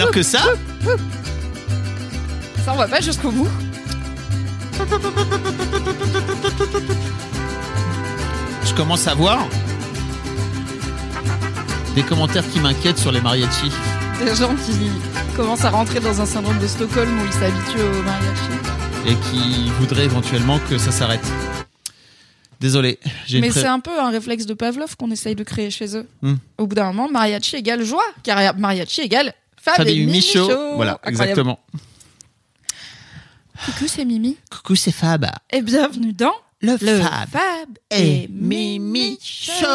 Alors que ça, Ça, on va pas jusqu'au bout. je commence à voir des commentaires qui m'inquiètent sur les mariachis. Des gens qui commencent à rentrer dans un syndrome de Stockholm où ils s'habituent au mariachi. et qui voudraient éventuellement que ça s'arrête. Désolé, Mais pré- c'est un peu un réflexe de Pavlov qu'on essaye de créer chez eux. Hmm. Au bout d'un moment, mariachi égale joie, car mariachi égale Fab, Fabien et Mimi Michaud. Chaud. Voilà, Incroyable. exactement. Coucou, c'est Mimi. Coucou, c'est Fab. Et bienvenue dans Le, le Fab. Fab et et Mimi Show.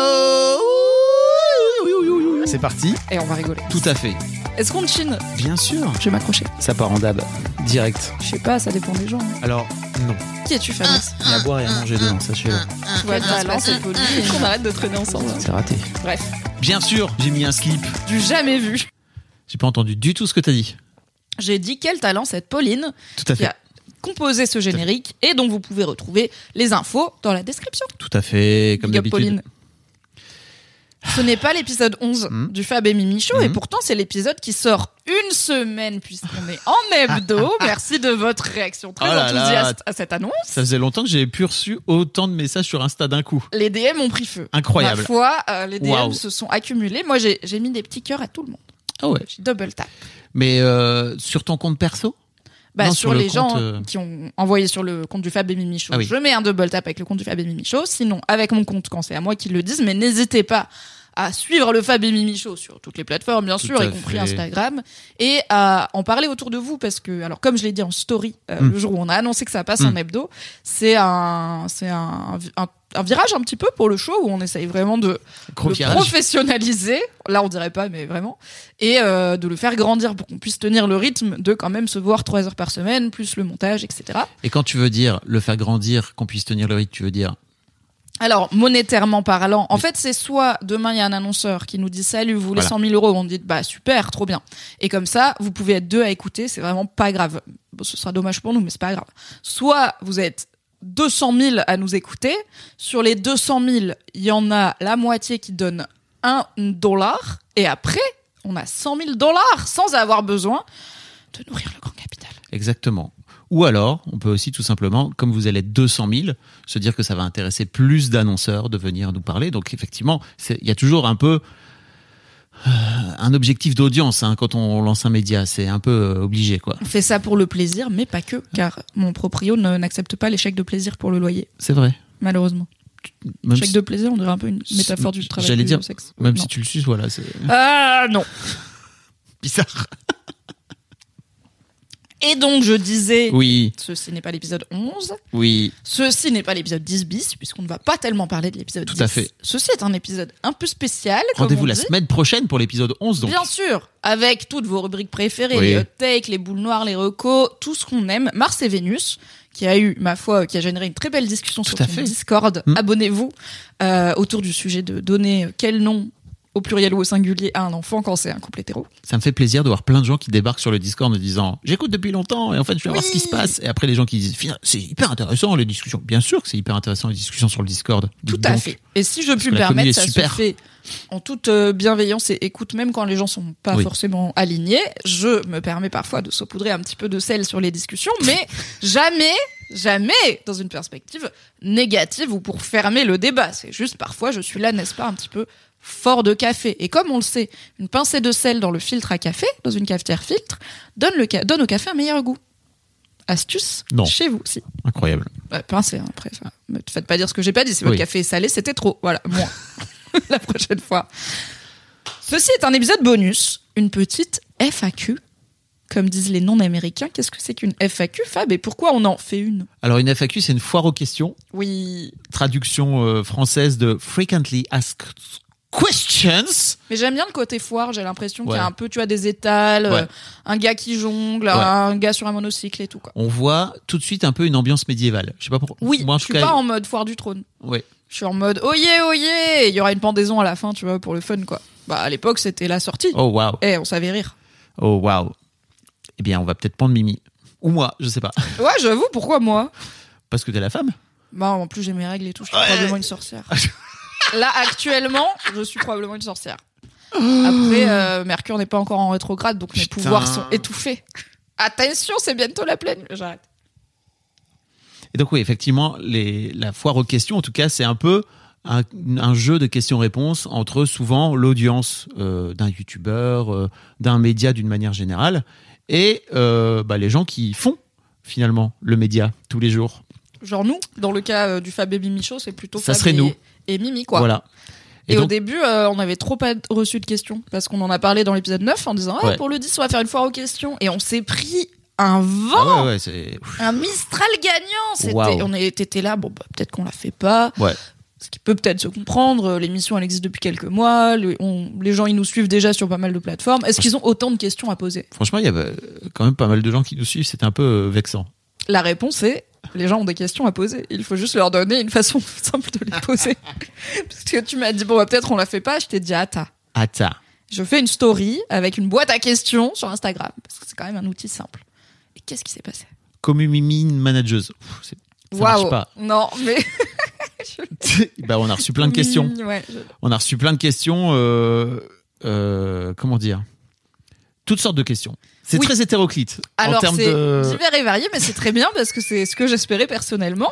C'est parti. Et on va rigoler. Tout à fait. Est-ce qu'on chine Bien sûr. Je vais m'accrocher. Ça part en dab. Direct. Je sais pas, ça dépend des gens. hein. Alors, non. Qui es-tu, Fabrice Il y a à boire et à manger dedans, sachez-le. Tout va bien se passer. Qu'on arrête de traîner ensemble. C'est raté. Bref, Bien sûr, j'ai mis un slip. du jamais vu. J'ai pas entendu du tout ce que t'as dit. J'ai dit quel talent cette Pauline Tout à qui a composé ce générique et dont vous pouvez retrouver les infos dans la description. Tout à fait, comme d'habitude. Ce n'est pas l'épisode 11 Hmm. du Fab et Mimi Show, et Hmm. pourtant c'est l'épisode qui sort une semaine puisqu'on est en hebdo. Merci de votre réaction très Oh là là. enthousiaste à cette annonce. Ça faisait longtemps que j'avais plus reçu autant de messages sur Insta d'un coup. Les DM ont pris feu. Incroyable. Ma foi, euh, les DM se sont accumulés. Moi, j'ai mis des petits cœurs à tout le monde. Ah ouais. Double tap. Mais euh, sur ton compte perso? Bah, Non, sur, sur le les gens euh, qui ont envoyé sur le compte du Fab et Mimi Show, Ah oui. je mets un double tap avec le compte du Fab et Mimi Show. Sinon, avec mon compte quand c'est à moi qu'ils le disent. Mais n'hésitez pas à suivre le Fab et Mimi Show sur toutes les plateformes, bien Tout sûr, y compris fait. Instagram, et à en parler autour de vous parce que, alors comme je l'ai dit en story euh, Mm. le jour où on a annoncé que ça passe Mm. en hebdo, c'est un, c'est un, un, un virage un petit peu pour le show où on essaye vraiment de Gros le virage. professionnaliser, là on dirait pas, mais vraiment, et euh, de le faire grandir pour qu'on puisse tenir le rythme de quand même se voir trois heures par semaine, plus le montage, etc. Et quand tu veux dire le faire grandir, qu'on puisse tenir le rythme, tu veux dire Alors, monétairement parlant, en fait, c'est soit demain il y a un annonceur qui nous dit salut, vous voulez Voilà. 100 000 euros, on dit bah super, trop bien. Et comme ça, vous pouvez être deux à écouter, c'est vraiment pas grave. Bon, ce sera dommage pour nous, mais c'est pas grave. Soit vous êtes 200 000 à nous écouter. Sur les 200 000, il y en a la moitié qui donne 1 dollar. Et après, on a 100 000 dollars sans avoir besoin de nourrir le grand capital. Exactement. Ou alors, on peut aussi tout simplement, comme vous allez être 200 000, se dire que ça va intéresser plus d'annonceurs de venir nous parler. Donc effectivement, il y a toujours un peu euh, un objectif d'audience hein, quand on lance un média. C'est un peu euh, obligé, quoi. On fait ça pour le plaisir, mais pas que, car mon proprio n'accepte pas les chèques de plaisir pour le loyer, C'est vrai. malheureusement. Même, Chèque si, de plaisir, on dirait un peu une métaphore du travail. J'allais dire, sexe. même Non. si tu le suces, voilà, Ah non. bizarre. Et donc, je disais, Oui, ceci n'est pas l'épisode 11, oui, ceci n'est pas l'épisode 10 bis, puisqu'on ne va pas tellement parler de l'épisode Tout 10. à fait. Ceci est un épisode un peu spécial. rendez-vous la semaine prochaine pour l'épisode 11. Donc. Bien sûr, avec toutes vos rubriques préférées, Oui. les hot takes, les boules noires, les recos, tout ce qu'on aime. Mars et Vénus, qui a eu, ma foi, qui a généré une très belle discussion Tout sur son. Discord. Mm. Abonnez-vous euh, autour du sujet de donner quel nom au pluriel ou au singulier à un enfant quand c'est un couple hétéro. Ça me fait plaisir de voir plein de gens qui débarquent sur le Discord en disant j'écoute depuis longtemps et en fait je vais voir ce qui se passe et après les gens qui disent c'est hyper intéressant les discussions bien sûr que c'est hyper intéressant les discussions sur le Discord Tout à donc. fait. Et si je puis me permettre, ça super. se fait en toute euh, bienveillance et écoute, même quand les gens sont pas Oui. forcément alignés. Je me permets parfois de saupoudrer un petit peu de sel sur les discussions, mais jamais, jamais dans une perspective négative ou pour fermer le débat. C'est juste parfois, je suis là, n'est-ce pas, un petit peu fort de café. Et comme on le sait, une pincée de sel dans le filtre à café, dans une cafetière filtre, donne, le ca- donne au café un meilleur goût. Astuce Non. chez vous, si. incroyable Ouais, pincé, hein, après. Me faites pas dire ce que j'ai pas dit. Si Oui. votre café est salé, c'était trop. Voilà, moins. La prochaine fois. Ceci est un épisode bonus, une petite FAQ. Comme disent les non-américains, qu'est-ce que c'est qu'une FAQ, Fab, et pourquoi on en fait une? Alors une FAQ c'est une foire aux questions Oui, traduction euh, française de frequently asked questions. Mais j'aime bien le côté foire, j'ai l'impression qu'il y a un peu, tu vois, des étals, Ouais. euh, un gars qui jongle, Ouais. un gars sur un monocycle et tout, quoi. On voit tout de suite un peu une ambiance médiévale. Je sais pas pourquoi. Oui, Moi, en je suis cas, pas en mode foire du trône. ouais. Je suis en mode oyé, oyé Il y aura une pendaison à la fin, tu vois, pour le fun, quoi. Bah, à l'époque, c'était la sortie. Oh waouh. Eh, on savait rire. Oh waouh. Eh bien, on va peut-être prendre Mimi. Ou moi, je sais pas. Ouais, j'avoue, pourquoi moi? Parce que t'es la femme? Bah, en plus, j'ai mes règles et tout, je suis probablement une sorcière. Là, actuellement, je suis probablement une sorcière. Après, euh, Mercure n'est pas encore en rétrograde, donc mes Putain. pouvoirs sont étouffés. Attention, c'est bientôt la pleine. J'arrête. Et donc oui, effectivement, les, la foire aux questions, en tout cas, c'est un peu un, un jeu de questions-réponses entre souvent l'audience euh, d'un youtubeur, euh, d'un média d'une manière générale, et bah, les gens qui font finalement le média tous les jours. Genre nous, dans le cas du Fab Mimi Show, c'est plutôt Ça Fab serait et, nous. Et Mimi, quoi. Voilà. Et, Et au début, euh, on avait trop pas reçu de questions parce qu'on en a parlé dans l'épisode 9 en disant ah, Ouais. pour le 10, on va faire une foire aux questions. Et on s'est pris un vent, Ah ouais, ouais, c'est... un Mistral gagnant. On était là, bon, bah, peut-être qu'on la fait pas. Ouais. Ce qui peut peut-être se comprendre. euh, L'émission, elle existe depuis quelques mois. Le- on- les gens, ils nous suivent déjà sur pas mal de plateformes. Est-ce qu'ils ont autant de questions à poser? Franchement, il y avait quand même pas mal de gens qui nous suivent, c'était un peu euh, vexant. La réponse est les gens ont des questions à poser. Il faut juste leur donner une façon simple de les poser. Parce que tu m'as dit, bon, bah, peut-être on la fait pas. Je t'ai dit, attends. Attends. Je fais une story avec une boîte à questions sur Instagram. Parce que c'est quand même un outil simple. Et qu'est-ce qui s'est passé? Manageuse. C'est- Ça marche pas. Non, mais. bah, on a reçu plein de questions. Ouais, je- On a reçu plein de questions. euh, euh, comment dire? Toutes sortes de questions. C'est Oui. très hétéroclite Alors, c'est de. divers et varié, mais c'est très bien parce que c'est ce que j'espérais personnellement.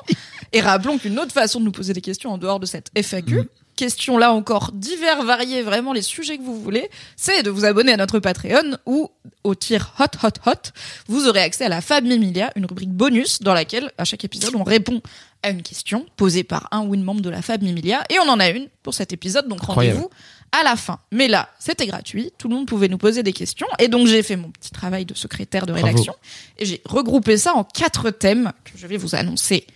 Et rappelons qu'une autre façon de nous poser des questions en dehors de cette FAQ, Mhm. question là encore divers, variés, vraiment les sujets que vous voulez, c'est de vous abonner à notre Patreon où, au tir hot, hot, hot, vous aurez accès à la Fab Mimilia, une rubrique bonus dans laquelle, à chaque épisode, on répond à une question posée par un ou une membre de la Fab Mimilia. Et on en a une pour cet épisode, donc rendez-vous à la fin. Mais là, c'était gratuit, tout le monde pouvait nous poser des questions, et donc j'ai fait mon petit travail de secrétaire de Bravo. rédaction, et j'ai regroupé ça en quatre thèmes que je vais vous annoncer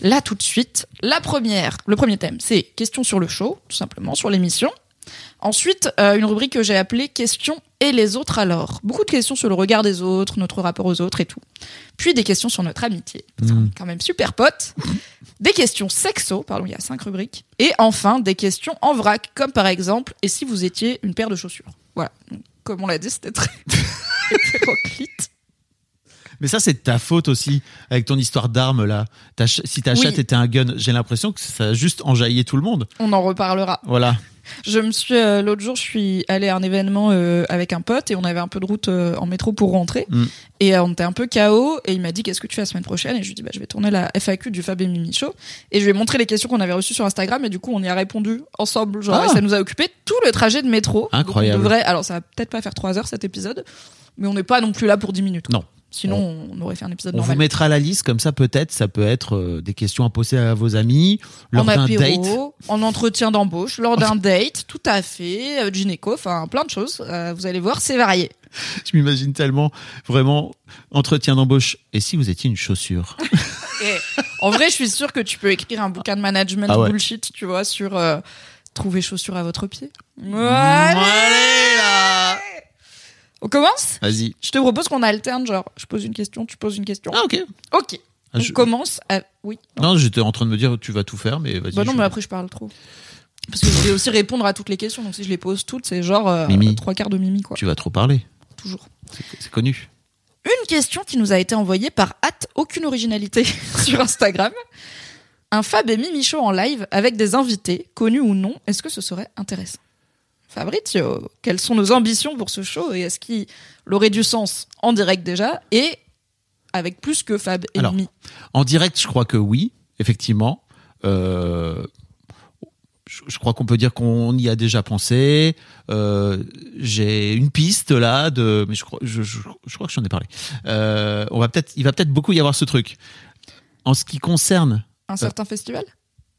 là tout de suite. La première, le premier thème, c'est questions sur le show, tout simplement, sur l'émission. Ensuite, euh, une rubrique que j'ai appelée questions et les autres alors. Beaucoup de questions sur le regard des autres, notre rapport aux autres et tout. Puis des questions sur notre amitié, parce qu'on Mm. est quand même super potes. Des questions sexo, pardon, il y a cinq rubriques. Et enfin, des questions en vrac, comme par exemple, et si vous étiez une paire de chaussures? Voilà. Donc, Comme on l'a dit, c'était très hétéroclite. Mais ça, c'est ta faute aussi, avec ton histoire d'armes là. Ta si ta Oui. chatte était un gun, j'ai l'impression que ça a juste enjaillé tout le monde. On en reparlera. Voilà. Je me suis euh, l'autre jour, je suis allée à un événement euh, avec un pote et on avait un peu de route euh, en métro pour rentrer Mm. et euh, on était un peu KO et il m'a dit qu'est-ce que tu fais la semaine prochaine? Et je lui dit bah je vais tourner la FAQ du Fab et Mimi Show et je lui ai montré les questions qu'on avait reçues sur Instagram et du coup on y a répondu ensemble genre Ah. et ça nous a occupé tout le trajet de métro. Donc, Incroyable. devrait alors ça va peut-être pas faire trois heures cet épisode mais on n'est pas non plus là pour 10 minutes. quoi. Non. Sinon on aurait fait un épisode On normal. vous mettra la liste comme ça, peut-être. Ça peut être euh, des questions à poser à vos amis lors d'un date. en entretien d'embauche, lors d'un date, tout à fait, euh, gynéco, enfin plein de choses. Euh, vous allez voir, c'est varié. Je m'imagine tellement, vraiment, entretien d'embauche. Et si vous étiez une chaussure Et en vrai, je suis sûre que tu peux écrire un bouquin de management Ah ouais. bullshit, tu vois, sur euh, trouver chaussures à votre pied. Allez, là On commence Vas-y. Je te propose qu'on alterne, genre, je pose une question, tu poses une question. Ah, ok. Ok. Ah, On je- commence à... Oui. Non, j'étais en train de me dire, tu vas tout faire, mais vas-y. Bah non, je- mais après, je parle trop. Parce que je vais aussi répondre à toutes les questions, donc si je les pose toutes, c'est genre euh, Mimi. trois quarts de mimi, quoi. Tu vas trop parler. Toujours. C'est c'est connu. Une question qui nous a été envoyée par hâte aucune originalité sur Instagram. Un Fab et Mimi Show en live avec des invités, connus ou non, est-ce que ce serait intéressant? Fabrizio, quelles sont nos ambitions pour ce show et est-ce qu'il aurait du sens en direct déjà et avec plus que Fab et Alors, En direct, je crois que oui, effectivement. Euh, je, je crois qu'on peut dire qu'on y a déjà pensé. Euh, J'ai une piste là de, mais je crois, je, je- je crois que j'en ai parlé. Euh, on va peut-être, il va peut-être beaucoup y avoir ce truc. En ce qui concerne Un certain festival?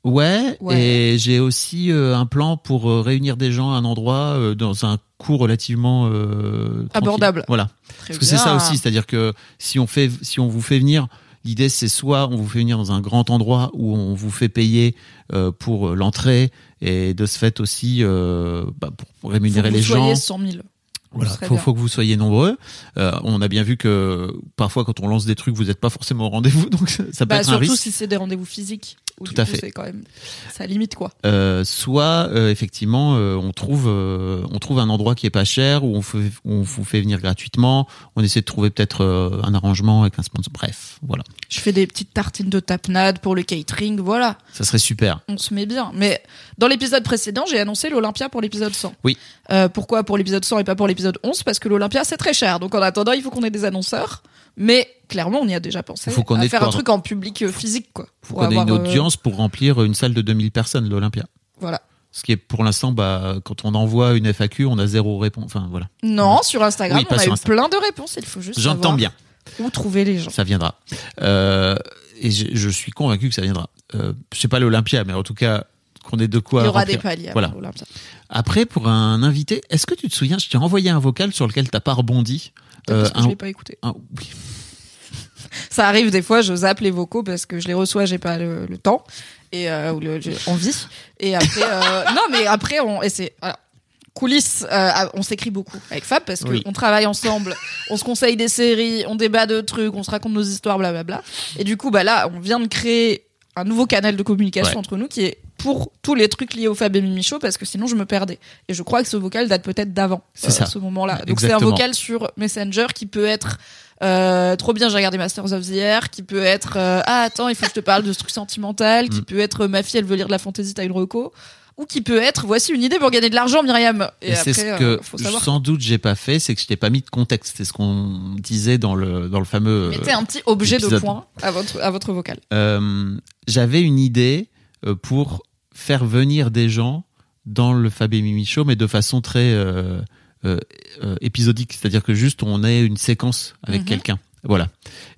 Ouais, Ouais. et j'ai aussi euh, un plan pour euh, réunir des gens à un endroit euh, dans un coût relativement euh. Abordable. Voilà, Très parce que c'est ça aussi, c'est-à-dire que si on fait, si on vous fait venir, l'idée c'est soit on vous fait venir dans un grand endroit où on vous fait payer euh, pour l'entrée et de ce fait aussi euh, bah, pour, rémunérer Faut que les vous gens. soyez 100 000. Voilà, faut, que vous soyez nombreux. Euh, on a bien vu que parfois quand on lance des trucs, vous n'êtes pas forcément au rendez-vous, donc ça, ça peut Bah, être un surtout risque. si c'est des rendez-vous physiques. où Tout à coup, fait. Quand même, ça limite quoi. Euh, soit euh, effectivement on trouve on trouve un endroit qui est pas cher où on, fait, où on vous fait venir gratuitement. On essaie de trouver peut-être un arrangement avec un sponsor. Bref, voilà, Je fais des petites tartines de tapenade pour le catering, voilà. ça serait super. On se met bien. Mais dans l'épisode précédent, j'ai annoncé l'Olympia pour l'épisode 100. Oui. Pourquoi pour l'épisode 100 et pas pour l'épisode 11 Parce que l'Olympia, c'est très cher. Donc en attendant, il faut qu'on ait des annonceurs. Mais clairement, on y a déjà pensé. Faut qu'on à ait faire un truc en public euh, physique, quoi. Faut qu'on ait une euh, audience pour remplir une salle de 2000 personnes, l'Olympia. Voilà. Ce qui est pour l'instant, bah, quand on envoie une FAQ, on a zéro réponse. Enfin voilà. Non, sur Instagram, Oui, on a eu plein de réponses. Il faut juste J'entends bien. où trouver les gens. Ça viendra. Euh, et je, je suis convaincu que ça viendra. Euh, je sais pas l'Olympia, mais en tout cas qu'on ait de quoi. il y aura remplir. des paliers. Voilà. Après, pour un invité, est-ce que tu te souviens, je t'ai envoyé un vocal sur lequel t'as pas rebondi. Parce Euh, que un- je l'ai pas écouté. un- oui. Ça arrive des fois, je zappe les vocaux parce que je les reçois, j'ai pas le, le temps et euh, ou le- envie. Et après, euh, non, mais après, on et c'est voilà. coulisses. euh, on s'écrit beaucoup avec Fab parce qu'on Oui. travaille ensemble, on se conseille des séries, on débat de trucs, on se raconte nos histoires, blablabla. Et du coup, bah là, on vient de créer un nouveau canal de communication Ouais. entre nous qui est pour tous les trucs liés au Fab et Mimi Show parce que sinon je me perdais. Et je crois que ce vocal date peut-être d'avant C'est ça. ce moment-là. Donc c'est un vocal sur Messenger qui peut être euh, trop bien, j'ai regardé Masters of the Air, qui peut être euh, ah attends, il faut que je te parle de ce truc sentimental, qui Mm. peut être ma fille elle veut lire de la fantasy, t'as une reco, ou qui peut être voici une idée pour gagner de l'argent, Myriam. Et, Et, c'est ce euh, que sans doute j'ai pas fait, c'est que je t'ai pas mis de contexte. C'est ce qu'on disait dans le dans le fameux. Mettez un petit objet de point à votre à votre vocal. Euh, J'avais une idée euh, pour faire venir des gens dans le Fab et Mimi Show, mais de façon très euh, euh, euh, épisodique, c'est-à-dire que juste on ait une séquence avec Mhm. quelqu'un. Voilà.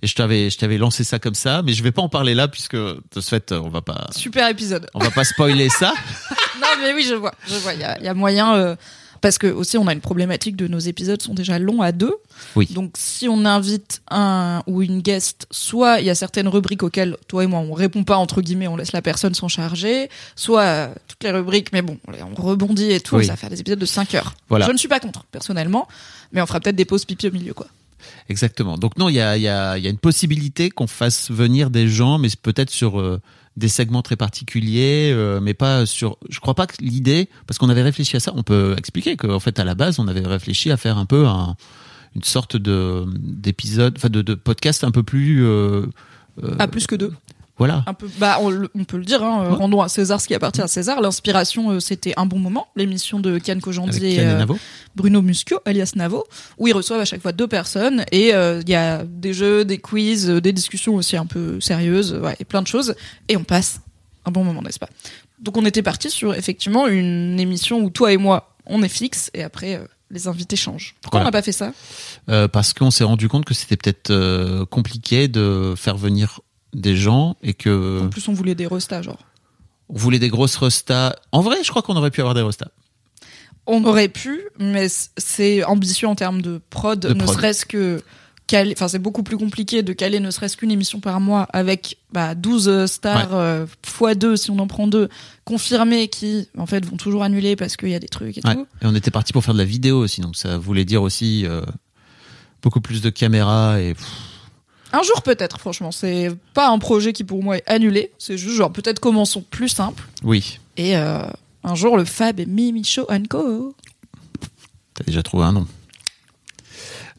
Et je t'avais je t'avais lancé ça comme ça, mais je vais pas en parler là puisque de ce fait on va pas Super épisode. on va pas spoiler ça. non mais oui, je vois, je vois. Il y a, il y a moyen euh, parce que aussi on a une problématique de nos épisodes sont déjà longs à deux. Oui. Donc si on invite un ou une guest, soit il y a certaines rubriques auxquelles toi et moi on répond pas entre guillemets, on laisse la personne s'en charger, soit euh, toutes les rubriques, mais bon, on rebondit et tout, Oui. ça va faire des épisodes de 5 heures. Voilà. Je ne suis pas contre personnellement, mais on fera peut-être des pauses pipi au milieu quoi. Exactement. Donc non, il y a, une possibilité qu'on fasse venir des gens, mais peut-être sur euh, des segments très particuliers, euh, mais pas sur. Je crois pas que l'idée, parce qu'on avait réfléchi à ça, on peut expliquer qu'en fait à la base, on avait réfléchi à faire un peu un, une sorte de d'épisode, enfin de, de podcast un peu plus. euh, euh, Ah plus que deux. Voilà. Un peu, bah on, peut le dire, hein, Ouais. rendons à César ce qui appartient à César. L'inspiration, euh, c'était un bon moment, l'émission de Kian Kojandi et, euh. Bruno Muschio, alias Navo, où ils reçoivent à chaque fois deux personnes et euh, il y a des jeux, des quiz, des discussions aussi un peu sérieuses, ouais, et plein de choses. Et on passe un bon moment, n'est-ce pas? Donc on était parti sur effectivement une émission où toi et moi, on est fixe et après les invités changent. Pourquoi Voilà. on n'a pas fait ça? Euh, parce qu'on s'est rendu compte que c'était peut-être euh, compliqué de faire venir des gens et que En plus, on voulait des restas, genre. on voulait des grosses restas. En vrai, je crois qu'on aurait pu avoir des restas. On aurait pu, mais c'est ambitieux en termes de prod, De ne prod. serait-ce que. caler- Enfin, c'est beaucoup plus compliqué de caler ne serait-ce qu'une émission par mois avec bah, 12 stars euh, fois 2 si on en prend deux confirmés qui en fait vont toujours annuler parce qu'il y a des trucs et Ouais. tout. Et on était parti pour faire de la vidéo aussi, donc ça voulait dire aussi euh, beaucoup plus de caméras et pff, Un jour peut-être, franchement, c'est pas un projet qui pour moi est annulé, c'est juste genre peut-être commençons plus simple. Oui, et euh, un jour le Fab et Mimi Show Co. t'as déjà trouvé un nom.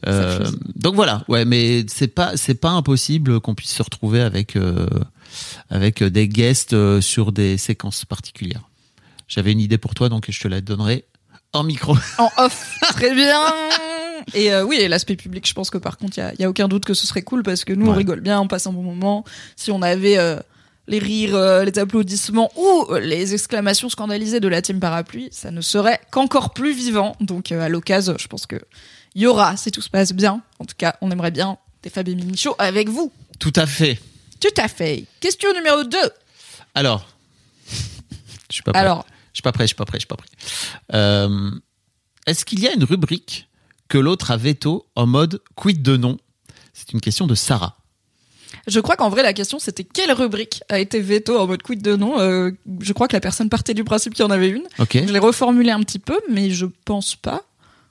Euh, donc voilà, ouais, mais c'est pas c'est pas impossible qu'on puisse se retrouver avec euh, avec des guests sur des séquences particulières. J'avais une idée pour toi, donc je te la donnerai en micro. En off, très bien. Et euh, oui, et l'aspect public, je pense que par contre, il y a, aucun doute que ce serait cool parce que nous, on rigole bien, on passe un bon moment. Si on avait euh, les rires, euh, les applaudissements ou les exclamations scandalisées de la team parapluie, ça ne serait qu'encore plus vivant. Donc à l'occasion, je pense que y aura, si tout se passe bien. En tout cas, on aimerait bien des Fab et Show avec vous. Tout à fait. Tout à fait. Question numéro 2. Alors, je suis pas prêt. Alors, suis pas prêt, je suis pas prêt, je suis pas prêt. Euh, Est-ce qu'il y a une rubrique que l'autre a veto en mode quid de non? C'est une question de Sarah. Je crois qu'en vrai, la question, c'était quelle rubrique a été veto en mode quid de non? Euh, Je crois que la personne partait du principe qu'il y en avait une. Ok. Je l'ai reformulé un petit peu, mais je pense pas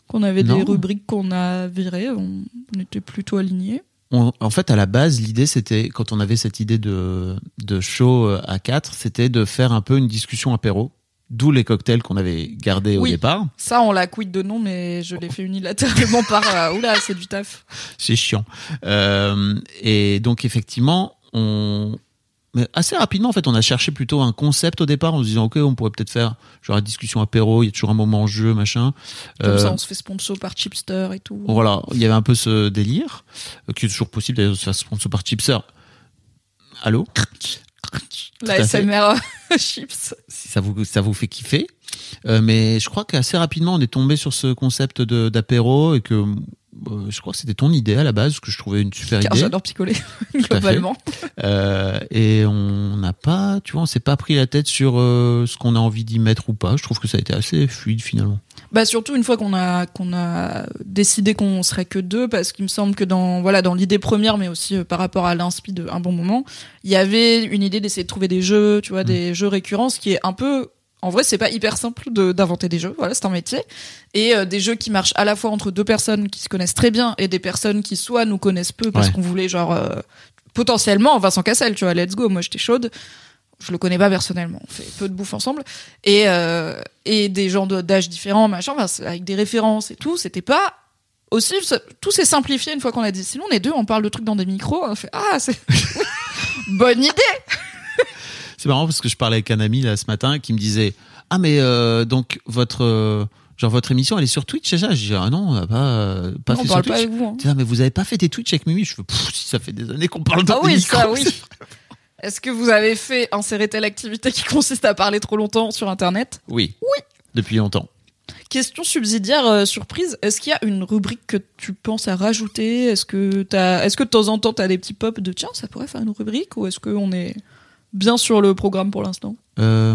qu'on avait Non. des rubriques qu'on a virées. On, on était plutôt alignés. On- en fait, à la base, l'idée, c'était, quand on avait cette idée de, de show euh, à 4, c'était de faire un peu une discussion apéro. D'où les cocktails qu'on avait gardés au départ. Ça, on l'a quid de non, mais je l'ai fait unilatéralement par. euh, oula, c'est du taf. C'est chiant. Euh, et donc, effectivement, on. Mais assez rapidement, en fait, on a cherché plutôt un concept au départ en se disant, OK, on pourrait peut-être faire genre la discussion apéro, il y a toujours un moment en jeu, machin. Comme Euh, ça, on se fait sponsor par Chipster et tout. Voilà, il y avait un peu ce délire, euh, qui est toujours possible d'ailleurs de se faire sponsor par Chipser. Allô? La. SMR chips. Si ça vous, ça vous fait kiffer. Euh, mais je crois qu'assez rapidement, on est tombé sur ce concept d'apéro et que je crois que c'était ton idée à la base, que je trouvais une super Car idée. j'adore picoler, globalement. Euh, et on n'a pas, tu vois, on s'est pas pris la tête sur euh, ce qu'on a envie d'y mettre ou pas. Je trouve que ça a été assez fluide finalement. Bah surtout une fois qu'on a qu'on a décidé qu'on serait que deux parce qu'il me semble que dans voilà dans l'idée première mais aussi euh, par rapport à l'inspi de un bon moment il y avait une idée d'essayer de trouver des jeux tu vois des jeux récurrents ce qui est un peu en vrai c'est pas hyper simple de d'inventer des jeux voilà c'est un métier et euh, des jeux qui marchent à la fois entre deux personnes qui se connaissent très bien et des personnes qui soit nous connaissent peu parce Ouais. qu'on voulait genre euh, potentiellement Vincent Cassel tu vois let's go moi j'étais chaude je le connais pas personnellement, on fait peu de bouffe ensemble et euh, et des gens d'âge différents, machin, enfin, avec des références et tout, c'était pas aussi tout s'est simplifié une fois qu'on a dit. Sinon on est deux, on parle de trucs dans des micros, on fait ah c'est bonne idée. C'est marrant parce que je parlais avec un ami là ce matin qui me disait ah mais euh, donc votre euh, genre votre émission elle est sur Twitch ça? Je dis ah non on pas euh, pas Non, on fait parle sur pas Twitch. avec vous. hein. Dit, Ah, mais vous avez pas fait des Twitch avec Mimi? Je fais si ça fait des années qu'on parle dans Ah oui, micros. ça oui. Est-ce que vous avez fait insérer telle activité qui consiste à parler trop longtemps sur internet? Oui. Oui. Depuis longtemps. Question subsidiaire euh, surprise, est-ce qu'il y a une rubrique que tu penses à rajouter? Est-ce que t'as, est-ce que de temps en temps t'as des petits pops de tiens ça pourrait faire une rubrique ou est-ce qu'on est bien sur le programme pour l'instant Euh,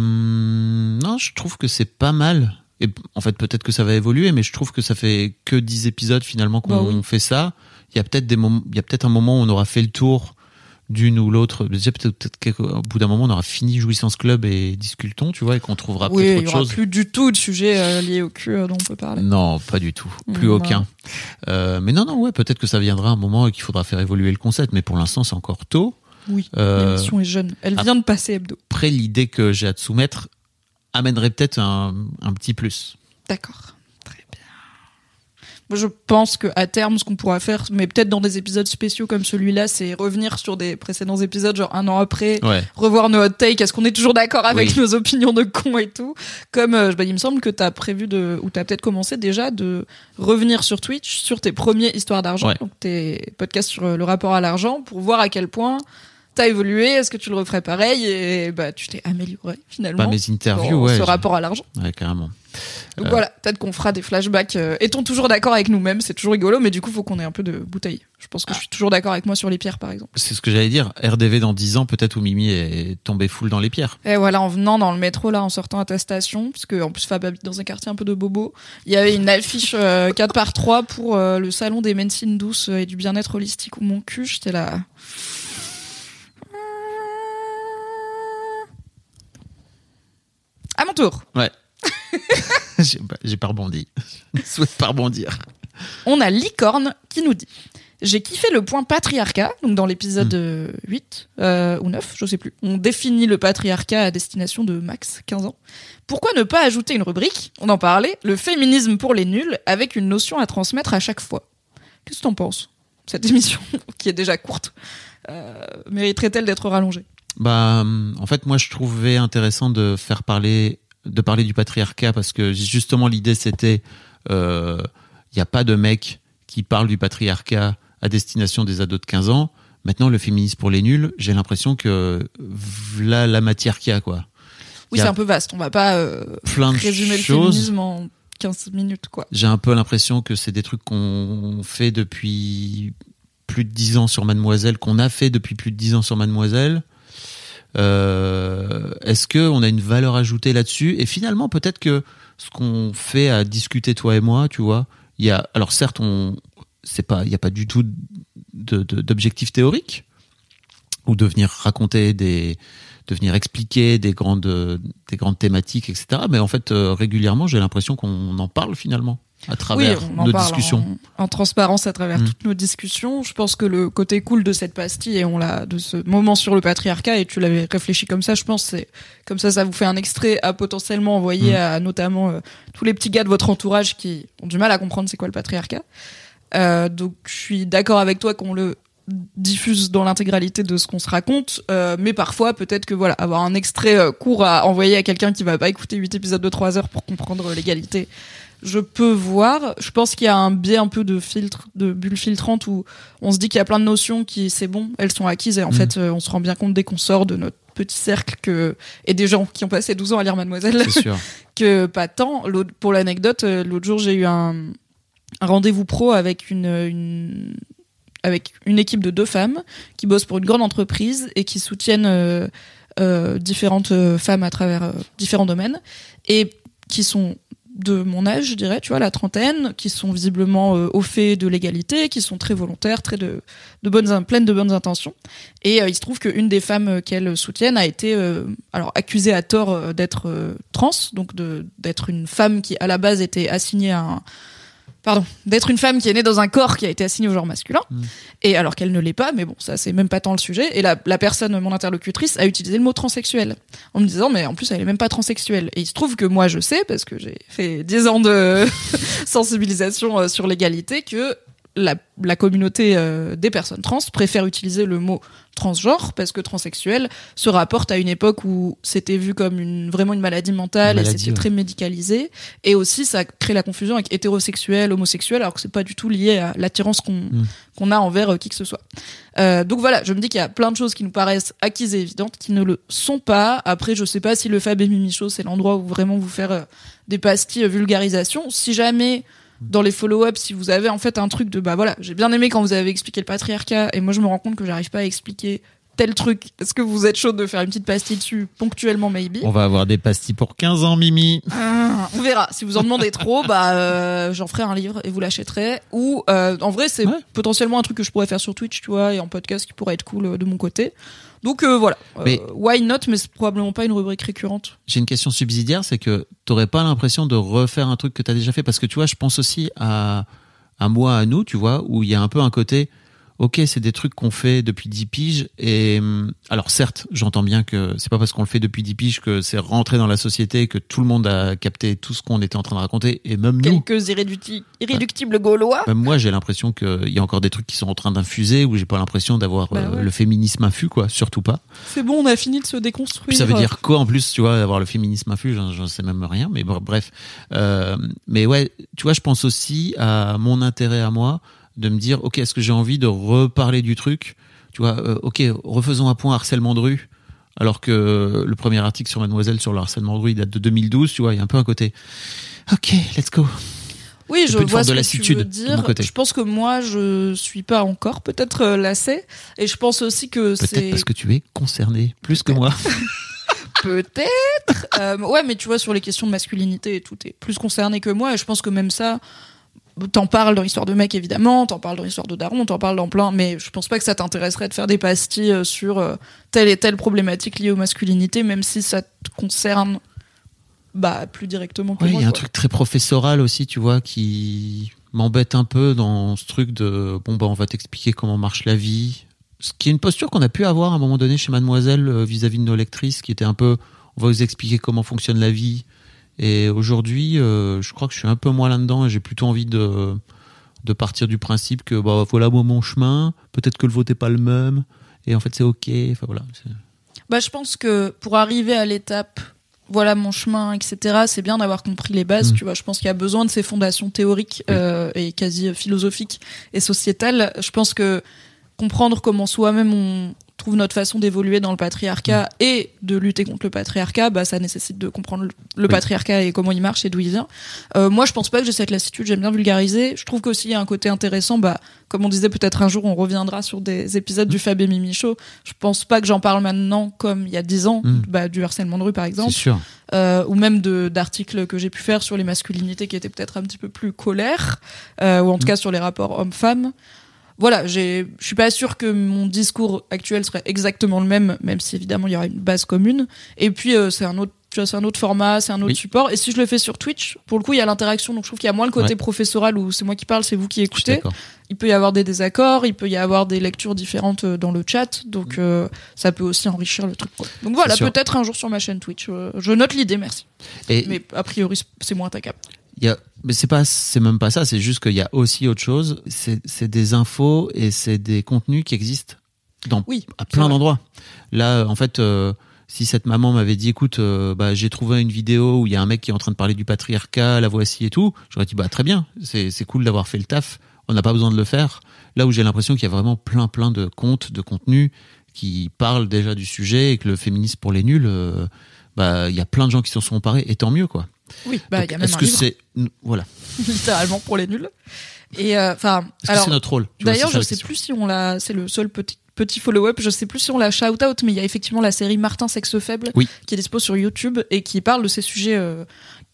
non, je trouve que c'est pas mal. Et en fait, peut-être que ça va évoluer, mais je trouve que ça fait que 10 épisodes finalement qu'on Bah oui. fait ça. Il y a peut-être des moments, il y a peut-être un moment où on aura fait le tour d'une ou l'autre. Déjà, peut-être, qu'au bout d'un moment, on aura fini Jouissance Club et Discutons, tu vois, et qu'on trouvera Oui, peut-être il y autre aura chose. plus du tout de sujets euh, liés au cul euh, dont on peut parler. Non, pas du tout. Plus Mm, aucun. Euh, mais non, non, ouais, peut-être que ça viendra un moment et qu'il faudra faire évoluer le concept. Mais pour l'instant, c'est encore tôt. Oui, Euh, l'émission est jeune. Elle vient de passer hebdo. Après, l'idée que j'ai à te soumettre amènerait peut-être un, un petit plus. D'accord. Très bien. Moi, je pense que à terme, ce qu'on pourra faire, mais peut-être dans des épisodes spéciaux comme celui-là, c'est revenir sur des précédents épisodes, genre un an après, Ouais. revoir nos hot takes. Est-ce qu'on est toujours d'accord avec Oui. nos opinions de cons et tout Comme euh, bah, il me semble que t'as prévu de, ou t'as peut-être commencé déjà de revenir sur Twitch sur tes premiers histoires d'argent, Ouais. donc tes podcasts sur euh, le rapport à l'argent, pour voir à quel point t'as évolué. Est-ce que tu le referais pareil Et bah, tu t'es amélioré finalement. Pas mes interviews, ouais. Ce rapport à l'argent. Ouais, carrément. Donc Euh. voilà, peut-être qu'on fera des flashbacks. euh, Est-on toujours d'accord avec nous-mêmes? C'est toujours rigolo, mais du coup, faut qu'on ait un peu de bouteille. Je pense que Ah. je suis toujours d'accord avec moi sur les pierres, par exemple. C'est ce que j'allais dire. RDV dans 10 ans, peut-être où Mimi est tombée full dans les pierres. Et voilà, en venant dans le métro, là, en sortant à ta station, parce que en plus Fab habite dans un quartier un peu de bobo, il y avait une affiche euh, 4 par 3 pour euh, le salon des médecines douces et du bien-être holistique ou mon cul. J'étais là. À mon tour. Ouais. j'ai pas, rebondi. Je ne souhaite pas rebondir. On a Licorne qui nous dit J'ai kiffé le point patriarcat, donc dans l'épisode euh, 8 euh, ou 9, je sais plus. On définit le patriarcat à destination de max 15 ans. Pourquoi ne pas ajouter une rubrique? On en parlait, le féminisme pour les nuls, avec une notion à transmettre à chaque fois. Qu'est-ce que t'en penses? Cette émission, qui est déjà courte, euh, mériterait-elle d'être rallongée? Bah, en fait, moi, je trouvais intéressant de faire parler, de parler du patriarcat parce que justement, l'idée, c'était, il n'y a pas de mec qui parle du patriarcat à destination des ados de 15 ans. Maintenant, le féminisme pour les nuls, j'ai l'impression que voilà la matière qu'il y a, quoi. Oui, c'est un peu vaste. On va pas euh, Plein de résumer le féminisme en 15 minutes, quoi. J'ai un peu l'impression que c'est des trucs qu'on fait depuis plus de dix ans sur Mademoiselle, qu'on a fait depuis plus de dix ans sur Mademoiselle. Euh, Est-ce que on a une valeur ajoutée là-dessus? Et finalement, peut-être que ce qu'on fait à discuter toi et moi, tu vois, il y a alors certes, on c'est pas, il y a pas du tout d'objectif théorique, ou de venir raconter des de venir expliquer des grandes des grandes thématiques etc mais en fait euh, régulièrement j'ai l'impression qu'on en parle finalement à travers oui, nos discussions En, en transparence à travers Mm. toutes nos discussions. Je pense que le côté cool de cette pastille et on l'a de ce moment sur le patriarcat et tu l'avais réfléchi comme ça. Je pense c'est comme ça ça vous fait un extrait à potentiellement envoyer Mm. à notamment euh, tous les petits gars de votre entourage qui ont du mal à comprendre c'est quoi le patriarcat. Euh, donc je suis d'accord avec toi qu'on le diffuse dans l'intégralité de ce qu'on se raconte, euh, mais parfois peut-être que voilà avoir un extrait euh, court à envoyer à quelqu'un qui va pas écouter 8 épisodes de 3 heures pour comprendre l'égalité je peux voir. Je pense qu'il y a un biais un peu de filtre, de bulle filtrante où on se dit qu'il y a plein de notions qui, c'est bon, elles sont acquises et en Mhm. fait, euh, on se rend bien compte dès qu'on sort de notre petit cercle que, et des gens qui ont passé 12 ans à lire Mademoiselle, sûr que pas tant. Pour l'anecdote, euh, l'autre jour, j'ai eu un, un rendez-vous pro avec une, une, avec une équipe de deux femmes qui bossent pour une grande entreprise et qui soutiennent euh, euh, différentes femmes à travers euh, différents domaines et qui sont de mon âge, je dirais, tu vois, la trentaine, qui sont visiblement euh, au fait de l'égalité, qui sont très volontaires, très de, bonnes, in- pleines de bonnes intentions. Et euh, il se trouve qu'une des femmes euh, qu'elles soutiennent a été, alors accusée à tort d'être trans, donc d'être une femme qui à la base était assignée à un, pardon, d'être une femme qui est née dans un corps qui a été assigné au genre masculin, et alors qu'elle ne l'est pas, mais bon, ça c'est même pas tant le sujet. Et la, la personne, mon interlocutrice, a utilisé le mot transsexuel en me disant, mais en plus elle est même pas transsexuelle. Et il se trouve que moi je sais, parce que j'ai fait 10 ans de sensibilisation euh, sur l'égalité, que la, la communauté euh, des personnes trans préfère utiliser le mot transgenre parce que transsexuel se rapporte à une époque où c'était vu comme une vraiment une maladie mentale et c'était ouais. très médicalisé et aussi ça crée la confusion avec hétérosexuel homosexuel alors que c'est pas du tout lié à l'attirance qu'on Mm. qu'on a envers euh, qui que ce soit euh, donc voilà je me dis qu'il y a plein de choses qui nous paraissent acquises et évidentes qui ne le sont pas après je sais pas si le Fab et Mimi Show c'est l'endroit où vraiment vous faire euh, des pastilles euh, vulgarisation si jamais dans les follow-up, si vous avez en fait un truc de bah voilà, j'ai bien aimé quand vous avez expliqué le patriarcat et moi je me rends compte que j'arrive pas à expliquer tel truc. Est-ce que vous êtes chaud de faire une petite pastille dessus ponctuellement maybe? On va avoir des pastilles pour 15 ans Mimi Ah, On verra. Si vous en demandez trop, bah euh, j'en ferai un livre et vous l'achèterez. Ou euh, en vrai c'est Ouais. potentiellement un truc que je pourrais faire sur Twitch, tu vois, et en podcast qui pourrait être cool euh, de mon côté. Donc euh, voilà. Euh, Mais- why not Mais c'est probablement pas une rubrique récurrente. J'ai une question subsidiaire, c'est que t'aurais pas l'impression de refaire un truc que t'as déjà fait? Parce que tu vois, je pense aussi à à moi, à nous, tu vois, où il y a un peu un côté. Ok, c'est des trucs qu'on fait depuis 10 piges et hum, alors certes, j'entends bien que c'est pas parce qu'on le fait depuis 10 piges que c'est rentré dans la société que tout le monde a capté tout ce qu'on était en train de raconter et même nous. Quelques irréducti- irréductibles gaulois. Même moi, j'ai l'impression qu'il y a encore des trucs qui sont en train d'infuser où j'ai pas l'impression d'avoir Bah euh, le féminisme infus, quoi. Surtout pas. C'est bon, on a fini de se déconstruire. Puis ça veut dire quoi en plus, tu vois, d'avoir le féminisme infus, j'en j'en sais même rien, mais bref. Euh, mais ouais, tu vois, je pense aussi à mon intérêt à moi de me dire, ok, est-ce que j'ai envie de reparler du truc? Tu vois, euh, ok, refaisons un point harcèlement de rue. Alors que le premier article sur Mademoiselle sur le harcèlement de rue il date de 2012, tu vois, il y a un peu un côté. Ok, let's go. Oui, je vois ce de que tu veux de dire. Je pense que moi, je suis pas encore peut-être euh, lassée. Et je pense aussi que Peut-être c'est parce que tu es concerné plus que moi. peut-être. Euh, ouais, mais tu vois, sur les questions de masculinité et tout, t'es plus concerné que moi. Et je pense que même ça, t'en parles dans l'histoire de mec, évidemment, t'en parles dans l'histoire de daron, t'en parles dans plein. Mais je pense pas que ça t'intéresserait de faire des pastilles euh, sur euh, telle et telle problématique liée aux masculinités, même si ça te concerne bah, plus directement que il y a un truc très professoral aussi, tu vois, qui m'embête un peu dans ce truc de bon bah on va t'expliquer comment marche la vie. Ce qui est une posture qu'on a pu avoir à un moment donné chez Mademoiselle euh, vis-à-vis de nos lectrices, qui était un peu on va vous expliquer comment fonctionne la vie. Et aujourd'hui, euh, je crois que je suis un peu moins là-dedans et j'ai plutôt envie de de partir du principe que bah voilà moi mon chemin, peut-être que le vote est pas le même et en fait c'est ok. Enfin voilà. Bah, je pense que pour arriver à l'étape, voilà mon chemin, etc., c'est bien d'avoir compris les bases. Mm. Tu vois, je pense qu'il y a besoin de ces fondations théoriques euh, et quasi philosophiques et sociétales. Je pense que comprendre comment soi-même on trouve notre façon d'évoluer dans le patriarcat et de lutter contre le patriarcat, bah, ça nécessite de comprendre le, le Oui. patriarcat et comment il marche et d'où il vient. Euh, moi, je pense pas que j'ai cette lassitude. J'aime bien vulgariser. Je trouve qu'aussi il y a un côté intéressant. Bah, comme on disait, peut-être un jour on reviendra sur des épisodes du Fab et Mimi Show. Je pense pas que j'en parle maintenant comme il y a dix ans, Mm. bah, du harcèlement de rue par exemple, sûr. euh, ou même de d'articles que j'ai pu faire sur les masculinités qui étaient peut-être un petit peu plus colères, euh, ou en tout Mm. cas sur les rapports hommes-femmes. Voilà, je suis pas sûre que mon discours actuel serait exactement le même, même si évidemment il y aura une base commune. Et puis euh, c'est un autre, tu vois, c'est un autre format, c'est un autre Oui. support. Et si je le fais sur Twitch, pour le coup, il y a l'interaction, donc je trouve qu'il y a moins le côté Ouais. professoral où c'est moi qui parle, c'est vous qui écoutez. Il peut y avoir des désaccords, il peut y avoir des lectures différentes euh, dans le chat, donc euh, ça peut aussi enrichir le truc. Donc voilà, peut-être un jour sur ma chaîne Twitch. je note l'idée, merci. Et Mais a priori, c'est moins attaquable. Il y a, mais c'est pas, c'est même pas ça. C'est juste qu'il y a aussi autre chose. C'est, c'est des infos et c'est des contenus qui existent dans Oui, à plein d'endroits. Là, en fait, euh, si cette maman m'avait dit, écoute, euh, bah, j'ai trouvé une vidéo où il y a un mec qui est en train de parler du patriarcat, la voici et tout, j'aurais dit, bah, très bien, c'est, c'est cool d'avoir fait le taf. On n'a pas besoin de le faire. Là où j'ai l'impression qu'il y a vraiment plein, plein de comptes, de contenus qui parlent déjà du sujet et que le féminisme pour les nuls, euh, bah, il y a plein de gens qui s'en sont emparés et tant mieux, quoi. Oui, bah, il y a même est-ce que c'est, voilà. littéralement, pour les nuls. Et euh, enfin, alors, c'est notre rôle? D'ailleurs, je sais plus si on l'a. C'est le seul petit petit follow-up. Je sais plus si on l'a shout out, mais il y a effectivement la série Martin sexe faible Oui. qui est dispo sur YouTube et qui parle de ces sujets euh,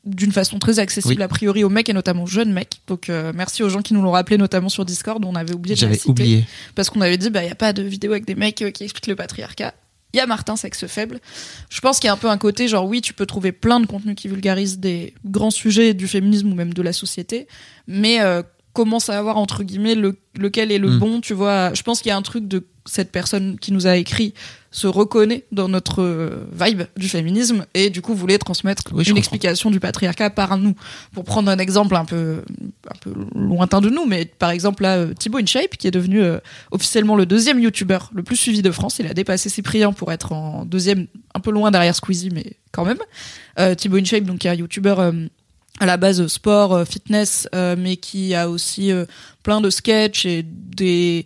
d'une façon très accessible Oui. a priori aux mecs et notamment aux jeunes mecs. Donc euh, merci aux gens qui nous l'ont rappelé, notamment sur Discord. On avait oublié de la citer oublié. parce qu'on avait dit bah il y a pas de vidéo avec des mecs euh, qui expliquent le patriarcat. Il y a Martin sexe faible. Je pense qu'il y a un peu un côté genre oui, tu peux trouver plein de contenus qui vulgarisent des grands sujets du féminisme ou même de la société, mais euh, commence à avoir entre guillemets le, lequel est le Mm. bon, tu vois? Je pense qu'il y a un truc de cette personne qui nous a écrit se reconnaît dans notre vibe du féminisme et du coup voulait transmettre Oui, une comprends. explication du patriarcat par nous. Pour prendre un exemple un peu un peu lointain de nous, mais par exemple là euh, Thibaut InShape qui est devenu euh, officiellement le deuxième youtubeur le plus suivi de France. Il a dépassé Cyprien pour être en deuxième, un peu loin derrière Squeezie, mais quand même. Euh, Thibaut InShape, donc qui est un youtubeur euh, à la base sport, fitness, mais qui a aussi plein de sketchs et des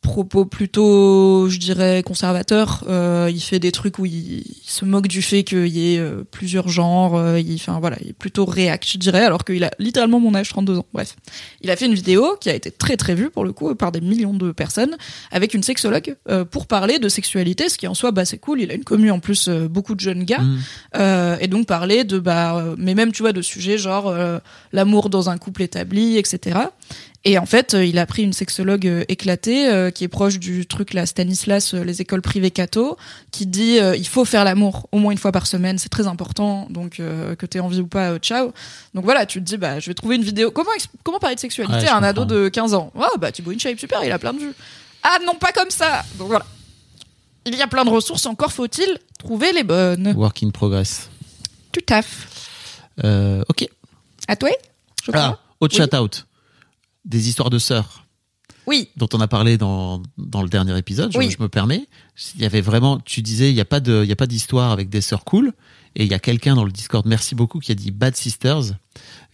propos plutôt, je dirais, conservateurs. Euh, il fait des trucs où il, il se moque du fait qu'il y ait euh, plusieurs genres. euh, il, enfin voilà, il est plutôt réact, je dirais, alors qu'il a littéralement mon âge, 32 ans. Bref, il a fait une vidéo qui a été très très vue pour le coup par des millions de personnes avec une sexologue euh, pour parler de sexualité, ce qui en soi, bah c'est cool. Il a une commu en plus euh, beaucoup de jeunes gars. Mm. Euh, et donc parler de bah euh, mais même tu vois de sujets genre euh, l'amour dans un couple établi etc et en fait euh, il a pris une sexologue euh, éclatée euh, qui est proche du truc là Stanislas les écoles privées catho qui dit il faut faire l'amour au moins une fois par semaine c'est très important donc que t'aies envie ou pas ciao donc voilà tu te dis bah je vais trouver une vidéo comment comment parler de sexualité Ouais, à un ado de 15 ans? Ah bah Thibaut InShape super il a plein de vues ah non pas comme ça donc voilà il y a plein de ressources encore faut-il trouver les bonnes Work in progress. tout à fait Euh, ok. À toi je crois. Ah, autre Oui. shout-out. Des histoires de sœurs Oui, dont on a parlé dans, dans le dernier épisode, je, Oui. je me permets. Il y avait vraiment, tu disais, il n'y a pas de, il y a pas d'histoire avec des sœurs cool. Et il y a quelqu'un dans le Discord, merci beaucoup, qui a dit Bad Sisters,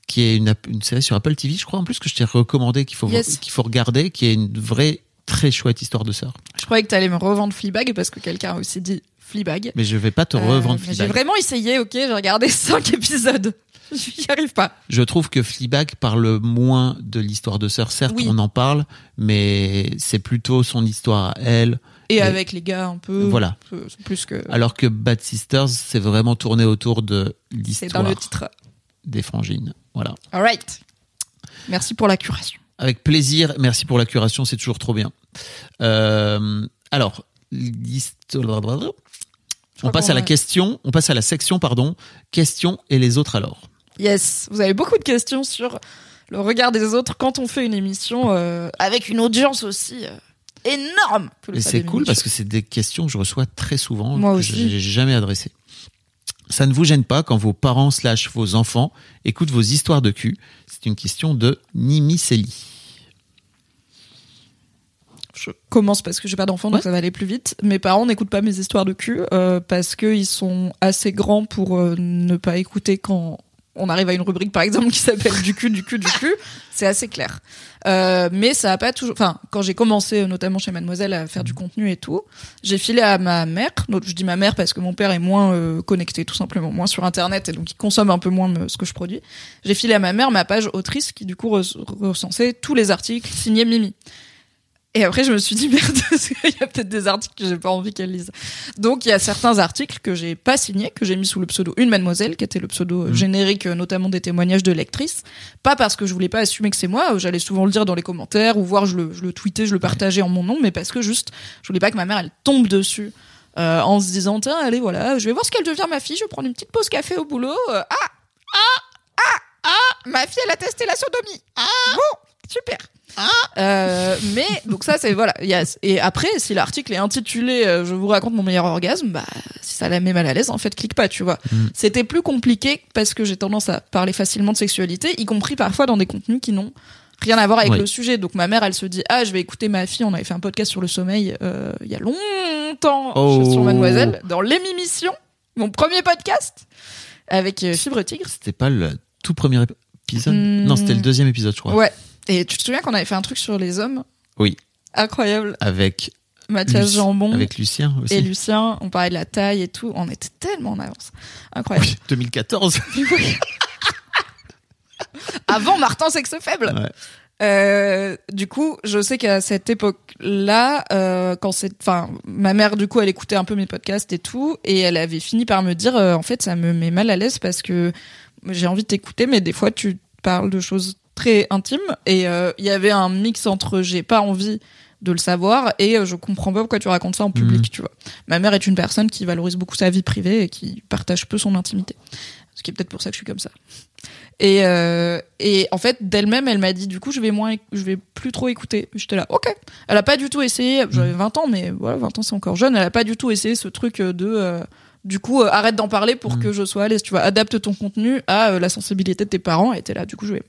qui est une, série sur Apple TV, je crois, en plus, que je t'ai recommandé, qu'il faut, Yes. qu'il faut regarder, qui est une vraie, très chouette histoire de sœurs. je croyais que t'allais me revendre Fleabag parce que quelqu'un a aussi dit Fleabag. Mais je vais pas te Euh, revendre J'ai Fleabag. vraiment essayé, ok, j'ai regardé 5 épisodes. J'y arrive pas. Je trouve que Fleabag parle moins de l'histoire de sœurs. Certes, Oui. on en parle, mais c'est plutôt son histoire à elle. Et Et- avec les gars un peu. Voilà. euh, Plus que. Alors que Bad Sisters, c'est vraiment tourné autour de C'est dans l'histoire le titre. des frangines. Voilà. Alright. Merci pour la curation. Avec plaisir. Merci pour la curation, c'est toujours trop bien. Euh, alors, on passe à la question, on passe à la section, pardon, questions et les autres alors. Yes, vous avez beaucoup de questions sur le regard des autres quand on fait une émission euh, avec une audience aussi euh, énorme. Et c'est cool parce que c'est des questions que je reçois très souvent, Moi que aussi. je n'ai jamais adressées. Ça ne vous gêne pas quand vos parents slash vos enfants écoutent vos histoires de cul C'est une question de Nimi Sely. je commence parce que j'ai pas d'enfant donc Ouais. ça va aller plus vite. Mes parents n'écoutent pas mes histoires de cul euh, parce qu'ils sont assez grands pour ne pas écouter quand on arrive à une rubrique par exemple qui s'appelle du cul, du cul, du cul. C'est assez clair. Euh, mais ça a pas toujours. Enfin, quand j'ai commencé euh, notamment chez Mademoiselle à faire du contenu et tout, j'ai filé à ma mère. Donc je dis ma mère parce que mon père est moins euh, connecté tout simplement, moins sur Internet et donc il consomme un peu moins me- ce que je produis. J'ai filé à ma mère ma page autrice qui du coup re- recensait tous les articles signés Mimi. Et après, je me suis dit, merde, il y a peut-être des articles que j'ai pas envie qu'elle lise. Donc, il y a certains articles que j'ai pas signés, que j'ai mis sous le pseudo Une Mademoiselle, qui était le pseudo Mhm. générique, euh, notamment des témoignages de lectrices. Pas parce que je voulais pas assumer que c'est moi, j'allais souvent le dire dans les commentaires, ou voir, je le, je le tweetais, je le partageais en mon nom, mais parce que juste, je voulais pas que ma mère, elle tombe dessus. euh, en se disant, tiens, allez, voilà, je vais voir ce qu'elle devient ma fille, je vais prendre une petite pause café au boulot. Euh, ah, ah, ah, ah, ma fille, elle a testé la sodomie. Ah, bon, super. Euh, mais donc ça c'est voilà il y a- et après si l'article est intitulé euh, je vous raconte mon meilleur orgasme bah si ça la met mal à l'aise en fait clique pas tu vois Mm. c'était plus compliqué parce que j'ai tendance à parler facilement de sexualité y compris parfois dans des contenus qui n'ont rien à voir avec Oui. le sujet donc ma mère elle se dit ah je vais écouter ma fille on avait fait un podcast sur le sommeil euh, il y a longtemps Oh. sur Mademoiselle dans l'émission mon premier podcast avec euh, Fibre Tigre C'était pas le tout premier épisode? Hmm. Non, c'était le deuxième épisode, je crois. ouais et tu te souviens qu'on avait fait un truc sur les hommes Oui. incroyable Avec, Mathias Luc- Jambon avec Lucien aussi. et Lucien, on parlait de la taille et tout, on était tellement en avance. Incroyable. Oui, 2014. Avant Martin Sexe Faible. Ouais. Euh, du coup, je sais qu'à cette époque-là, euh, quand c'est, enfin, ma mère, du coup, elle écoutait un peu mes podcasts et tout, et elle avait fini par me dire, euh, en fait, ça me met mal à l'aise parce que j'ai envie de t'écouter, mais des fois, tu parles de choses très intimes, et euh, il y avait un mix entre j'ai pas envie de le savoir et euh, je comprends pas pourquoi tu racontes ça en public, Mhm. tu vois. Ma mère est une personne qui valorise beaucoup sa vie privée et qui partage peu son intimité. Ce qui est peut-être pour ça que je suis comme ça. Et, euh, et en fait, d'elle-même, elle m'a dit, du coup, je vais moins, je vais plus trop écouter. J'étais là, ok. Elle a pas du tout essayé, j'avais 20 ans, mais voilà, 20 ans c'est encore jeune, elle a pas du tout essayé ce truc de, du coup, euh, arrête d'en parler pour Mm. que je sois à l'aise, tu vois, adapte ton contenu à euh, la sensibilité de tes parents. Et t'es là, du coup, je vais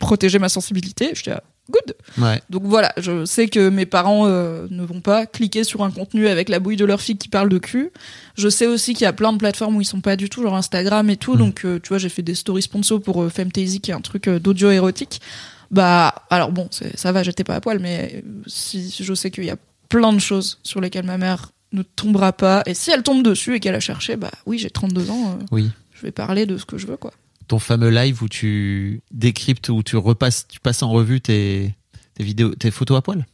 protéger ma sensibilité. J'étais là, good. Ouais. Donc voilà, je sais que mes parents euh, ne vont pas cliquer sur un contenu avec la bouille de leur fille qui parle de cul. Je sais aussi qu'il y a plein de plateformes où ils sont pas du tout, genre Instagram et tout. Mm. Donc euh, tu vois, j'ai fait des stories sponsor pour euh, Femtasy qui est un truc euh, d'audio érotique. Bah alors bon, ça va, j'étais pas à poil, mais si je sais qu'il y a plein de choses sur lesquelles ma mère ne tombera pas, et si elle tombe dessus et qu'elle a cherché, bah oui, j'ai 32 ans, Oui. je vais parler de ce que je veux quoi. Ton fameux live où tu décryptes, où tu repasses, tu passes en revue tes, tes vidéos, tes photos à poil?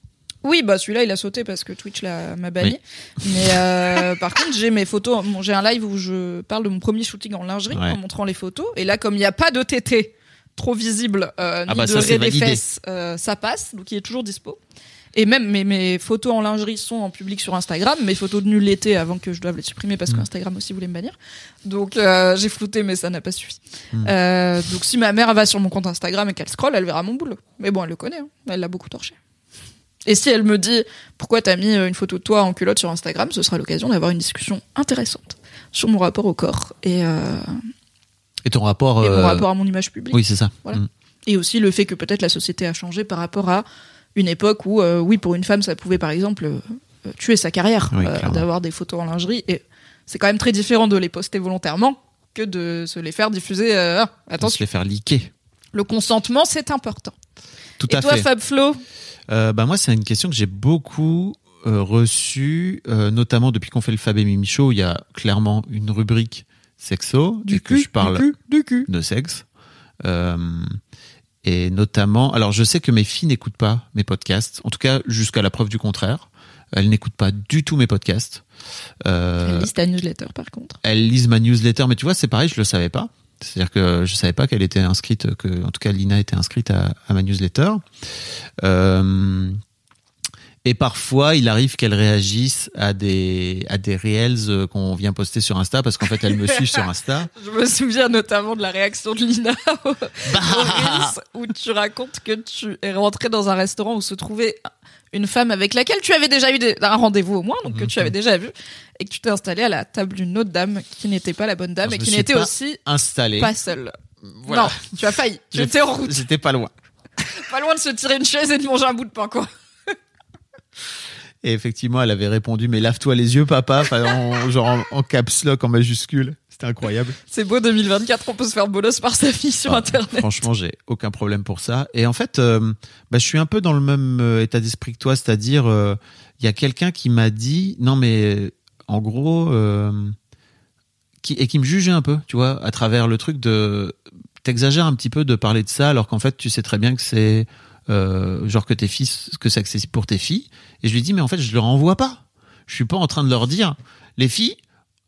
Oui, bah celui-là il a sauté parce que Twitch l'a- m'a banni. Mais euh, par contre, j'ai mes photos. bon, J'ai un live où je parle de mon premier shooting en lingerie Ouais. en montrant les photos. Et là, comme il n'y a pas de TT trop visible, euh, Ah ni bah de ça, des fesses, euh, ça passe. Donc il est toujours dispo. Et même mes, mes photos en lingerie sont en public sur Instagram. Mes photos de nul l'été avant que je doive les supprimer parce Mm. que Instagram aussi voulait me bannir. Donc euh, j'ai flouté, mais ça n'a pas suffi. Mm. Euh, donc si ma mère va sur mon compte Instagram et qu'elle scrolle, elle verra mon boulot. Mais bon, elle le connaît. hein. Elle l'a beaucoup torché. Et si elle me dit pourquoi t'as mis euh, une photo de toi en culotte sur Instagram, ce sera l'occasion d'avoir une discussion intéressante sur mon rapport au corps et, euh, Et ton rapport. et mon rapport à mon image publique. Oui, c'est ça. Voilà. Mm. Et aussi le fait que peut-être la société a changé par rapport à une époque où, euh, oui, pour une femme, ça pouvait par exemple euh, tuer sa carrière Oui, euh, d'avoir des photos en lingerie. Et c'est quand même très différent de les poster volontairement que de se les faire diffuser. ah, Pour se attention, les faire liquer. le consentement, c'est important. Tout et à toi, fait. Fab Flo? Bah moi, c'est une question que j'ai beaucoup reçue, notamment depuis qu'on fait le Fab et Mimi Show. Il y a clairement une rubrique sexo et que je parle du cul, du cul. de sexe. Euh, et notamment, alors je sais que mes filles n'écoutent pas mes podcasts, en tout cas jusqu'à la preuve du contraire. Elles n'écoutent pas du tout mes podcasts. Euh, Elle liste ta newsletter, par contre. elles lisent ma newsletter, mais tu vois, c'est pareil, je le savais pas. C'est-à-dire que je savais pas qu'elle était inscrite, que en tout cas Lina était inscrite à, à ma newsletter. Euh, et parfois, il arrive qu'elle réagisse à des à des reels euh, qu'on vient poster sur Insta parce qu'en fait, elle me suit sur Insta. Je me souviens notamment de la réaction de Lina au, Bah. au Reels, où tu racontes que tu es rentré dans un restaurant où se trouvait une femme avec laquelle tu avais déjà eu des- un rendez-vous au moins, donc que Mhm. tu avais déjà vu, et que tu t'es installé à la table d'une autre dame qui n'était pas la bonne dame Alors, et qui n'était aussi Installé. pas seule. Voilà. Non, tu as failli. Tu J'ai- étais en route. J'étais pas loin. Pas loin de se tirer une chaise et de manger un bout de pain, quoi. Et effectivement, elle avait répondu mais lave-toi les yeux, papa, enfin, en, genre en, en caps lock en majuscule. C'était incroyable. C'est beau 2024, on peut se faire bolos par sa fille sur Ah, Internet. Franchement, j'ai aucun problème pour ça. Et en fait, euh, bah, je suis un peu dans le même euh, état d'esprit que toi, c'est-à-dire, euh, il y a quelqu'un qui m'a dit, non mais, en gros, euh, qui, et qui me jugeait un peu, tu vois, à travers le truc de, t'exagères un petit peu de parler de ça, alors qu'en fait, tu sais très bien que c'est euh, genre que tes fils, que c'est accessible pour tes filles. Et je lui dis, mais en fait, je leur envoie pas. Je suis pas en train de leur dire, les filles,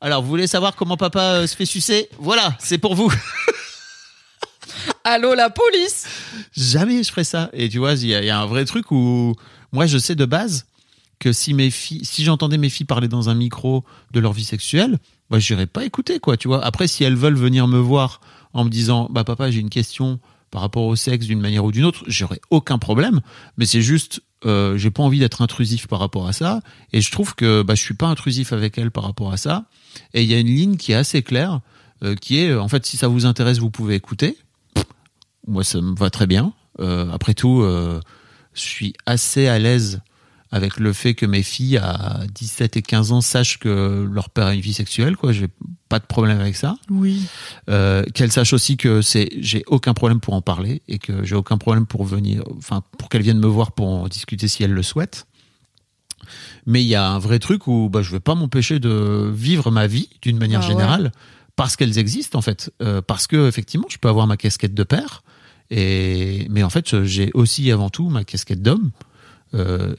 alors vous voulez savoir comment papa euh, se fait sucer? Voilà, c'est pour vous. Allô la police? Jamais je ferai ça. Et tu vois, il y, a- il y a un vrai truc où moi, je sais de base que si mes filles, si j'entendais mes filles parler dans un micro de leur vie sexuelle, bah, j'irais pas écouter, quoi, tu vois. Après, si elles veulent venir me voir en me disant, bah, papa, j'ai une question par rapport au sexe d'une manière ou d'une autre, j'aurais aucun problème. Mais c'est juste, euh, j'ai pas envie d'être intrusif par rapport à ça. Et je trouve que, bah, je suis pas intrusif avec elles par rapport à ça. Et il y a une ligne qui est assez claire, euh, qui est, euh, en fait, si ça vous intéresse, vous pouvez écouter. Moi, ça me va très bien. Euh, après tout, je suis assez à l'aise avec le fait que mes filles à 17 et 15 ans sachent que leur père a une vie sexuelle, quoi. J'ai pas de problème avec ça. Oui. Euh, qu'elles sachent aussi que c'est, j'ai aucun problème pour en parler et que j'ai aucun problème pour venir, enfin, pour qu'elles viennent me voir pour en discuter si elles le souhaitent. Mais il y a un vrai truc où bah, je vais pas m'empêcher de vivre ma vie d'une manière Ah ouais. générale parce qu'elles existent en fait, Euh, parce que effectivement, je peux avoir ma casquette de père, et mais en fait, j'ai aussi avant tout ma casquette d'homme,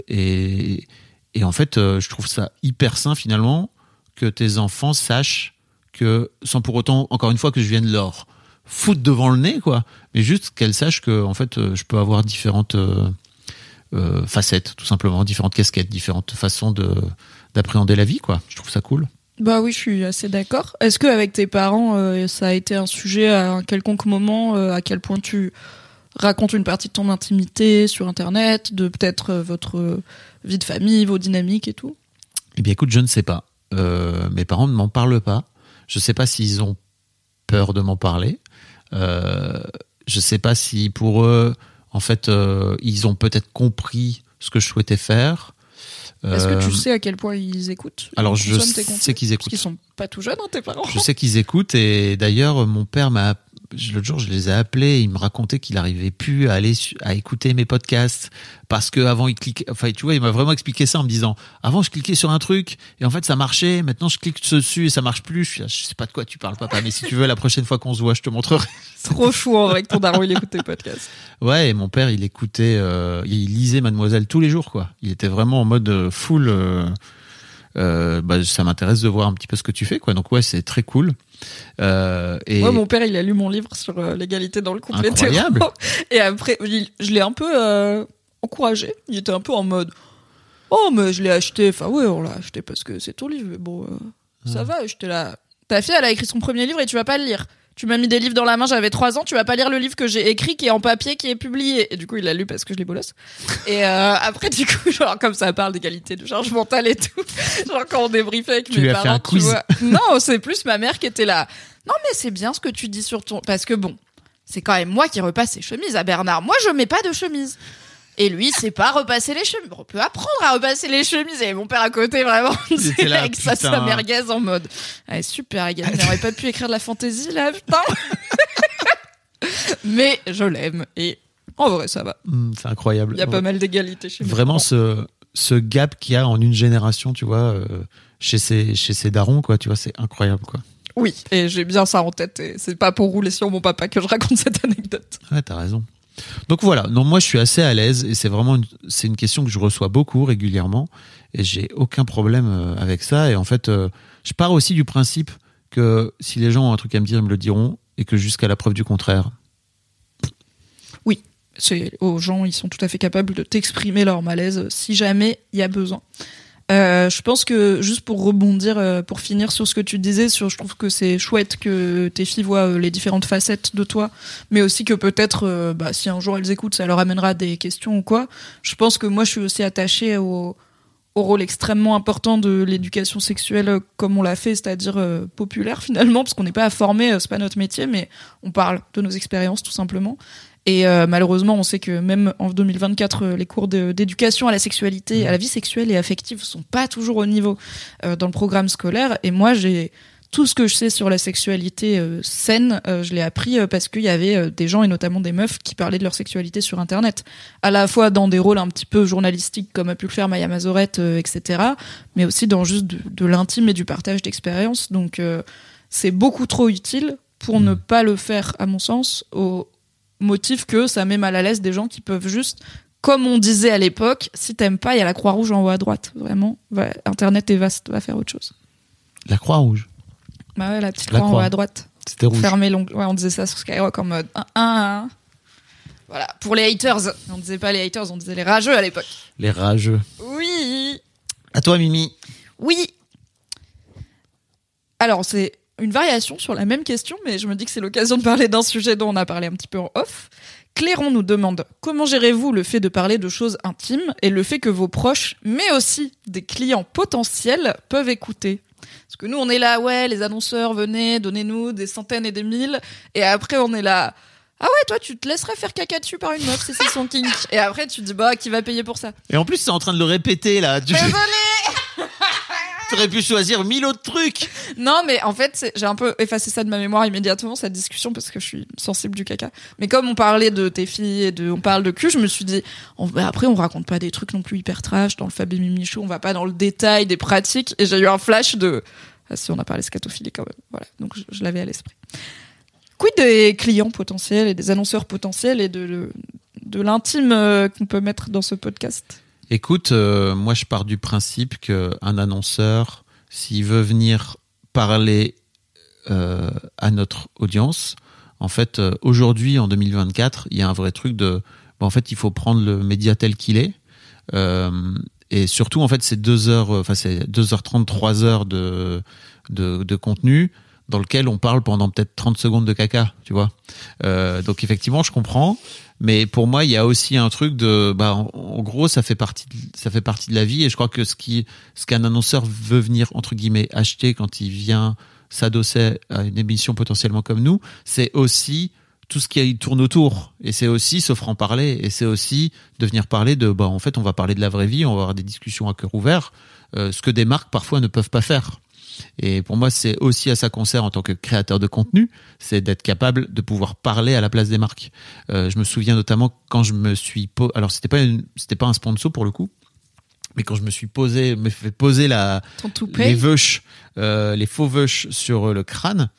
et et en fait, euh, je trouve ça hyper sain finalement que tes enfants sachent que sans pour autant, encore une fois, que je vienne leur foutre devant le nez, quoi, mais juste qu'elles sachent que en fait, euh, je peux avoir différentes euh, euh, facettes, tout simplement, différentes casquettes, différentes façons de d'appréhender la vie, quoi. Je trouve ça cool. Bah oui, je suis assez d'accord. Est-ce que avec tes parents, euh, ça a été un sujet à un quelconque moment, euh, à quel point tu racontes une partie de ton intimité sur Internet, de peut-être euh, votre vie de famille, vos dynamiques et tout? Eh bien, écoute, je ne sais pas. Euh, mes parents ne m'en parlent pas. Je ne sais pas s'ils ont peur de m'en parler. Euh, je ne sais pas si pour eux, en fait, euh, ils ont peut-être compris ce que je souhaitais faire. Est-ce que tu sais à quel point ils écoutent? Alors, ils je sais qu'ils Parce écoutent. qu'ils sont pas tout jeunes, hein, tes parents Je sais qu'ils écoutent et d'ailleurs mon père m'a l'autre jour je les ai appelés, et il me racontait qu'il arrivait plus à aller à écouter mes podcasts parce que avant il cliquait enfin tu vois, il m'a vraiment expliqué ça en me disant avant je cliquais sur un truc et en fait ça marchait, maintenant je clique dessus et ça marche plus. Je, suis là, je sais pas de quoi tu parles papa, mais si tu veux la prochaine fois qu'on se voit, je te montrerai. Trop chou en vrai que ton daron il écoute tes podcasts. Ouais, et mon père, il écoutait, euh, il lisait Mademoiselle tous les jours, quoi. Il était vraiment en mode euh, full. euh, euh, bah, ça m'intéresse de voir un petit peu ce que tu fais, quoi. Donc ouais, c'est très cool. Euh, et Moi, mon père, il a lu mon livre sur euh, l'égalité dans le couple Incroyable. hétéro. Et après, il- je l'ai un peu euh, encouragé. Il était un peu en mode Oh, mais je l'ai acheté. Enfin, ouais, on l'a acheté parce que c'est ton livre. Mais bon, euh, ça va. J'étais là. Ta fille, elle a écrit son premier livre et tu vas pas le lire. Tu m'as mis des livres dans la main, j'avais 3 ans, tu vas pas lire le livre que j'ai écrit, qui est en papier, qui est publié. Et du coup, il l'a lu parce que je l'ai bolosse. Et euh, après, du coup, genre, comme ça parle d'égalité de charge mentale et tout, genre quand on débriefait avec Tu mes lui as fait parents, un tu quiz. vois. Non, c'est plus ma mère qui était là. Non, mais c'est bien ce que tu dis sur ton. Parce que bon, c'est quand même moi qui repasse ses chemises à Bernard. Moi, je mets pas de chemise. Et lui, c'est pas repasser les chemises. On peut apprendre à repasser les chemises. Et mon père à côté, vraiment, était là, avec sa, sa merguez en mode. Ouais, super, Agathe. On aurait pas pu écrire de la fantaisie, là, putain. Mais je l'aime. Et en vrai, ça va. Hum, c'est incroyable. Il y a pas mal d'égalité chez. Vraiment ce ce gap qu'il y a en une génération, tu vois, euh, chez ces chez ces darons, quoi. Tu vois, c'est incroyable, quoi. Oui, et j'ai bien ça en tête. Et c'est pas pour rouler sur mon papa que je raconte cette anecdote. Ouais, t'as raison. Donc voilà, non, moi je suis assez à l'aise et c'est vraiment une, c'est une question que je reçois beaucoup régulièrement et j'ai aucun problème euh, avec ça. Et en fait, euh, je pars aussi du principe que si les gens ont un truc à me dire, ils me le diront et que jusqu'à la preuve du contraire. c'est aux gens, ils sont tout à fait capables de t'exprimer leur malaise si jamais il y a besoin. Euh, je pense que juste pour rebondir, euh, pour finir sur ce que tu disais, sur, je trouve que c'est chouette que tes filles voient euh, les différentes facettes de toi, mais aussi que peut-être, bah, si un jour elles écoutent, ça leur amènera des questions ou quoi. Je pense que moi, je suis aussi attachée au, rôle extrêmement important de l'éducation sexuelle comme on l'a fait, c'est-à-dire populaire finalement, parce qu'on n'est pas formé, c'est pas notre métier, mais on parle de nos expériences tout simplement. Et euh, malheureusement, on sait que même en 2024, euh, les cours d'éducation à la sexualité, à la vie sexuelle et affective sont pas toujours au niveau euh, dans le programme scolaire. Et moi, j'ai tout ce que je sais sur la sexualité euh, saine, euh, je l'ai appris euh, parce qu'il y avait des gens et notamment des meufs qui parlaient de leur sexualité sur Internet, à la fois dans des rôles un petit peu journalistiques comme a pu le faire Maya Mazorette, etc., mais aussi dans juste de, de l'intime et du partage d'expériences. Donc c'est beaucoup trop utile pour ne pas le faire, à mon sens, au, motif que ça met mal à l'aise des gens qui peuvent juste, comme on disait à l'époque, si t'aimes pas, il y a la croix rouge en haut à droite. Vraiment, va- Internet est vaste, va faire autre chose. La Croix-Rouge. Bah ouais, la petite La croix, en haut à droite. C'était rouge. Fermer l'onglet. Ouais, on disait ça sur Skyrock en mode 1 1 Voilà, pour les haters. On disait pas les haters, on disait les rageux à l'époque. Les rageux. Oui. À toi, Mimi. Oui. Alors, c'est une variation sur la même question, mais je me dis que c'est l'occasion de parler d'un sujet dont on a parlé un petit peu en off. Clairon nous demande comment gérez-vous le fait de parler de choses intimes et le fait que vos proches, mais aussi des clients potentiels, peuvent écouter? Parce que nous, on est là, ouais, les annonceurs, venez, donnez-nous des centaines et des mille, et après, on est là. Ah ouais, toi, tu te laisserais faire caca dessus par une meuf si c'est son kink. Et après, tu te dis, bah, qui va payer pour ça? Et en plus, c'est en train de le répéter, là. Tu aurais pu choisir mille autres trucs. Non, mais en fait, j'ai un peu effacé ça de ma mémoire immédiatement, cette discussion, parce que je suis sensible du caca. Mais comme on parlait de tes filles et de, on parle de cul, je me suis dit, après, on raconte pas des trucs non plus hyper trash dans le Fab et Mimi Show, on va pas dans le détail des pratiques. Et j'ai eu un flash de, ah si, on a parlé scatophilie quand même. Voilà. Donc, je, l'avais à l'esprit. Quid des clients potentiels et des annonceurs potentiels et de, de, de l'intime euh, qu'on peut mettre dans ce podcast? Écoute, euh, moi je pars du principe que un annonceur, s'il veut venir parler euh, à notre audience, en fait, euh, aujourd'hui en 2024, il y a un vrai truc de, en fait, il faut prendre le média tel qu'il est. Et surtout, en fait, c'est deux heures, euh, enfin, c'est 2h30, 3 heures de, de, de contenu dans lequel on parle pendant peut-être 30 secondes de caca, tu vois. Euh, donc effectivement, je comprends. Mais pour moi, il y a aussi un truc de, bah, en, gros, ça fait partie, de, ça fait partie de la vie. Et je crois que ce qui, ce qu'un annonceur veut venir entre guillemets acheter quand il vient s'adosser à une émission potentiellement comme nous, c'est aussi tout ce qui tourne autour. Et c'est aussi se franc parler. Et c'est aussi de venir parler de, bah, en fait, on va parler de la vraie vie, on va avoir des discussions à cœur ouvert, euh, ce que des marques parfois ne peuvent pas faire. Et pour moi, c'est aussi à ça qu'on sert en tant que créateur de contenu, c'est d'être capable de pouvoir parler à la place des marques. Euh, je me souviens notamment quand je me suis, alors c'était pas c'était pas un sponsor pour le coup, mais quand je me suis posé, me fait poser la les veuches, euh, les faux veuches sur le crâne.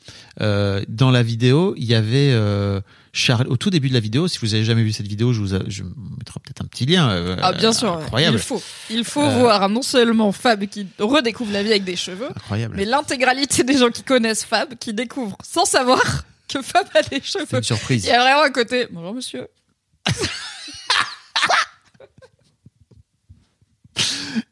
Euh, dans la vidéo, il y avait euh, Charles. Au tout début de la vidéo, si vous avez jamais vu cette vidéo, je vous, a- je mettrai peut-être un petit lien. euh, Ah, bien sûr. incroyable, Il faut. Il faut Euh, voir non seulement Fab qui redécouvre la vie avec des cheveux, incroyable. mais l'intégralité des gens qui connaissent Fab qui découvrent sans savoir que Fab a des C'est cheveux. une surprise. Il y a vraiment un côté. Bonjour monsieur.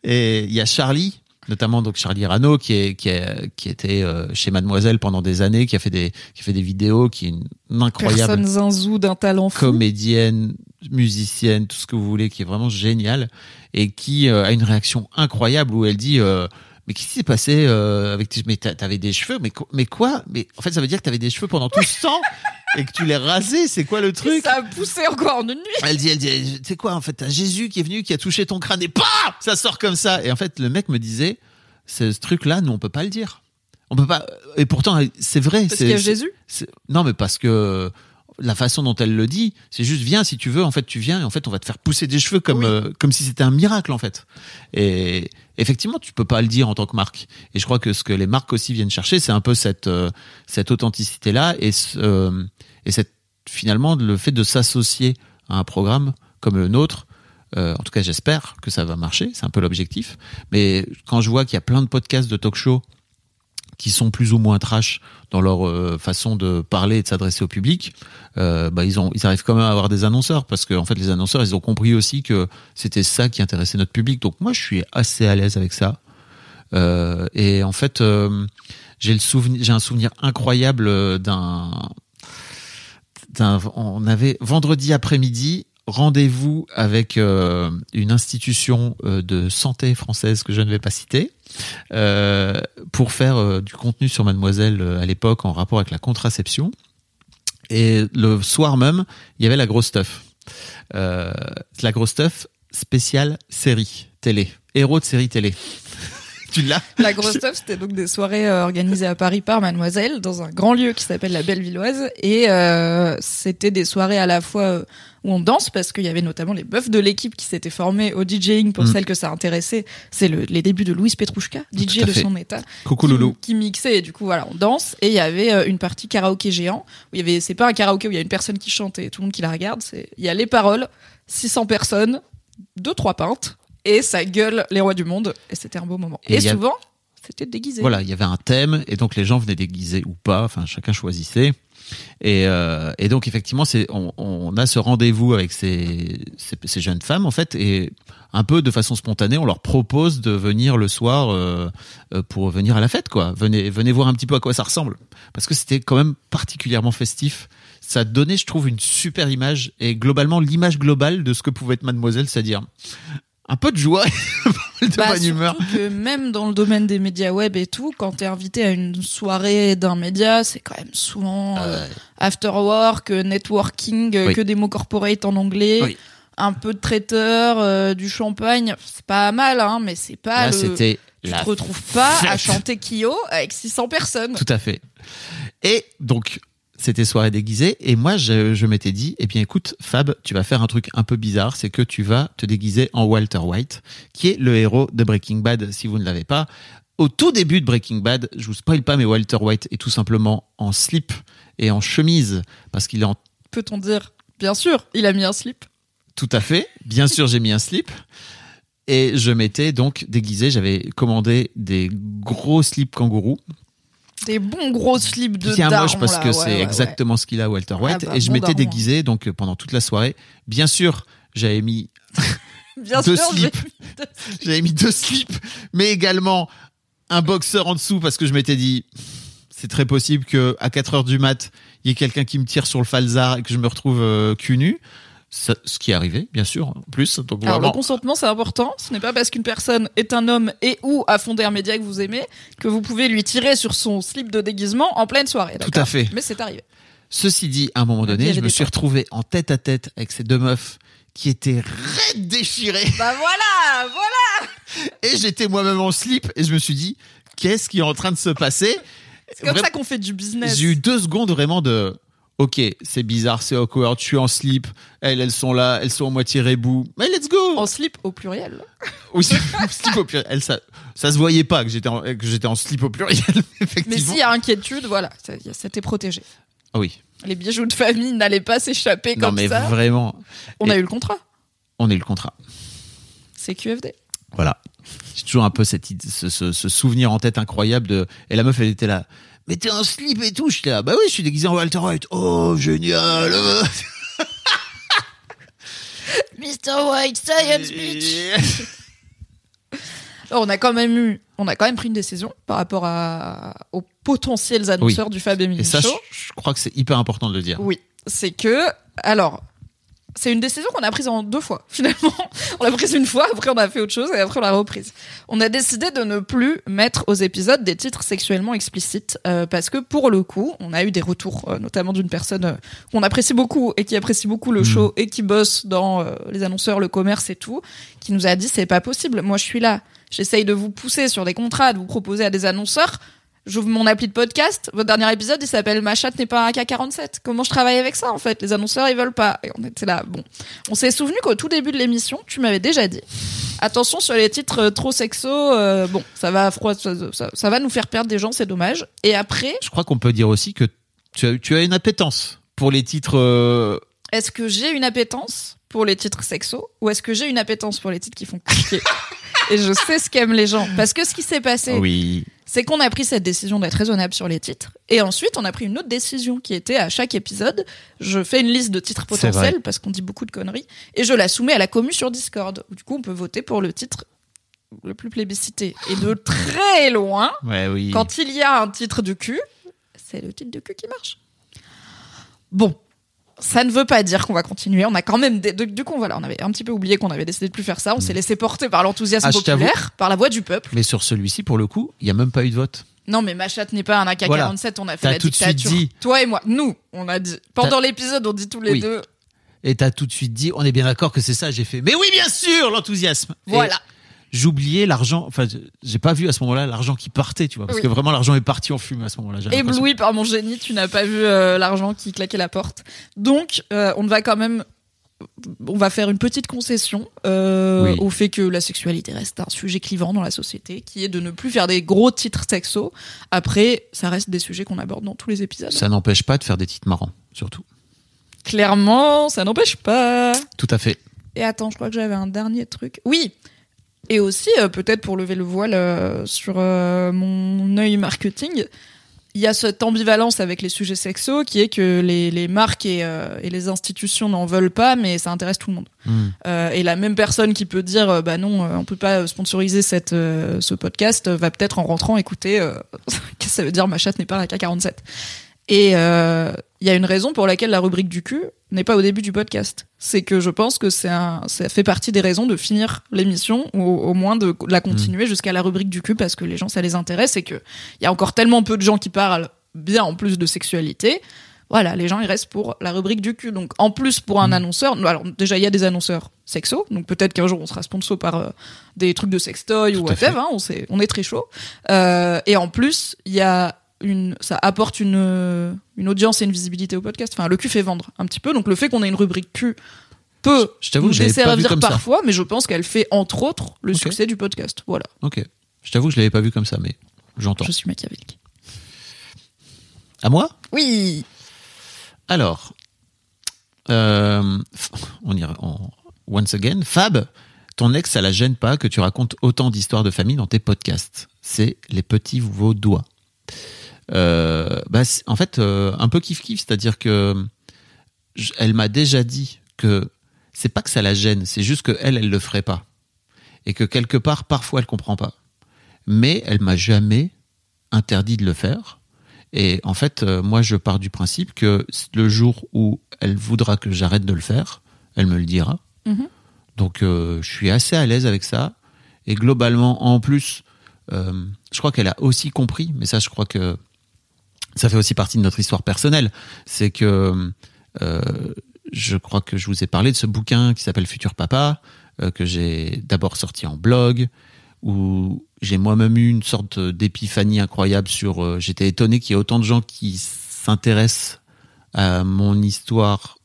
Et il y a Charlie, notamment donc Charlie Rano, qui est qui est qui était euh, chez Mademoiselle pendant des années, qui a fait des qui fait des vidéos, qui est une incroyable Personne zinzou d'un talent fou. comédienne, musicienne, tout ce que vous voulez, qui est vraiment géniale et qui euh, a une réaction incroyable où elle dit euh, mais qu'est-ce qui s'est passé euh, avec tes mais t'a- t'avais des cheveux mais mais quoi? Mais en fait ça veut dire que t'avais des cheveux pendant tout ce temps et que tu les rasais c'est quoi le truc? Ça a poussé encore en une nuit. elle dit elle dit tu sais quoi en fait t'as Jésus qui est venu qui a touché ton crâne et pas ça sort comme ça et en fait le mec me disait ce, truc là nous on peut pas le dire on peut pas et pourtant c'est vrai Parce c'est- qu'il y a c'est- Jésus? c'est- Non, mais parce que la façon dont elle le dit, c'est juste viens si tu veux. En fait, tu viens et en fait, on va te faire pousser des cheveux comme Oui. euh, comme si c'était un miracle en fait. Et effectivement, tu peux pas le dire en tant que marque. Et je crois que ce que les marques aussi viennent chercher, c'est un peu cette euh, cette authenticité là et ce, euh, et cette finalement le fait de s'associer à un programme comme le nôtre. Euh, en tout cas, j'espère que ça va marcher. C'est un peu l'objectif. Mais quand je vois qu'il y a plein de podcasts de talk-show qui sont plus ou moins trash dans leur euh, façon de parler et de s'adresser au public, euh, bah ils ont ils arrivent quand même à avoir des annonceurs parce que en fait les annonceurs ils ont compris aussi que c'était ça qui intéressait notre public. Donc moi je suis assez à l'aise avec ça. Euh, et en fait j'ai le souvenir j'ai un souvenir incroyable d'un d'un on avait vendredi après-midi rendez-vous avec euh, une institution euh, de santé française que je ne vais pas citer euh, pour faire du contenu sur Mademoiselle à l'époque en rapport avec la contraception. Et le soir même, il y avait la grosse stuff. La grosse stuff spéciale série télé, héros de série télé. Tu l'as La grosse stuff, c'était donc des soirées euh, organisées à Paris par Mademoiselle dans un grand lieu qui s'appelle la Bellevilloise et euh, c'était des soirées à la fois euh, où on danse parce qu'il y avait notamment les meufs de l'équipe qui s'étaient formés au DJing pour Mm. celles que ça intéressait. C'est le, les débuts de Louise Petrouchka, DJ de fait. son état. Coucou qui, Loulou. qui mixait et du coup voilà on danse et il y avait euh, une partie karaoké géant où il y avait c'est pas un karaoké où il y a une personne qui chante et tout le monde qui la regarde c'est il y a les paroles 600 personnes deux trois pintes et ça gueule les rois du monde et c'était un beau moment Et y a- souvent c'était déguisé Voilà, il y avait un thème et donc les gens venaient déguisés ou pas, enfin chacun choisissait. Et, euh, et donc effectivement, c'est on, on a ce rendez-vous avec ces, ces, ces jeunes femmes en fait et un peu de façon spontanée, on leur propose de venir le soir euh, euh, pour venir à la fête quoi. Venez venez voir un petit peu à quoi ça ressemble parce que c'était quand même particulièrement festif. Ça donnait, je trouve, une super image et globalement l'image globale de ce que pouvait être Mademoiselle, c'est-à-dire un peu de joie, de Bah, bonne humeur. que même dans le domaine des médias web et tout, quand t'es invité à une soirée d'un média, c'est quand même souvent euh, after work, euh, networking, euh, Oui. que des mots corporate en anglais, Oui. un peu de traiteur, euh, du champagne. C'est pas mal, hein, mais c'est pas Là, le. c'était Tu te retrouves pas à chanter Kyo avec 600 personnes. Tout à fait. Et donc, c'était soirée déguisée. Et moi, je, je m'étais dit, eh bien, écoute, Fab, tu vas faire un truc un peu bizarre. C'est que tu vas te déguiser en Walter White, qui est le héros de Breaking Bad, si vous ne l'avez pas. Au tout début de Breaking Bad, je vous spoil pas, mais Walter White est tout simplement en slip et en chemise, parce qu'il est en Peut-on dire Bien sûr, il a mis un slip. tout à fait. Bien sûr, j'ai mis un slip. Et je m'étais donc déguisé. J'avais commandé des gros slips kangourous Des bons gros slips de bien daron, moche parce que c'est ouais, ouais. exactement ce qu'il a Walter White Ah bah, et je bon m'étais daron, déguisé donc euh, pendant toute la soirée bien sûr j'avais mis Bien deux sûr, j'ai slips. mis deux slips. j'avais mis deux slips mais également un boxeur en dessous parce que je m'étais dit c'est très possible que à 4 heures du mat il y ait quelqu'un qui me tire sur le falzar et que je me retrouve euh, cul nu Ce qui est arrivé bien sûr en plus donc Alors, le consentement, c'est important. Ce n'est pas parce qu'une personne est un homme et ou a fondé un média que vous aimez que vous pouvez lui tirer sur son slip de déguisement en pleine soirée. Tout à fait. Mais c'est arrivé. Ceci dit, à un moment donné, je me suis retrouvé en tête à tête avec ces deux meufs qui étaient raides déchirées. Bah voilà, voilà. Et j'étais moi-même en slip et je me suis dit, qu'est-ce qui est en train de se passer? C'est comme ça qu'on fait du business. J'ai eu deux secondes vraiment de, ok, c'est bizarre, c'est awkward, je suis en slip, elles, elles sont là, elles sont en moitié rebou, mais let's go En slip au pluriel. Oui, slip au pluriel. Elles, ça, ça se voyait pas que j'étais en, que j'étais en slip au pluriel, Mais effectivement. s'il y a inquiétude, voilà, c'était protégé. Ah oui, Les bijoux de famille n'allaient pas s'échapper non comme mais ça. vraiment, On a eu le contrat. on a eu le contrat. C'est QFD. Voilà. J'ai toujours un peu cette idée- ce, ce- ce souvenir en tête incroyable de. Et la meuf, elle était là. Mais t'es en slip et tout. J'étais là. Bah oui, je suis déguisé en Walter White. Oh, génial. Mr. White Science Alors, on a quand même eu, on a quand même pris une décision par rapport à, aux potentiels annonceurs du Fab et Mini Et ça, je, je crois que c'est hyper important de le dire. Oui, c'est que, alors, c'est une décision qu'on a prise en deux fois, finalement. On l'a prise une fois, après on a fait autre chose et après on l'a reprise. On a décidé de ne plus mettre aux épisodes des titres sexuellement explicites euh, parce que pour le coup, on a eu des retours, euh, notamment d'une personne euh, qu'on apprécie beaucoup et qui apprécie beaucoup le Mhm. show et qui bosse dans euh, les annonceurs, le commerce et tout, qui nous a dit c'est pas possible. Moi, je suis là, j'essaye de vous pousser sur des contrats, de vous proposer à des annonceurs. J'ouvre mon appli de podcast. Votre dernier épisode, il s'appelle Ma chatte n'est pas un K47. Comment je travaille avec ça, en fait? Les annonceurs, ils veulent pas. Et on était là. Bon. On s'est souvenu qu'au tout début de l'émission, tu m'avais déjà dit. Attention sur les titres euh, trop sexo, euh, bon, ça va froid, ça, ça- ça va nous faire perdre des gens, c'est dommage. Et après, Je crois qu'on peut dire aussi que tu as, tu as une appétence pour les titres. euh, est-ce que j'ai une appétence pour les titres sexo ou est-ce que j'ai une appétence pour les titres qui font cliquer Et je sais ce qu'aiment les gens. Parce que ce qui s'est passé, Oui. C'est qu'on a pris cette décision d'être raisonnable sur les titres. Et ensuite, on a pris une autre décision qui était à chaque épisode, je fais une liste de titres potentiels parce qu'on dit beaucoup de conneries et je la soumets à la commu sur Discord. Où, du coup, on peut voter pour le titre le plus plébiscité. Et de très loin, Ouais, oui. quand il y a un titre de cul, c'est le titre de cul qui marche. Bon. Ça ne veut pas dire qu'on va continuer. On a quand même des... du- coup, voilà, on avait un petit peu oublié qu'on avait décidé de plus faire ça. On s'est laissé porter par l'enthousiasme Ah, populaire, par la voix du peuple. Mais sur celui-ci, pour le coup, il y a même pas eu de vote. Non, mais ma chatte n'est pas un AK-47, Voilà. on a fait T'as la tout de suite dit. Toi et moi, nous, on a dit. Pendant l'épisode, on dit tous les Oui. deux. Et t'as tout de suite dit, on est bien d'accord que c'est ça. J'ai fait, mais oui, bien sûr, l'enthousiasme. Et Voilà. J'oubliais l'argent. Enfin, j'ai pas vu à ce moment-là l'argent qui partait, tu vois, parce Oui. que vraiment l'argent est parti en fumée à ce moment-là. Ébloui par mon génie, tu n'as pas vu euh, l'argent qui claquait la porte. Donc, euh, on va quand même, on va faire une petite concession euh, Oui. au fait que la sexualité reste un sujet clivant dans la société, qui est de ne plus faire des gros titres sexo. Après, ça reste des sujets qu'on aborde dans tous les épisodes. Ça n'empêche pas de faire des titres marrants, surtout. Clairement, ça n'empêche pas. Tout à fait. Et attends, je crois que j'avais un dernier truc. Oui. Et aussi, euh, peut-être pour lever le voile euh, sur euh, mon œil marketing, il y a cette ambivalence avec les sujets sexo qui est que les, les marques et, et les institutions n'en veulent pas, mais ça intéresse tout le monde. Hmm. Et la même personne qui peut dire, bah non, on peut pas sponsoriser cette, ce podcast, va peut-être en rentrant écouter qu'est-ce que ça veut dire ma chatte n'est pas la K47. Et euh, il y a une raison pour laquelle la rubrique du cul n'est pas au début du podcast. C'est que je pense que c'est un, ça fait partie des raisons de finir l'émission ou au moins de la continuer jusqu'à la rubrique du cul parce que les gens ça les intéresse et que il y a encore tellement peu de gens qui parlent bien en plus de sexualité. Voilà, les gens ils restent pour la rubrique du cul. Donc en plus pour un annonceur, alors déjà il y a des annonceurs sexo, donc peut-être qu'un jour on sera sponsor par euh, des trucs de sextoy ou Tout whatever, hein, on, sait, on est très chaud. Euh, et en plus il y a une, ça apporte une, une audience et une visibilité au podcast. Enfin, le cul fait vendre un petit peu. Donc, le fait qu'on ait une rubrique cul peut Je nous desservir ça. parfois, mais je pense qu'elle fait entre autres le succès du podcast. Voilà. Ok. Je t'avoue que je l'avais pas vu comme ça, mais j'entends. Je suis machiavélique. À moi? Oui. Alors, euh, on ira on- once again. Fab, ton ex, ça la gêne pas que tu racontes autant d'histoires de famille dans tes podcasts. C'est les petits vaudois. Euh, bah, en fait, euh, un peu kiff kiff, c'est-à-dire que je- elle m'a déjà dit que c'est pas que ça la gêne, c'est juste que elle, elle le ferait pas, et que quelque part, parfois, elle comprend pas. Mais elle m'a jamais interdit de le faire. Et en fait, euh, moi, je pars du principe que le jour où elle voudra que j'arrête de le faire, elle me le dira. Mhm. Donc, euh, je suis assez à l'aise avec ça. Et globalement, en plus, euh, je crois qu'elle a aussi compris, mais ça, je crois que ça fait aussi partie de notre histoire personnelle. C'est que euh, je crois que je vous ai parlé de ce bouquin qui s'appelle Futur Papa, euh, que j'ai d'abord sorti en blog, où j'ai moi-même eu une sorte d'épiphanie incroyable sur. euh, J'étais étonné qu'il y ait autant de gens qui s'intéressent à mon histoire,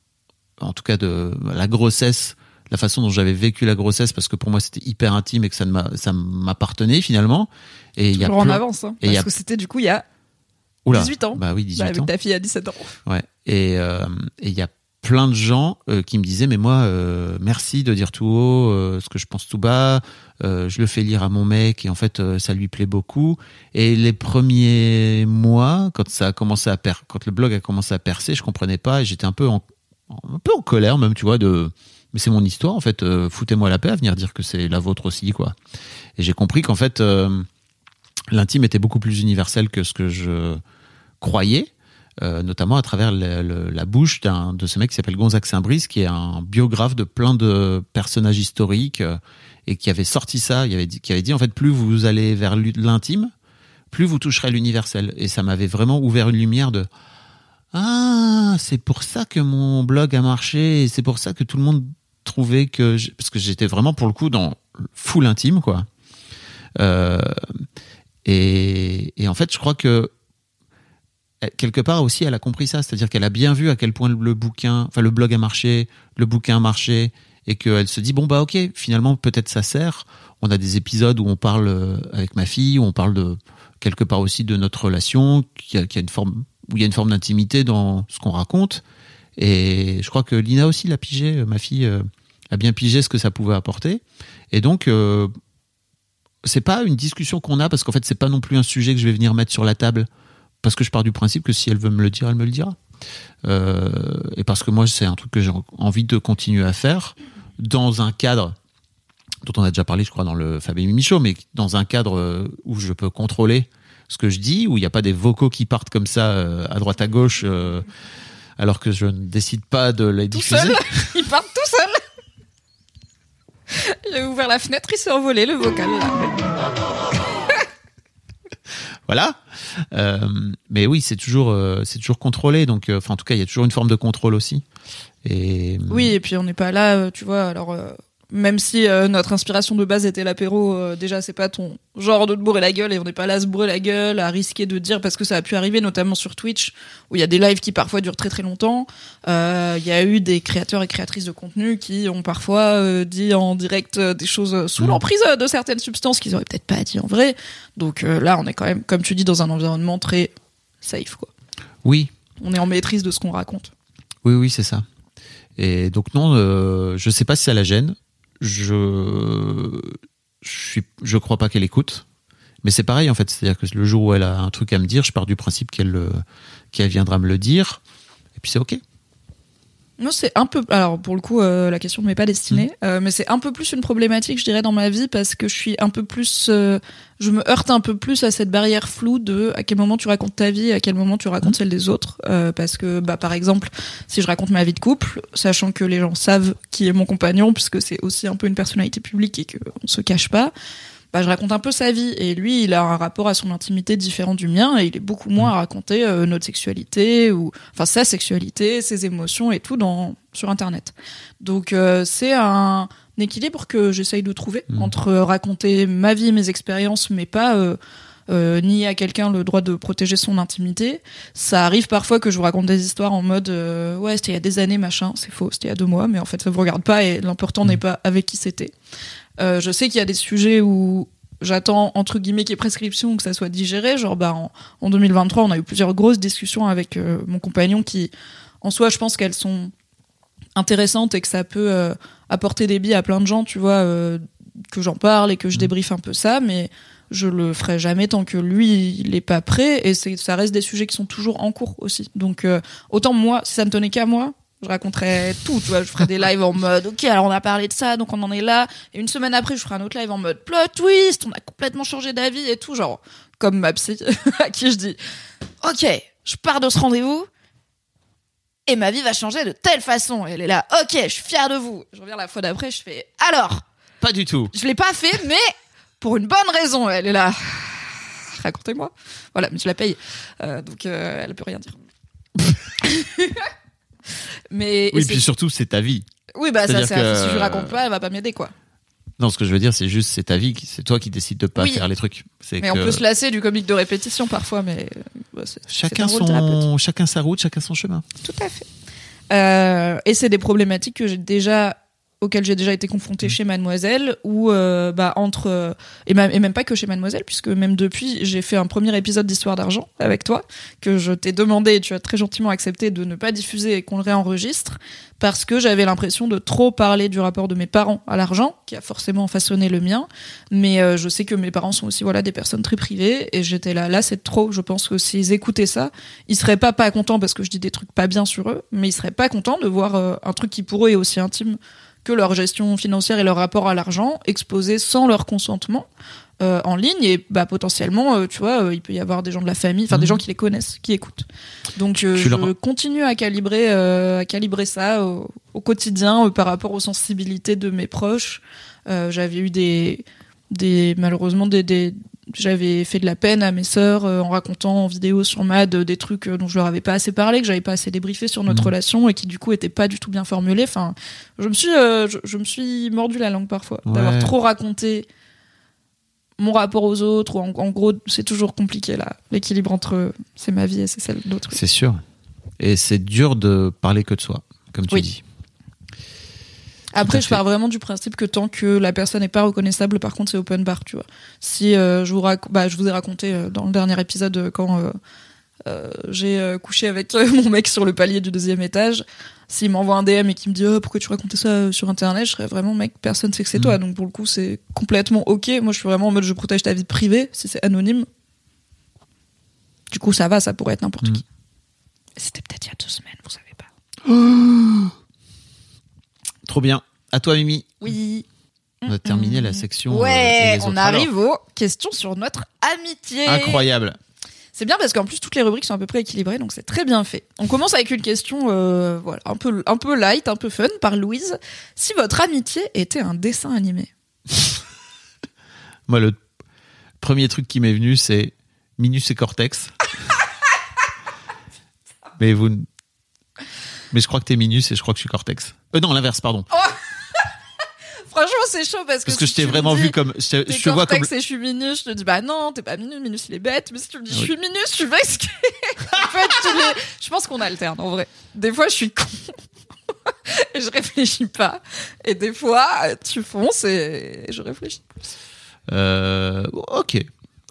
en tout cas de la grossesse, la façon dont j'avais vécu la grossesse, parce que pour moi c'était hyper intime et que ça m'appartenait finalement. Et il y a en avance. hein, parce que c'était du coup il y a Oula. 18 ans. Bah oui, 18 bah, avec ans. ta fille à 17 ans. Ouais. Et euh, et il y a plein de gens euh, qui me disaient mais moi euh, merci de dire tout haut euh, ce que je pense tout bas. Je le fais lire à mon mec et en fait ça lui plaît beaucoup. Et les premiers mois, quand ça a commencé à per quand le blog a commencé à percer, je comprenais pas et j'étais un peu en un peu en colère même, tu vois, de mais c'est mon histoire en fait. Foutez-moi la paix à venir dire que c'est la vôtre aussi quoi. Et j'ai compris qu'en fait l'intime était beaucoup plus universel que ce que je croyais euh, notamment à travers la bouche de ce mec qui s'appelle Gonzague Saint-Brice, qui est un biographe de plein de personnages historiques euh, et qui avait sorti ça, il avait qui avait dit en fait plus vous allez vers l'intime, plus vous toucherez l'universel. Et ça m'avait vraiment ouvert une lumière de ah c'est pour ça que mon blog a marché, et c'est pour ça que tout le monde trouvait que parce que j'étais vraiment pour le coup dans full intime quoi. Euh, et, et en fait je crois que quelque part aussi, elle a compris ça, c'est-à-dire qu'elle a bien vu à quel point le bouquin, enfin le blog a marché, le bouquin a marché, et qu'elle se dit bon bah ok, finalement peut-être ça sert. On a des épisodes où on parle euh, avec ma fille, où on parle de quelque part aussi de notre relation, qui a, qui a une forme, où il y a une forme d'intimité dans ce qu'on raconte. Et je crois que Lina aussi l'a pigé, euh, ma fille euh, a bien pigé ce que ça pouvait apporter. Et donc euh, c'est pas une discussion qu'on a parce qu'en fait c'est pas non plus un sujet que je vais venir mettre sur la table parce que je pars du principe que si elle veut me le dire, elle me le dira. Euh, et parce que moi, c'est un truc que j'ai envie de continuer à faire dans un cadre dont on a déjà parlé, je crois, dans le Fabien Michaud, mais dans un cadre euh, où je peux contrôler ce que je dis, où il n'y a pas des vocaux qui partent comme ça euh, à droite à gauche, euh, alors que je ne décide pas de les Tout diffuser. seul. Ils partent tout seul. Il a ouvert la fenêtre, il s'est envolé le vocal. là. Voilà. Euh, mais oui, c'est toujours, euh, c'est toujours contrôlé. Donc, euh, enfin, en tout cas, il y a toujours une forme de contrôle aussi. Et Oui, et puis on n'est pas là, euh, tu vois. Alors, euh, même si euh, notre inspiration de base était l'apéro, euh, déjà c'est pas ton genre de te bourrer la gueule et on n'est pas là à se bourrer la gueule, à risquer de dire parce que ça a pu arriver notamment sur Twitch où il y a des lives qui parfois durent très très longtemps. Euh, Il y a eu des créateurs et créatrices de contenu qui ont parfois euh, dit en direct des choses sous Mhm. l'emprise de certaines substances qu'ils auraient peut-être pas dit en vrai. Donc là on est quand même, comme tu dis, dans un environnement très safe quoi. Oui, On est en maîtrise de ce qu'on raconte. oui, oui, c'est ça. Et donc non, je sais pas si ça la gêne. Je crois pas qu'elle écoute. Mais c'est pareil en fait, c'est-à-dire que le jour où elle a un truc à me dire, je pars du principe qu'elle euh, qu'elle viendra me le dire. Et puis c'est ok. Non, c'est un peu. Alors, pour le coup, euh, la question ne m'est pas destinée, Mmh. euh, mais c'est un peu plus une problématique, je dirais, dans ma vie, parce que je suis un peu plus. euh, je me heurte un peu plus à cette barrière floue de à quel moment tu racontes ta vie, à quel moment tu racontes celle des autres. euh, parce que, bah, par exemple, si je raconte ma vie de couple, sachant que les gens savent qui est mon compagnon, puisque c'est aussi un peu une personnalité publique et qu'on se cache pas. Bah, je raconte un peu sa vie et lui il a un rapport à son intimité différent du mien et il est beaucoup moins à raconter euh, notre sexualité ou enfin sa sexualité ses émotions et tout dans sur internet donc euh, c'est un équilibre que j'essaye de trouver Mhm. entre raconter ma vie mes expériences mais pas euh, euh, nier à quelqu'un le droit de protéger son intimité. Ça arrive parfois que je vous raconte des histoires en mode euh, ouais c'était il y a des années machin, c'est faux, c'était il y a deux mois, mais en fait ça vous regarde pas et l'important n'est pas avec qui c'était. Euh, je sais qu'il y a des sujets où j'attends entre guillemets qu'il y ait prescription que ça soit digéré. Genre bah en, en 2023 on a eu plusieurs grosses discussions avec euh, mon compagnon qui en soi je pense qu'elles sont intéressantes et que ça peut euh, apporter des billes à plein de gens, tu vois, euh, que j'en parle et que je débriefe un peu ça, mais je le ferai jamais tant que lui il est pas prêt et c'est ça reste des sujets qui sont toujours en cours aussi. Donc euh, autant moi si ça ne tenait qu'à moi, je raconterais tout, tu vois, je ferais des lives en mode OK, alors on a parlé de ça, donc on en est là et une semaine après je ferai un autre live en mode plot twist, on a complètement changé d'avis et tout genre comme ma psy à qui je dis OK, je pars de ce rendez-vous et ma vie va changer de telle façon. Et elle est là, ok, je suis fière de vous. Je reviens la fois d'après, je fais, alors, Pas du tout. je l'ai pas fait, mais pour une bonne raison. Elle est là, racontez-moi. Voilà, mais je la paye, Euh, donc euh, elle peut rien dire. mais Oui, et puis surtout c'est ta vie. oui, bah ça, c'est que- si je lui raconte pas, elle va pas m'aider quoi. Non, ce que je veux dire, c'est juste c'est ta vie, c'est toi qui décides de pas Oui. faire les trucs. Mais que on peut se lasser du comique de répétition parfois, mais euh, bah, chacun son, chacun sa route, chacun son chemin. Tout à fait. Euh, et c'est des problématiques que j'ai déjà auxquelles j'ai déjà été confrontée chez Mademoiselle ou euh, bah entre euh, et, même, et même pas que chez Mademoiselle puisque même depuis j'ai fait un premier épisode d'histoire d'argent avec toi que je t'ai demandé et tu as très gentiment accepté de ne pas diffuser et qu'on le réenregistre parce que j'avais l'impression de trop parler du rapport de mes parents à l'argent qui a forcément façonné le mien. Mais euh, je sais que mes parents sont aussi voilà des personnes très privées et j'étais là. Là c'est trop. Je pense que s'ils écoutaient ça ils seraient pas pas contents parce que je dis des trucs pas bien sur eux, mais ils seraient pas contents de voir euh, un truc qui pour eux est aussi intime que leur gestion financière et leur rapport à l'argent exposé sans leur consentement euh, en ligne. Et bah potentiellement euh, tu vois euh, il peut y avoir des gens de la famille enfin des Mhm. gens qui les connaissent qui écoutent. Donc euh, je leur- continue à calibrer euh, à calibrer ça au, au quotidien par rapport aux sensibilités de mes proches. Euh, j'avais eu des des malheureusement des, des j'avais fait de la peine à mes sœurs euh, en racontant en vidéo sur Mad euh, des trucs euh, dont je leur avais pas assez parlé, que j'avais pas assez débriefé sur notre Mhm. relation et qui du coup étaient pas du tout bien formulés. Enfin, je me suis, euh, je, je me suis mordu la langue parfois d'avoir trop raconté mon rapport aux autres. Ou en, en gros, c'est toujours compliqué là, l'équilibre entre c'est ma vie et c'est celle d'autrui. C'est sûr. Et c'est dur de parler que de soi, comme tu Oui. dis. Après, je pars vraiment du principe que tant que la personne n'est pas reconnaissable, par contre, c'est open bar, tu vois. Si euh, je vous rac- bah, je vous ai raconté euh, dans le dernier épisode euh, quand euh, euh, j'ai euh, couché avec euh, mon mec sur le palier du deuxième étage, s'il m'envoie un DM et qu'il me dit oh, pourquoi tu racontais ça sur internet, je serais vraiment mec, personne sait que c'est Mm. toi. Donc pour le coup, c'est complètement ok. Moi, je suis vraiment en mode je protège ta vie privée si c'est anonyme. Du coup, ça va, ça pourrait être n'importe Mm. qui. C'était peut-être il y a deux semaines, vous savez pas. Trop bien. À toi, Mimi. Oui. On a terminé la section. euh, Ouais, on arrive aux questions sur notre amitié. Incroyable. C'est bien parce qu'en plus toutes les rubriques sont à peu près équilibrées, donc c'est très bien fait. On commence avec une question, euh, voilà, un peu, un peu light, un peu fun, par Louise. Si votre amitié était un dessin animé, Moi, le premier truc qui m'est venu, c'est Minus et Cortex. Mais vous. Mais je crois que t'es Minus et je crois que je suis Cortex. Euh, non, l'inverse, pardon. Franchement, c'est chaud parce que Parce que si je t'ai vraiment dis, vu comme. Je, te- T'es je te vois comme. cortex et je suis minus, je te dis bah non, t'es pas minus, minus il est bête, mais si tu me dis je suis minus, je suis vexé. en fait, tu les- je pense qu'on alterne en vrai. Des fois, je suis con et je réfléchis pas, et des fois, tu fonces et je réfléchis. Euh, ok.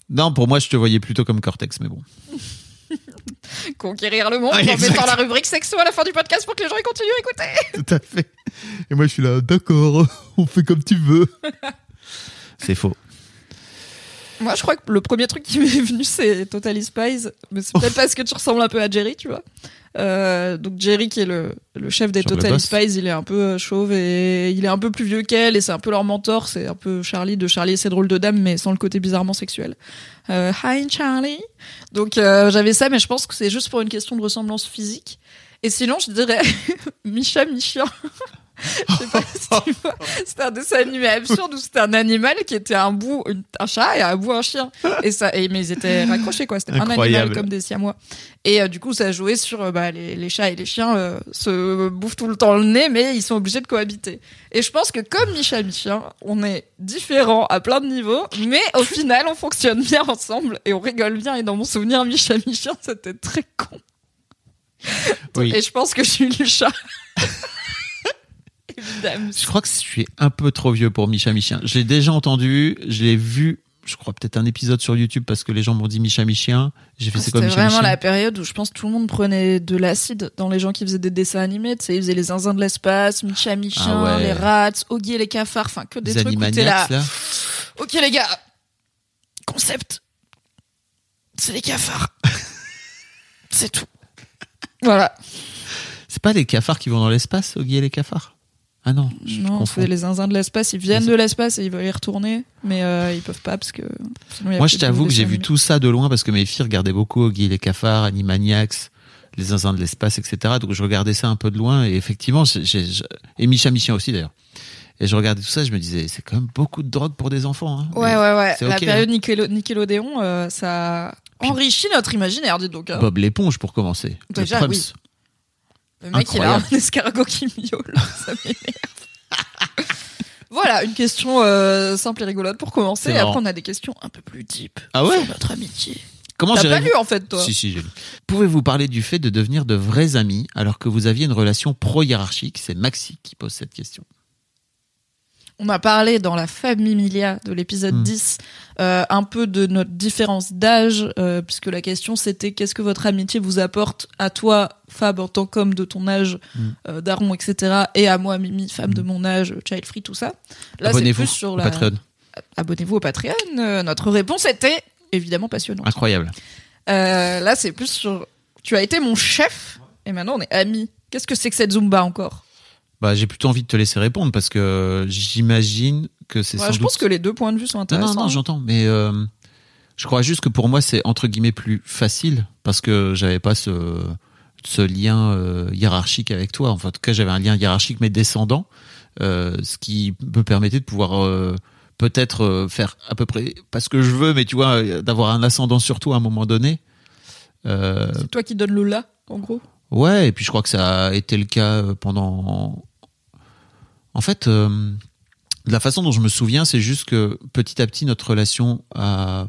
Non, pour moi, je te voyais plutôt comme Cortex, mais bon. Conquérir le monde Ouais, en exact. mettant la rubrique sexo à la fin du podcast pour que les gens y continuent à écouter. Tout à fait. Et moi, je suis là, d'accord, on fait comme tu veux. C'est faux. Moi, je crois que le premier truc qui m'est venu, c'est Totally Spies. Mais c'est peut-être parce que tu ressembles un peu à Jerry, tu vois. Euh, donc Jerry, qui est le, le chef des Genre boss. Spies, il est un peu euh, chauve et il est un peu plus vieux qu'elle et c'est un peu leur mentor. C'est un peu Charlie de Charlie et ses drôles de dames, mais sans le côté bizarrement sexuel. Euh, Hi Charlie. Donc euh, j'avais ça, mais je pense que c'est juste pour une question de ressemblance physique. Et sinon, je dirais Micha Michien. Je sais pas si tu vois. C'était un dessin animé absurde où c'était un animal qui était un bout une- un chat et un bout un chien. Et ça, et, mais ils étaient raccrochés quoi. C'était un animal Incroyable. comme des siamois. Et euh, du coup, ça jouait sur euh, bah, les, les chats et les chiens euh, se bouffent tout le temps le nez, mais ils sont obligés de cohabiter. Et je pense que comme Micha Michien, on est différents à plein de niveaux, mais au final, on fonctionne bien ensemble et on rigole bien. Et dans mon souvenir, Micha Michien, c'était très con. Oui. Et je pense que je suis le chat. Évidemment. Je crois que je suis un peu trop vieux pour Micha Michien. Je l'ai déjà entendu, je l'ai vu, je crois peut-être un épisode sur YouTube parce que les gens m'ont dit Micha Michien. J'ai fait c'est quoi C'était Micha vraiment Michien la période où je pense que tout le monde prenait de l'acide dans les gens qui faisaient des dessins animés. Tu sais, ils faisaient les zinzins de l'espace, Micha Ah ouais. les rats, Oggy et les cafards, enfin que des Les trucs où t'es là. Là. Ok les gars, concept, c'est les cafards. c'est tout. Voilà. C'est pas les cafards qui vont dans l'espace, Oggy et les cafards? Ah non, je non, c'est les zinzins de l'espace. Ils viennent de l'espace et ils veulent y retourner, mais euh, ils peuvent pas parce que. sinon, Moi, je t'avoue que j'ai vu tout ça de loin parce que mes filles regardaient beaucoup Oggy les cafards, Animaniacs, les zinzins de l'espace, etc. Donc je regardais ça un peu de loin et effectivement, j'ai- et Micha Michien aussi d'ailleurs. Et je regardais tout ça, je me disais, c'est quand même beaucoup de drogue pour des enfants. Hein. Ouais, Mais ouais, ouais. La hein. période Nickélo- Nickelodeon, euh, ça enrichit notre imaginaire, dis donc. hein. Bob l'éponge pour commencer. Déjà, oui. Le mec, il a un escargot qui miaule. Ça m'énerve. voilà, une question euh, simple et rigolote pour commencer. Et après, marrant. on a des questions un peu plus deep Ah ouais sur notre amitié. Comment T'as j'ai pas lu, en fait, toi Si, si, j'ai lu. Pouvez-vous parler du fait de devenir de vrais amis alors que vous aviez une relation pro-hiérarchique? C'est Maxi qui pose cette question. On a parlé dans la Familia de l'épisode Hmm. 10 euh, un peu de notre différence d'âge, euh, puisque la question c'était qu'est-ce que votre amitié vous apporte à toi, Fab, en tant qu'homme de ton âge, Hmm. euh, daron, etc., et à moi, Mimi, femme de mon âge, child free, tout ça. Là, c'est Abonnez-vous plus sur la... Patreon. Abonnez-vous au Patreon. Notre réponse était évidemment passionnante. Incroyable. Là, c'est plus sur. Tu as été mon chef et maintenant on est amis. Qu'est-ce que c'est que cette Zumba encore? Bah, j'ai plutôt envie de te laisser répondre parce que j'imagine que c'est Ouais, sans Je pense que les deux points de vue sont intéressants. non, non, j'entends. Mais euh, je crois juste que pour moi, c'est entre guillemets plus facile parce que j'avais pas ce, ce lien euh, hiérarchique avec toi. Enfin, en tout cas, j'avais un lien hiérarchique mais descendant, euh, ce qui me permettait de pouvoir peut-être faire à peu près pas ce que je veux, mais tu vois, d'avoir un ascendant sur toi à un moment donné. C'est toi qui donnes le là, en gros. Ouais, et puis je crois que ça a été le cas euh, pendant. En fait, euh, la façon dont je me souviens, c'est juste que petit à petit, notre relation a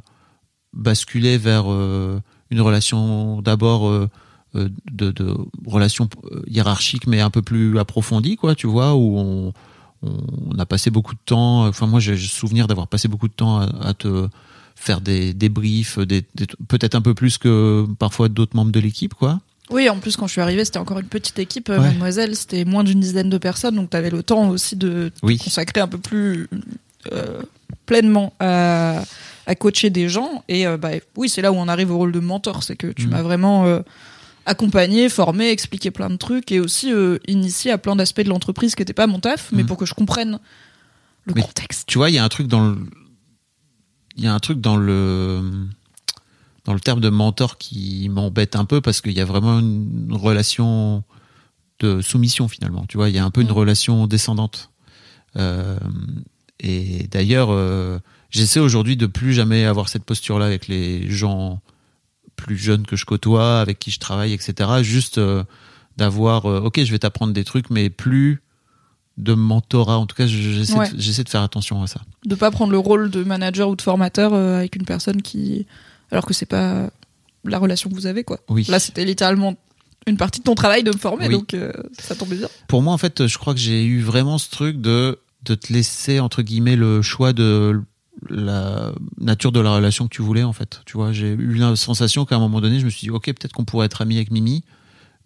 basculé vers euh, une relation d'abord de, relation hiérarchique, mais un peu plus approfondie, quoi, tu vois, où on, a passé beaucoup de temps. Enfin, moi, j'ai le souvenir d'avoir passé beaucoup de temps à, te faire des débriefs, des, des- peut-être un peu plus que parfois d'autres membres de l'équipe, quoi. Oui, en plus, quand je suis arrivée, c'était encore une petite équipe, euh, Ouais. mademoiselle. C'était moins d'une dizaine de personnes, donc tu avais le temps aussi de te Oui. consacrer un peu plus euh, pleinement à, à coacher des gens. Et euh, bah, oui, c'est là où on arrive au rôle de mentor. C'est que tu Mhm. m'as vraiment euh, accompagné, formé, expliqué plein de trucs et aussi euh, initié à plein d'aspects de l'entreprise qui n'étaient pas mon taf, mais Mhm. pour que je comprenne le Mais contexte. tu vois, il y a un truc dans le, il y a un truc dans le, dans le terme de mentor qui m'embête un peu parce qu'il y a vraiment une relation de soumission finalement. Tu vois, il y a un peu une Mm. relation descendante. Euh, et d'ailleurs, euh, j'essaie aujourd'hui de plus jamais avoir cette posture-là avec les gens plus jeunes que je côtoie, avec qui je travaille, etc. Juste euh, d'avoir, ok, je vais t'apprendre des trucs, mais plus de mentorat. En tout cas, je- j'essaie Ouais. de, de faire attention à ça. De pas prendre le rôle de manager ou de formateur avec une personne qui. Alors que c'est pas la relation que vous avez, quoi. Oui. Là, c'était littéralement une partie de ton travail de me former, Oui. donc euh, ça tombait bien. Pour moi, en fait, je crois que j'ai eu vraiment ce truc de, de te laisser, entre guillemets, le choix de la nature de la relation que tu voulais, en fait. Tu vois, j'ai eu la sensation qu'à un moment donné, je me suis dit, ok, peut-être qu'on pourrait être ami avec Mimi,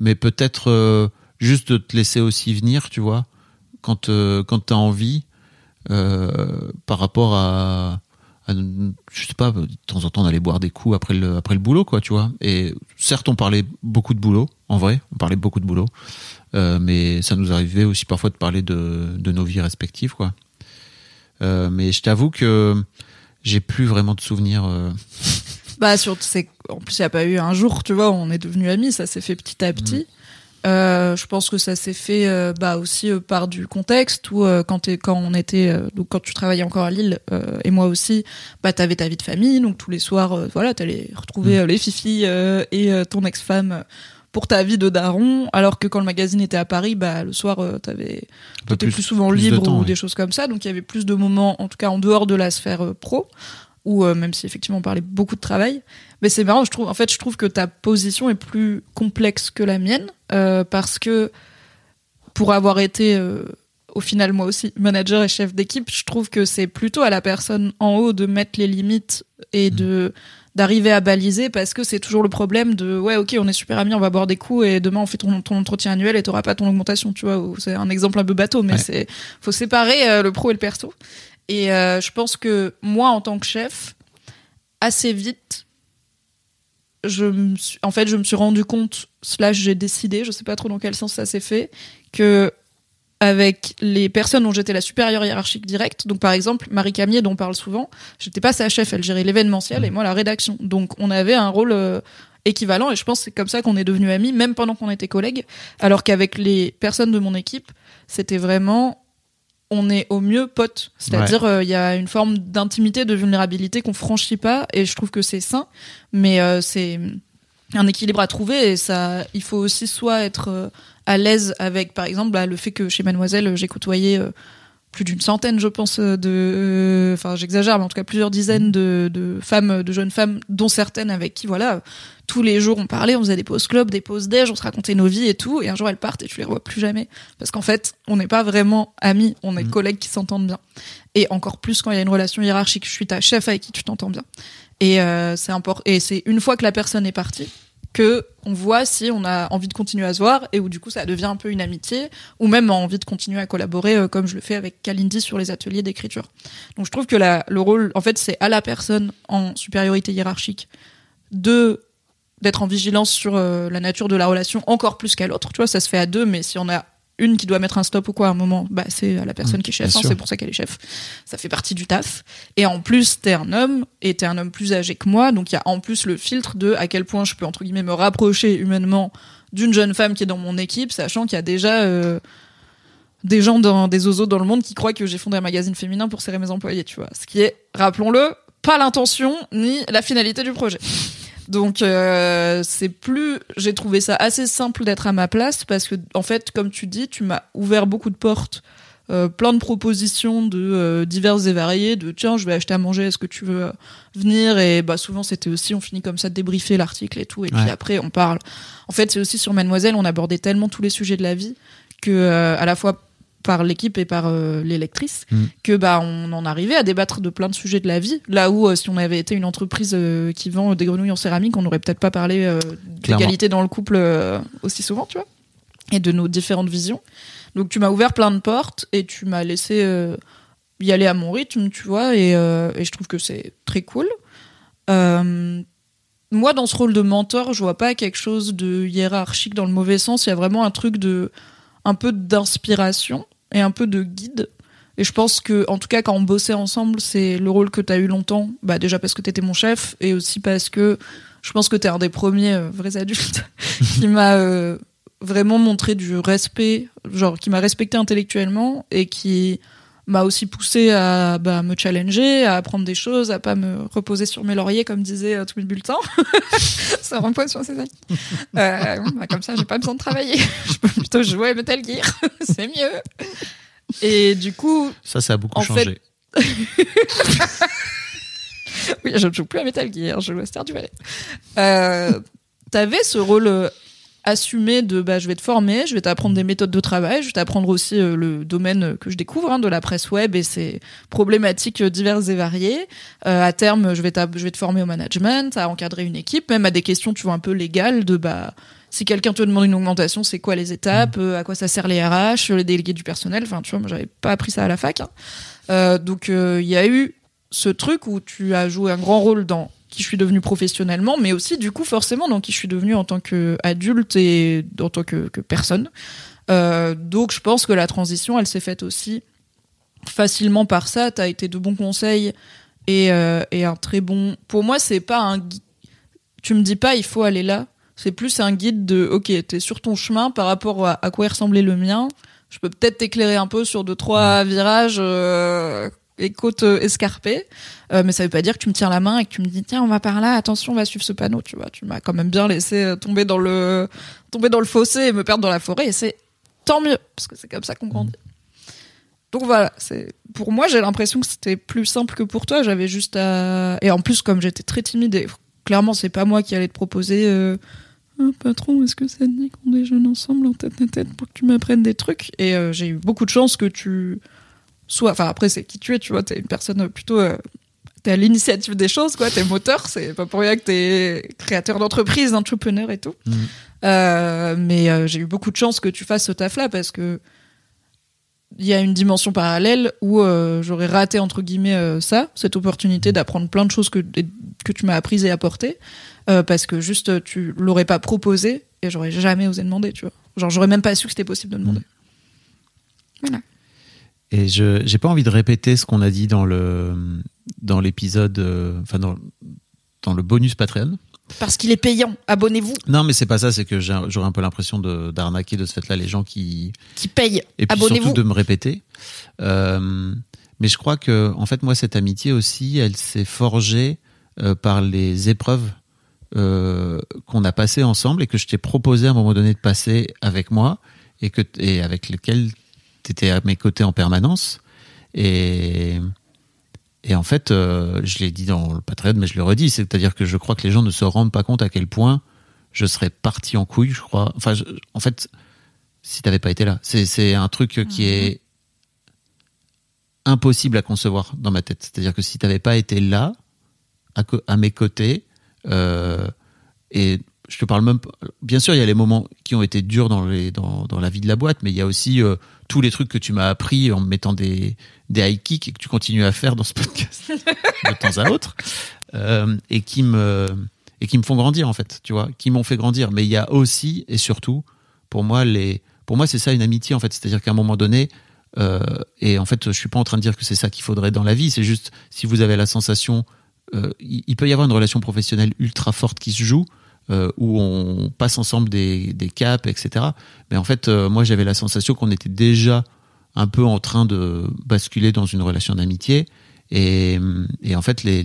mais peut-être euh, juste de te laisser aussi venir, tu vois, quand, euh, quand tu as envie, euh, par rapport à, je sais pas, de temps en temps, on allait boire des coups après le, après le boulot, quoi, tu vois. Et certes, on parlait beaucoup de boulot, en vrai, on parlait beaucoup de boulot. Euh, mais ça nous arrivait aussi parfois de parler de, de nos vies respectives, quoi. Euh, mais je t'avoue que j'ai plus vraiment de souvenirs. euh, Bah, sur, c'est, en plus, il n'y a pas eu un jour, tu vois, où on est devenus amis, ça s'est fait petit à petit. Euh, je pense que ça s'est fait euh, bah aussi euh, par du contexte où euh, quand t'es quand on était euh, donc quand tu travaillais encore à Lille euh, et moi aussi bah t'avais ta vie de famille. Donc tous les soirs voilà t'allais retrouver euh, les fifis euh, et euh, ton ex-femme pour ta vie de daron. Alors que quand le magazine était à Paris bah le soir euh, t'avais t'étais plus, souvent plus de libre temps, ou ouais. des choses comme ça. Donc il y avait plus de moments en tout cas en dehors de la sphère euh, pro ou euh, même si effectivement on parlait beaucoup de travail. Mais c'est marrant je trouve en fait je trouve que ta position est plus complexe que la mienne euh, parce que pour avoir été euh, au final moi aussi manager et chef d'équipe je trouve que c'est plutôt à la personne en haut de mettre les limites et de d'arriver à baliser parce que c'est toujours le problème de ouais ok on est super amis on va boire des coups et demain on fait ton, ton entretien annuel et t'auras pas ton augmentation tu vois. C'est un exemple un peu bateau mais Ouais. c'est faut séparer le pro et le perso et euh, je pense que moi en tant que chef assez vite je me suis, en fait je me suis rendu compte slash j'ai décidé je sais pas trop dans quel sens ça s'est fait que avec les personnes dont j'étais la supérieure hiérarchique directe donc par exemple Marie Camier dont on parle souvent j'étais pas sa chef elle gérait l'événementiel et moi la rédaction. Donc on avait un rôle euh, équivalent et je pense que c'est comme ça qu'on est devenus amis même pendant qu'on était collègues alors qu'avec les personnes de mon équipe c'était vraiment on est au mieux potes. C'est-à-dire euh, il y a une forme d'intimité de vulnérabilité qu'on franchit pas et je trouve que c'est sain. Mais euh, c'est un équilibre à trouver et ça il faut aussi soit être euh, à l'aise avec par exemple bah, le fait que chez Mademoiselle j'ai côtoyé plus d'une centaine je pense euh, de euh, enfin j'exagère mais en tout cas plusieurs dizaines de, de femmes de jeunes femmes dont certaines avec qui voilà tous les jours on parlait on faisait des pauses club des pauses déj on se racontait nos vies et tout et un jour elles partent et tu les revois plus jamais. Parce qu'en fait on n'est pas vraiment amis on est collègues qui s'entendent bien. Et encore plus quand il y a une relation hiérarchique je suis ta chef avec qui tu t'entends bien. Et euh, c'est important et c'est une fois que la personne est partie que on voit si on a envie de continuer à se voir et où du coup ça devient un peu une amitié ou même envie de continuer à collaborer euh, comme je le fais avec Kalindi sur les ateliers d'écriture. Donc je trouve que le rôle en fait c'est à la personne en supériorité hiérarchique de d'être en vigilance sur euh, la nature de la relation encore plus qu'à l'autre, tu vois, ça se fait à deux mais si on a une qui doit mettre un stop ou quoi à un moment, bah c'est à la personne Mmh, qui est chef, hein, c'est pour ça qu'elle est chef. Ça fait partie du taf. Et en plus, t'es un homme, et t'es un homme plus âgé que moi, donc il y a en plus le filtre de à quel point je peux, entre guillemets, me rapprocher humainement d'une jeune femme qui est dans mon équipe, sachant qu'il y a déjà euh, des gens dans des oiseaux dans le monde qui croient que j'ai fondé un magazine féminin pour serrer mes employés, tu vois. Ce qui est, rappelons-le, pas l'intention ni la finalité du projet. Donc euh, c'est plus, j'ai trouvé ça assez simple d'être à ma place parce que en fait, comme tu dis, tu m'as ouvert beaucoup de portes euh, plein de propositions de euh, diverses et variées de tiens je vais acheter à manger est-ce que tu veux venir? Et bah souvent c'était aussi on finit comme ça de débriefer l'article et tout. Et puis après on parle. En fait c'est aussi sur Mademoiselle on abordait tellement tous les sujets de la vie que à la fois par l'équipe et par euh, les lectrices Mm. que bah on en arrivait à débattre de plein de sujets de la vie là où euh, si on avait été une entreprise euh, qui vend des grenouilles en céramique on n'aurait peut-être pas parlé euh, d'égalité dans le couple aussi souvent tu vois et de nos différentes visions donc tu m'as ouvert plein de portes et tu m'as laissé y aller à mon rythme, tu vois, et, et je trouve que c'est très cool. Moi, dans ce rôle de mentor, je vois pas quelque chose de hiérarchique dans le mauvais sens. Il y a vraiment un truc de un peu d'inspiration et un peu de guide. Et je pense que, en tout cas, quand on bossait ensemble, c'est le rôle que tu as eu longtemps. Bah, déjà parce que tu étais mon chef et aussi parce que je pense que tu es un des premiers euh, vrais adultes qui m'a euh, vraiment montré du respect, genre qui m'a respecté intellectuellement et qui m'a aussi poussé à bah, me challenger, à apprendre des choses, à pas me reposer sur mes lauriers comme disait euh, Twin Bulletin. Ça repose sur ses acquis. Euh, bah, comme ça, j'ai pas besoin de travailler. Je peux plutôt jouer à Metal Gear. C'est mieux. Et du coup, Ça, ça a beaucoup changé. oui, je ne joue plus à Metal Gear, je joue à Stardew Valley. Euh, T'avais ce rôle assumé de bah, je vais te former, je vais t'apprendre des méthodes de travail, je vais t'apprendre aussi euh, le domaine que je découvre hein, de la presse web et ses problématiques euh, diverses et variées. Euh, à terme, je vais, je vais te former au management, à encadrer une équipe, même à des questions, tu vois, un peu légales de bah si quelqu'un te demande une augmentation, c'est quoi les étapes, euh, à quoi ça sert les RH, les délégués du personnel. Enfin, tu vois, moi j'avais pas appris ça à la fac. hein. Donc il y a eu ce truc où tu as joué un grand rôle dans qui je suis devenue professionnellement, mais aussi du coup forcément dans qui je suis devenue en tant qu'adulte et en tant que, que personne. Euh, donc je pense que la transition, elle s'est faite aussi facilement par ça. Tu as été de bons conseils et, euh, et un très bon... Pour moi, c'est pas un... Tu me dis pas, il faut aller là. C'est plus un guide de, ok, t'es sur ton chemin par rapport à, à quoi ressemblait le mien. Je peux peut-être t'éclairer un peu sur deux, trois virages euh, et côtes euh, escarpées. Euh, mais ça veut pas dire que tu me tiens la main et que tu me dis, tiens, on va par là, attention, on va suivre ce panneau, tu vois. Tu m'as quand même bien laissé euh, tomber dans le, tomber dans le fossé et me perdre dans la forêt et c'est tant mieux, parce que c'est comme ça qu'on grandit. Donc voilà, c'est pour moi j'ai l'impression que c'était plus simple que pour toi. J'avais juste à et en plus comme j'étais très timide et clairement c'est pas moi qui allais te proposer. Euh... Ah, patron, est-ce que ça te dit qu'on déjeune ensemble en tête à tête pour que tu m'apprennes des trucs? Et euh, j'ai eu beaucoup de chance que tu sois. Enfin après c'est qui tu es, tu vois, t'es une personne plutôt. euh, T'es à l'initiative des choses, quoi. T'es moteur, c'est pas pour rien que t'es créateur d'entreprise, entrepreneur et tout. Mhm. Euh, mais euh, j'ai eu beaucoup de chance que tu fasses ce taf-là parce que il y a une dimension parallèle où euh, j'aurais raté entre guillemets euh, ça, cette opportunité d'apprendre plein de choses que que tu m'as apprises et apportées, euh, parce que juste tu l'aurais pas proposé et j'aurais jamais osé demander, tu vois. Genre j'aurais même pas su que c'était possible de demander. Et je j'ai pas envie de répéter ce qu'on a dit dans le dans l'épisode, euh, enfin dans dans le bonus Patreon. Parce qu'il est payant. Abonnez-vous, Non, mais c'est pas ça. C'est que j'aurais un peu l'impression de d'arnaquer de ce fait-là les gens qui qui paye. et puis surtout de me répéter. Euh, mais je crois que en fait moi cette amitié aussi, elle s'est forgée euh, par les épreuves euh, qu'on a passées ensemble et que je t'ai proposé à un moment donné de passer avec moi et que et avec lesquelles tu étais à mes côtés en permanence et et en fait euh, je l'ai dit dans le Patreon mais je le redis c'est-à-dire que je crois que les gens ne se rendent pas compte à quel point je serais parti en couille je crois. Enfin je- en fait si t'avais pas été là. C'est un truc qui est impossible à concevoir dans ma tête. C'est-à-dire que si t'avais pas été là à mes côtés euh, et je te parle même bien sûr il y a les moments qui ont été durs dans la vie de la boîte mais il y a aussi euh, tous les trucs que tu m'as appris en me mettant des high kicks et que tu continues à faire dans ce podcast de temps à autre euh, et qui me font grandir en fait tu vois qui m'ont fait grandir. Mais il y a aussi et surtout pour moi pour moi c'est ça une amitié en fait. C'est-à-dire qu'à un moment donné euh, et en fait je suis pas en train de dire que c'est ça qu'il faudrait dans la vie c'est juste si vous avez la sensation il peut y avoir une relation professionnelle ultra forte qui se joue euh, où on passe ensemble des, des caps etc mais en fait euh, moi j'avais la sensation qu'on était déjà un peu en train de basculer dans une relation d'amitié et, et en fait les,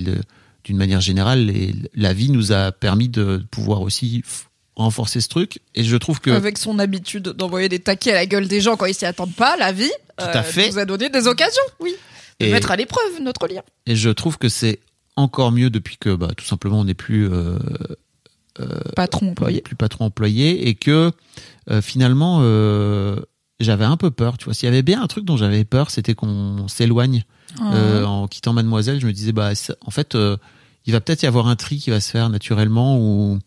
d'une manière générale les- la vie nous a permis de pouvoir aussi renforcer ce truc et je trouve que Avec son habitude d'envoyer des taquets à la gueule des gens quand ils s'y attendent pas, la vie euh, Tout à fait. nous a donné des occasions, oui. De Et- mettre à l'épreuve notre lien. Et je trouve que c'est encore mieux depuis que bah, tout simplement on n'est plus euh, Patron on n'est employé. plus patron employé et que euh, finalement euh, j'avais un peu peur. Tu vois, s'il y avait bien un truc dont j'avais peur, c'était qu'on s'éloigne Euh, en quittant Mademoiselle. Je me disais bah en fait euh, il va peut-être y avoir un tri qui va se faire naturellement ou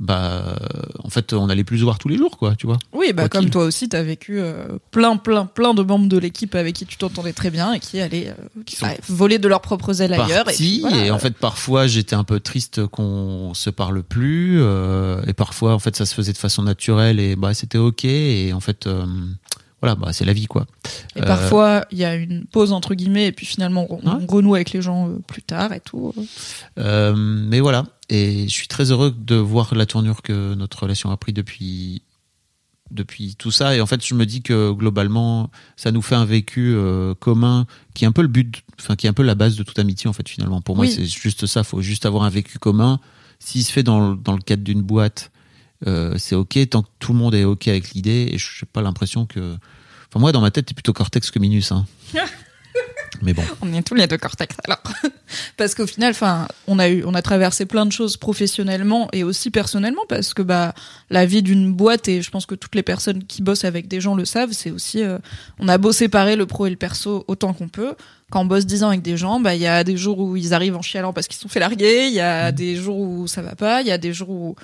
bah en fait on allait plus se voir tous les jours quoi. Tu vois. Oui, bah comme toi aussi, t'as vécu euh, plein, plein, plein de membres de l'équipe avec qui tu t'entendais très bien et qui allaient euh, Qui sont voler de leurs propres ailes ailleurs. Et, parti puis, voilà. et en fait parfois j'étais un peu triste qu'on se parle plus euh, et parfois en fait ça se faisait de façon naturelle et bah c'était ok et en fait voilà bah c'est la vie quoi Et euh, parfois, il y a une pause entre guillemets, et puis finalement, on, renoue avec les gens euh, plus tard et tout. Euh, mais voilà et je suis très heureux de voir la tournure que notre relation a pris depuis depuis tout ça. Et en fait je me dis que globalement ça nous fait un vécu euh, commun qui est un peu le but enfin qui est un peu la base de toute amitié en fait finalement. Pour moi c'est juste ça. Faut juste avoir un vécu commun. S'il se fait dans, le- dans le cadre d'une boîte euh, c'est ok. Tant que tout le monde est ok avec l'idée. Et je n'ai pas l'impression que Enfin, moi, dans ma tête, t'es plutôt cortex que minus. Hein. Mais bon. On est tous les deux cortex alors. parce qu'au final, enfin, on a eu, on a traversé plein de choses professionnellement et aussi personnellement parce que bah la vie d'une boîte et je pense que toutes les personnes qui bossent avec des gens le savent, c'est aussi, euh, on a beau séparer le pro et le perso autant qu'on peut. Quand on bosse 10 ans avec des gens, bah il y a des jours où ils arrivent en chialant parce qu'ils se sont fait larguer, il y a des jours où ça va pas, il y a des jours où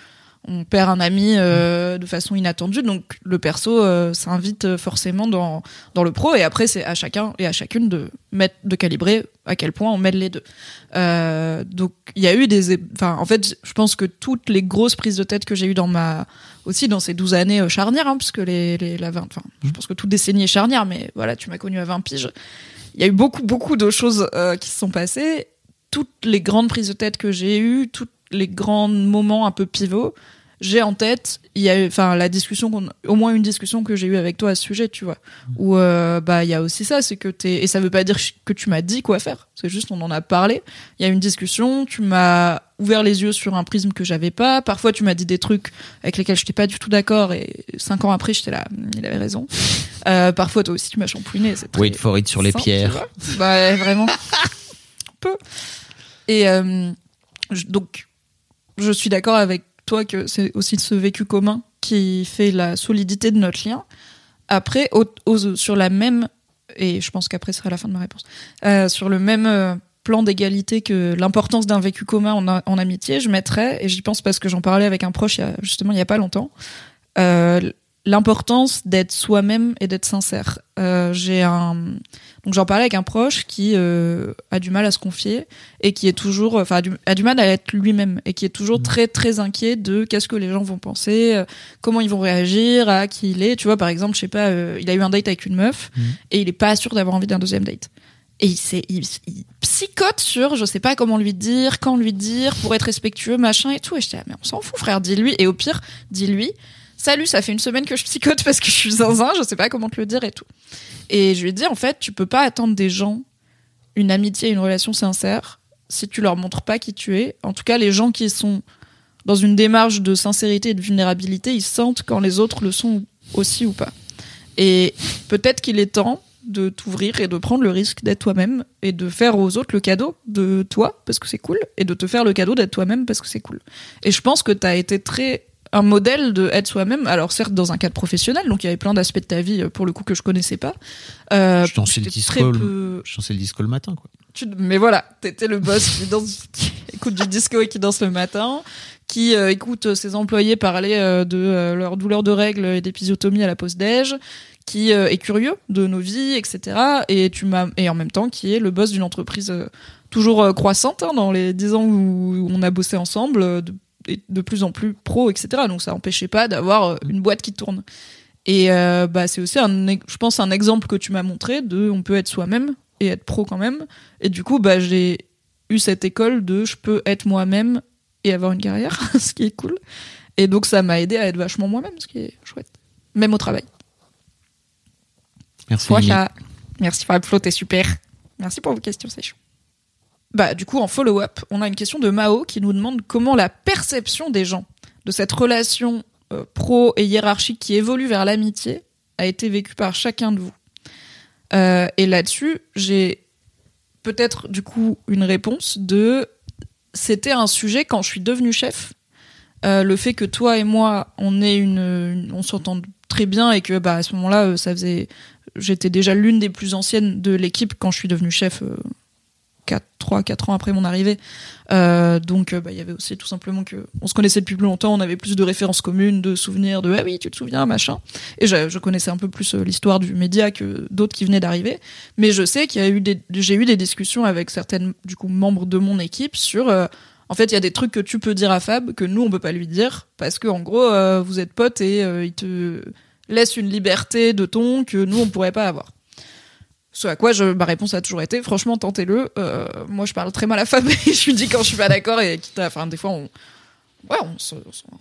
on perd un ami euh, de façon inattendue. Donc le perso euh, s'invite forcément dans dans le pro et après c'est à chacun et à chacune de mettre de calibrer à quel point on mêle les deux. Euh, donc il y a eu des enfin en fait je pense que toutes les grosses prises de tête que j'ai eues dans ma aussi dans ces 12 années euh, charnières hein, parce que les, les la 20 enfin je pense que toute décennie est charnière mais voilà tu m'as connu à 20 piges. Il y a eu beaucoup beaucoup de choses euh, qui se sont passées toutes les grandes prises de tête que j'ai eues, tous les grands moments un peu pivots, j'ai en tête, il y a eu, enfin, la discussion, au moins une discussion que j'ai eue avec toi à ce sujet, tu vois. Où, euh, bah, il y a aussi ça, c'est que t'es, et ça veut pas dire que tu m'as dit quoi faire. C'est juste, on en a parlé. Il y a une discussion, tu m'as ouvert les yeux sur un prisme que j'avais pas. Parfois, tu m'as dit des trucs avec lesquels j'étais pas du tout d'accord et cinq ans après, j'étais là, il avait raison. Euh, parfois, toi aussi, tu m'as champouiné. c'est Wait for it sur les pierres. Bah, vraiment. Peu. Et euh, je- donc, je suis d'accord avec toi que c'est aussi ce vécu commun qui fait la solidité de notre lien. Après, sur la même, et je pense qu'après ce sera la fin de ma réponse, euh, sur le même euh, plan d'égalité que l'importance d'un vécu commun en, amitié, je mettrais, et j'y pense parce que j'en parlais avec un proche justement il y a pas longtemps, euh, l'importance d'être soi-même et d'être sincère. Euh, j'ai un donc j'en parlais avec un proche qui euh, a du mal à se confier et qui est toujours enfin a du, a du mal à être lui-même et qui est toujours très très inquiet de qu'est-ce que les gens vont penser, euh, comment ils vont réagir, à qui il est. Tu vois par exemple, je sais pas, euh, il a eu un date avec une meuf et il est pas sûr d'avoir envie d'un deuxième date. Et il, s'est- il, il psychote sur je sais pas comment lui dire, quand lui dire, pour être respectueux, machin et tout. Et j'étais là, mais on s'en fout, frère, dis-lui. Et au pire, dis-lui, salut, ça fait une semaine que je psychote parce que je suis zinzin, je sais pas comment te le dire et tout. Et je lui ai dit, en fait, tu peux pas attendre des gens une amitié, une relation sincère si tu leur montres pas qui tu es. En tout cas, les gens qui sont dans une démarche de sincérité et de vulnérabilité, ils sentent quand les autres le sont aussi ou pas. Et peut-être qu'il est temps de t'ouvrir et de prendre le risque d'être toi-même et de faire aux autres le cadeau de toi parce que c'est cool et de te faire le cadeau d'être toi-même parce que c'est cool. Et je pense que tu as été très un modèle de être soi-même alors certes dans un cadre professionnel donc il y avait plein d'aspects de ta vie euh, pour le coup que je connaissais pas euh, Je dansais le disco, le- peu- Je dansais le disco le matin, quoi. tu- mais voilà, t'étais le boss qui, danse, qui écoute du disco et qui danse le matin, qui euh, écoute ses employés parler euh, de euh, leur douleur de règles et d'épisiotomie à la pause déj, qui euh, est curieux de nos vies, etc. Et tu m'as et en même temps qui est le boss d'une entreprise euh, toujours euh, croissante hein, dans les dix ans où, on a bossé ensemble, euh, de, de plus en plus pro, etc. Donc ça empêchait pas d'avoir euh, une boîte qui tourne. Et euh, bah c'est aussi un, je pense un exemple que tu m'as montré de on peut être soi-même et être pro quand même. Et du coup bah j'ai eu cette école de je peux être moi-même et avoir une carrière, ce qui est cool. Et donc ça m'a aidé à être vachement moi-même, ce qui est chouette. Même au travail. Merci. Merci Fabflo, t'es super. Merci pour vos questions, c'est chou. Bah, du coup, en follow-up, on a une question de Mao qui nous demande comment la perception des gens de cette relation euh, pro et hiérarchique qui évolue vers l'amitié a été vécue par chacun de vous. Euh, et là-dessus, j'ai peut-être du coup une réponse de c'était un sujet quand je suis devenue chef. Euh, le fait que toi et moi, on ait une, on s'entende très bien et que bah à ce moment-là, ça faisait j'étais déjà l'une des plus anciennes de l'équipe quand je suis devenue chef 4, 3, 4 ans après mon arrivée. Euh, donc euh, bah, il y avait aussi tout simplement que on se connaissait depuis plus longtemps, on avait plus de références communes, de souvenirs, de ah oui tu te souviens machin. Et je, connaissais un peu plus euh, l'histoire du média que d'autres qui venaient d'arriver. Mais je sais qu'il y a eu des, j'ai eu des discussions avec certaines du coup membres de mon équipe sur en fait, il y a des trucs que tu peux dire à Fab que nous on peut pas lui dire parce que en gros vous êtes potes et il te laisse une liberté de ton que nous on pourrait pas avoir. Ce à quoi je, ma réponse a toujours été franchement tentez-le. Euh, moi je parle très mal à Fab et je lui dis quand je suis pas d'accord et quitte à- enfin des fois on ouais on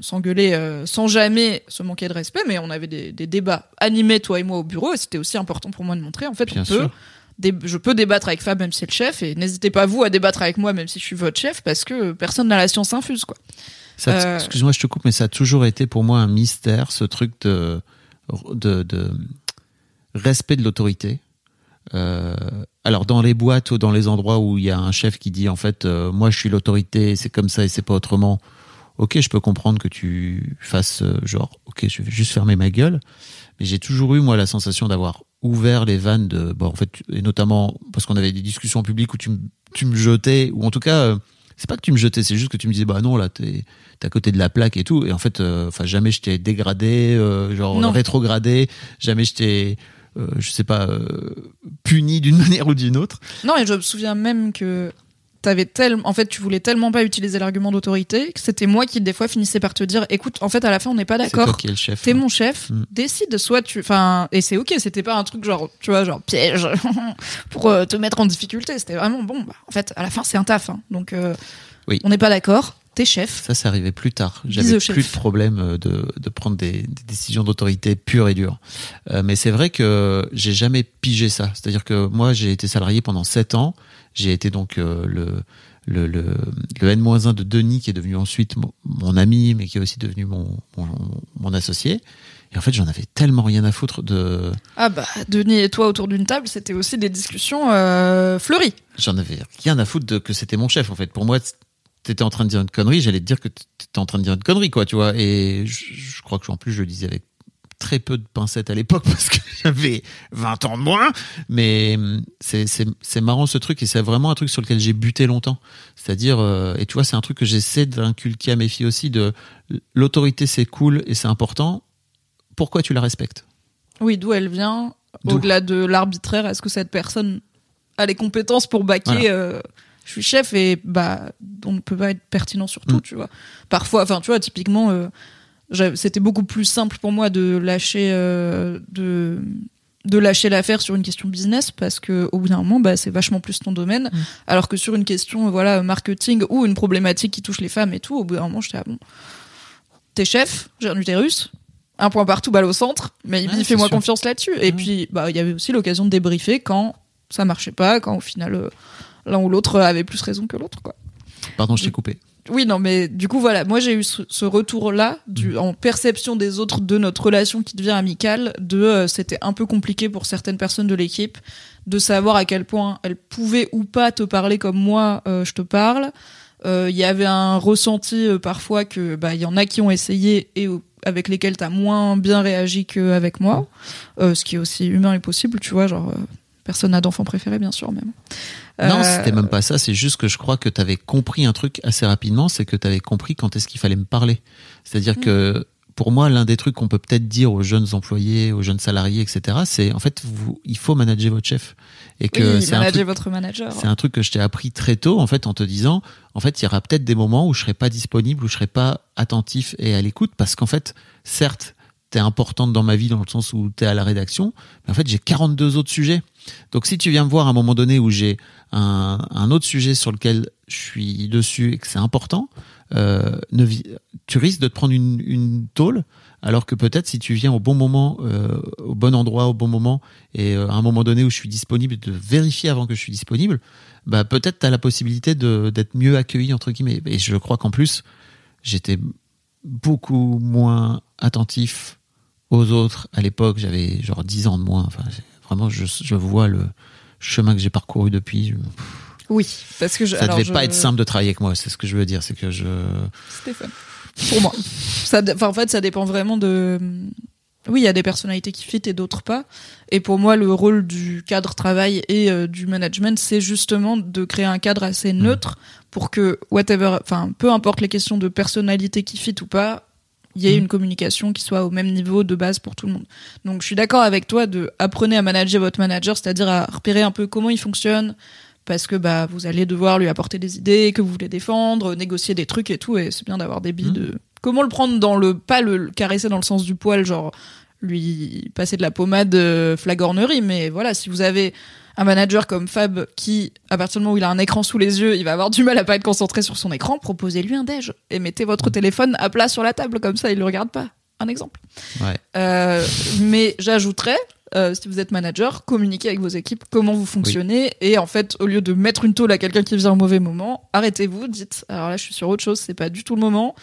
s'engueulait euh, sans jamais se manquer de respect mais on avait des, des débats animés toi et moi au bureau et c'était aussi important pour moi de montrer en fait Bien on peut sûr. dé- je peux débattre avec Fab même si c'est le chef et n'hésitez pas vous à débattre avec moi même si je suis votre chef parce que personne n'a la science infuse quoi. Euh, Excuse-moi, je te coupe, mais ça a toujours été pour moi un mystère, ce truc de, de, de respect de l'autorité. Euh, alors dans les boîtes ou dans les endroits où il y a un chef qui dit en fait euh, moi je suis l'autorité, c'est comme ça et c'est pas autrement. Ok, je peux comprendre que tu fasses euh, genre ok je vais juste fermer ma gueule, mais j'ai toujours eu moi la sensation d'avoir ouvert les vannes de bon en fait et notamment parce qu'on avait des discussions publiques où tu me tu me jetais ou en tout cas euh, c'est pas que tu me jetais, c'est juste que tu me disais bah non là t'es t'es à côté de la plaque et tout et en fait euh, enfin jamais je t'ai dégradé euh, genre Non. rétrogradé, jamais je t'ai euh, je sais pas euh, puni d'une manière ou d'une autre. Non, et je me souviens même que t'avais tellement, en fait, tu voulais tellement pas utiliser l'argument d'autorité que c'était moi qui des fois finissais par te dire, écoute, en fait, à la fin, on n'est pas d'accord. qui es le chef. T'es mon chef, Mm. décide, soit tu, enfin, et c'est ok, c'était pas un truc genre, tu vois, genre piège pour euh, te mettre en difficulté. C'était vraiment bon. Bah, en fait, à la fin, c'est un taf, hein. donc euh, Oui. on n'est pas d'accord. T'es chef. Ça, c'est arrivé plus tard. J'avais plus de problème euh, de, de prendre des, des décisions d'autorité pure et dure. Euh, mais c'est vrai que j'ai jamais pigé ça. C'est-à-dire que moi, j'ai été salarié pendant sept ans. J'ai été donc euh, le, le, le, le N-1 de Denis, qui est devenu ensuite mon, mon ami, mais qui est aussi devenu mon, mon, mon associé. Et en fait, j'en avais tellement rien à foutre de. Ah bah, Denis et toi autour d'une table, c'était aussi des discussions euh, fleuries. J'en avais rien à foutre de que c'était mon chef. En fait, pour moi, t'étais en train de dire une connerie. J'allais te dire que t'étais en train de dire une connerie, quoi, tu vois. Et je, je crois que en plus, je le disais avec très peu de pincettes à l'époque parce que j'avais 20 ans de moins. Mais c'est marrant ce truc et c'est vraiment un truc sur lequel j'ai buté longtemps. C'est-à-dire, euh, et tu vois, c'est un truc que j'essaie d'inculquer à mes filles aussi. De l'autorité, c'est cool et c'est important. Pourquoi tu la respectes? Oui, d'où elle vient? Au-delà de l'arbitraire, est-ce que cette personne a les compétences pour baquer Voilà. euh, Je suis chef et bah on ne peut pas être pertinent sur tout, Mm. tu vois. Parfois, enfin, tu vois, typiquement, euh, c'était beaucoup plus simple pour moi de lâcher euh, de de lâcher l'affaire sur une question business parce que au bout d'un moment bah c'est vachement plus ton domaine Mm. alors que sur une question voilà marketing ou une problématique qui touche les femmes et tout au bout d'un moment j'étais ah bon t'es chef j'ai un utérus un point partout balle au centre mais Ouais, fais-moi confiance là-dessus et puis bah il y avait aussi l'occasion de débriefer quand ça marchait pas quand au final euh, l'un ou l'autre avait plus raison que l'autre quoi Pardon, je t'ai coupé. oui, non, mais du coup, voilà, moi j'ai eu ce, ce retour-là, Mm. du, en perception des autres de notre relation qui devient amicale, de euh, c'était un peu compliqué pour certaines personnes de l'équipe de savoir à quel point elles pouvaient ou pas te parler comme moi euh, je te parle. Euh, Il y avait un ressenti parfois que bah il y en a qui ont essayé et avec lesquels t'as moins bien réagi qu'avec moi, ce qui est aussi humain et possible, tu vois, genre personne n'a d'enfant préféré bien sûr même. Non, Euh, c'était même pas ça. C'est juste que je crois que tu avais compris un truc assez rapidement, c'est que tu avais compris quand est-ce qu'il fallait me parler. C'est-à-dire que pour moi, l'un des trucs qu'on peut peut-être dire aux jeunes employés, aux jeunes salariés, etc., c'est en fait, vous, il faut manager votre chef. Et que oui, c'est un manager truc, votre manager. c'est un truc que je t'ai appris très tôt, en fait, en te disant, en fait, il y aura peut-être des moments où je serai pas disponible, où je serai pas attentif et à l'écoute, parce qu'en fait, certes, t'es importante dans ma vie dans le sens où t'es à la rédaction, mais en fait, j'ai 42 autres sujets. Donc, si tu viens me voir à un moment donné où j'ai un, autre sujet sur lequel je suis dessus et que c'est important, euh, tu risques de te prendre une, tôle, alors que peut-être si tu viens au bon moment, euh, au bon endroit, au bon moment, et euh, à un moment donné où je suis disponible, de vérifier avant que je suis disponible, bah peut-être tu as la possibilité d'être mieux accueilli entre guillemets. Et je crois qu'en plus, j'étais beaucoup moins attentif aux autres à l'époque. J'avais genre 10 ans de moins. Enfin, vraiment, je vois le chemin que j'ai parcouru depuis. Je- Oui, parce que je, Ça alors devait je- pas être simple de travailler avec moi. C'est ce que je veux dire. C'est que je. Stéphane. Pour moi. Ça, en fait, ça dépend vraiment de. Oui, il y a des personnalités qui fit et d'autres pas. Et pour moi, le rôle du cadre travail et euh, du management, c'est justement de créer un cadre assez neutre pour que whatever, enfin, peu importe les questions de personnalité qui fit ou pas, il y ait Mhm. une communication qui soit au même niveau de base pour tout le monde. Donc, je suis d'accord avec toi de apprenez à manager votre manager, c'est-à-dire à repérer un peu comment il fonctionne, parce que bah vous allez devoir lui apporter des idées que vous voulez défendre, négocier des trucs et tout, et c'est bien d'avoir des billes Mhm. de comment le prendre dans le pas le caresser dans le sens du poil, genre lui passer de la pommade euh, flagornerie, mais voilà si vous avez un manager comme Fab qui, à partir du moment où il a un écran sous les yeux, il va avoir du mal à pas être concentré sur son écran, proposez-lui un déj et mettez votre téléphone à plat sur la table, comme ça il le regarde pas. Un exemple. Ouais. Euh, mais j'ajouterais, euh, si vous êtes manager, communiquez avec vos équipes comment vous fonctionnez et en fait, au lieu de mettre une tôle à quelqu'un qui vient au mauvais moment, arrêtez-vous, dites alors là je suis sur autre chose, c'est pas du tout le moment.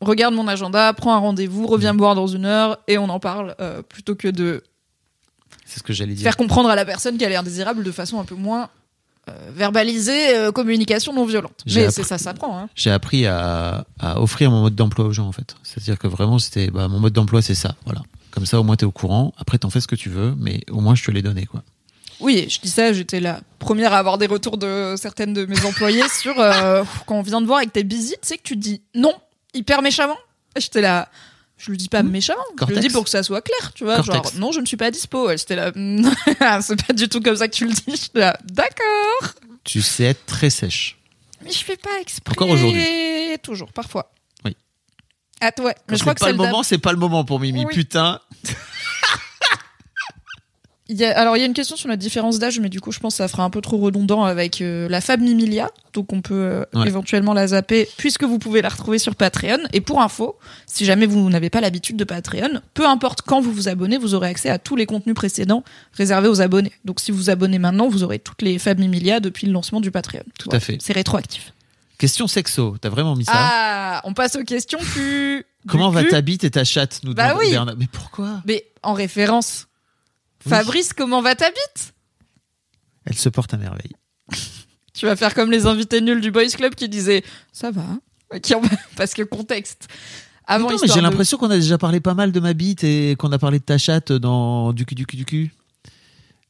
Regarde mon agenda, prends un rendez-vous, reviens me voir dans une heure et on en parle euh, plutôt que de C'est ce que j'allais dire. Faire comprendre à la personne qu'elle est indésirable de façon un peu moins euh, verbalisée, euh, communication non violente. Mais appris- c'est ça, ça prend. Hein. J'ai appris à, à offrir mon mode d'emploi aux gens en fait. C'est-à-dire que vraiment c'était bah, mon mode d'emploi c'est ça, voilà. Comme ça au moins t'es au courant. Après t'en fais ce que tu veux, mais au moins je te l'ai donné quoi. Oui, je dis ça, j'étais la première à avoir des retours de certaines de mes employés sur euh, quand on vient te voir avec tes visites, c'est que tu dis non hyper méchamment. Et J'étais là, je le dis pas méchamment, je le dis pour que ça soit clair, tu vois. Cortex. Genre, non, je ne suis pas dispo. Elle, J'étais là, c'est pas du tout comme ça que tu le dis. Là, d'accord. Tu sais être très sèche. Mais je fais pas exprès. Encore aujourd'hui. Toujours, parfois. Oui. Ah, ouais. Mais je crois c'est que pas c'est le moment, c'est pas le moment pour Mimi. Oui. Putain. Il y a, alors il y a une question sur la différence d'âge, mais du coup je pense que ça fera un peu trop redondant avec euh, la Fab Mimilia, donc on peut euh, Ouais. éventuellement la zapper puisque vous pouvez la retrouver sur Patreon. Et pour info, si jamais vous n'avez pas l'habitude de Patreon, peu importe quand vous vous abonnez, vous aurez accès à tous les contenus précédents réservés aux abonnés. Donc si vous vous abonnez maintenant, vous aurez toutes les Fab Mimilia depuis le lancement du Patreon. Tout à fait. C'est rétroactif. Question sexo. T'as vraiment mis ça Ah, on passe aux questions plus. Comment va ta bite et ta chatte Nous Bah oui. Bernard. Mais pourquoi? Mais en référence. Oui. Fabrice, comment va ta bite? Elle se porte à merveille. Tu vas faire comme les invités nuls du Boys Club qui disaient ça va, parce que contexte. Avant Non, mais j'ai de- l'impression qu'on a déjà parlé pas mal de ma bite et qu'on a parlé de ta chatte dans du cul du cul du cul.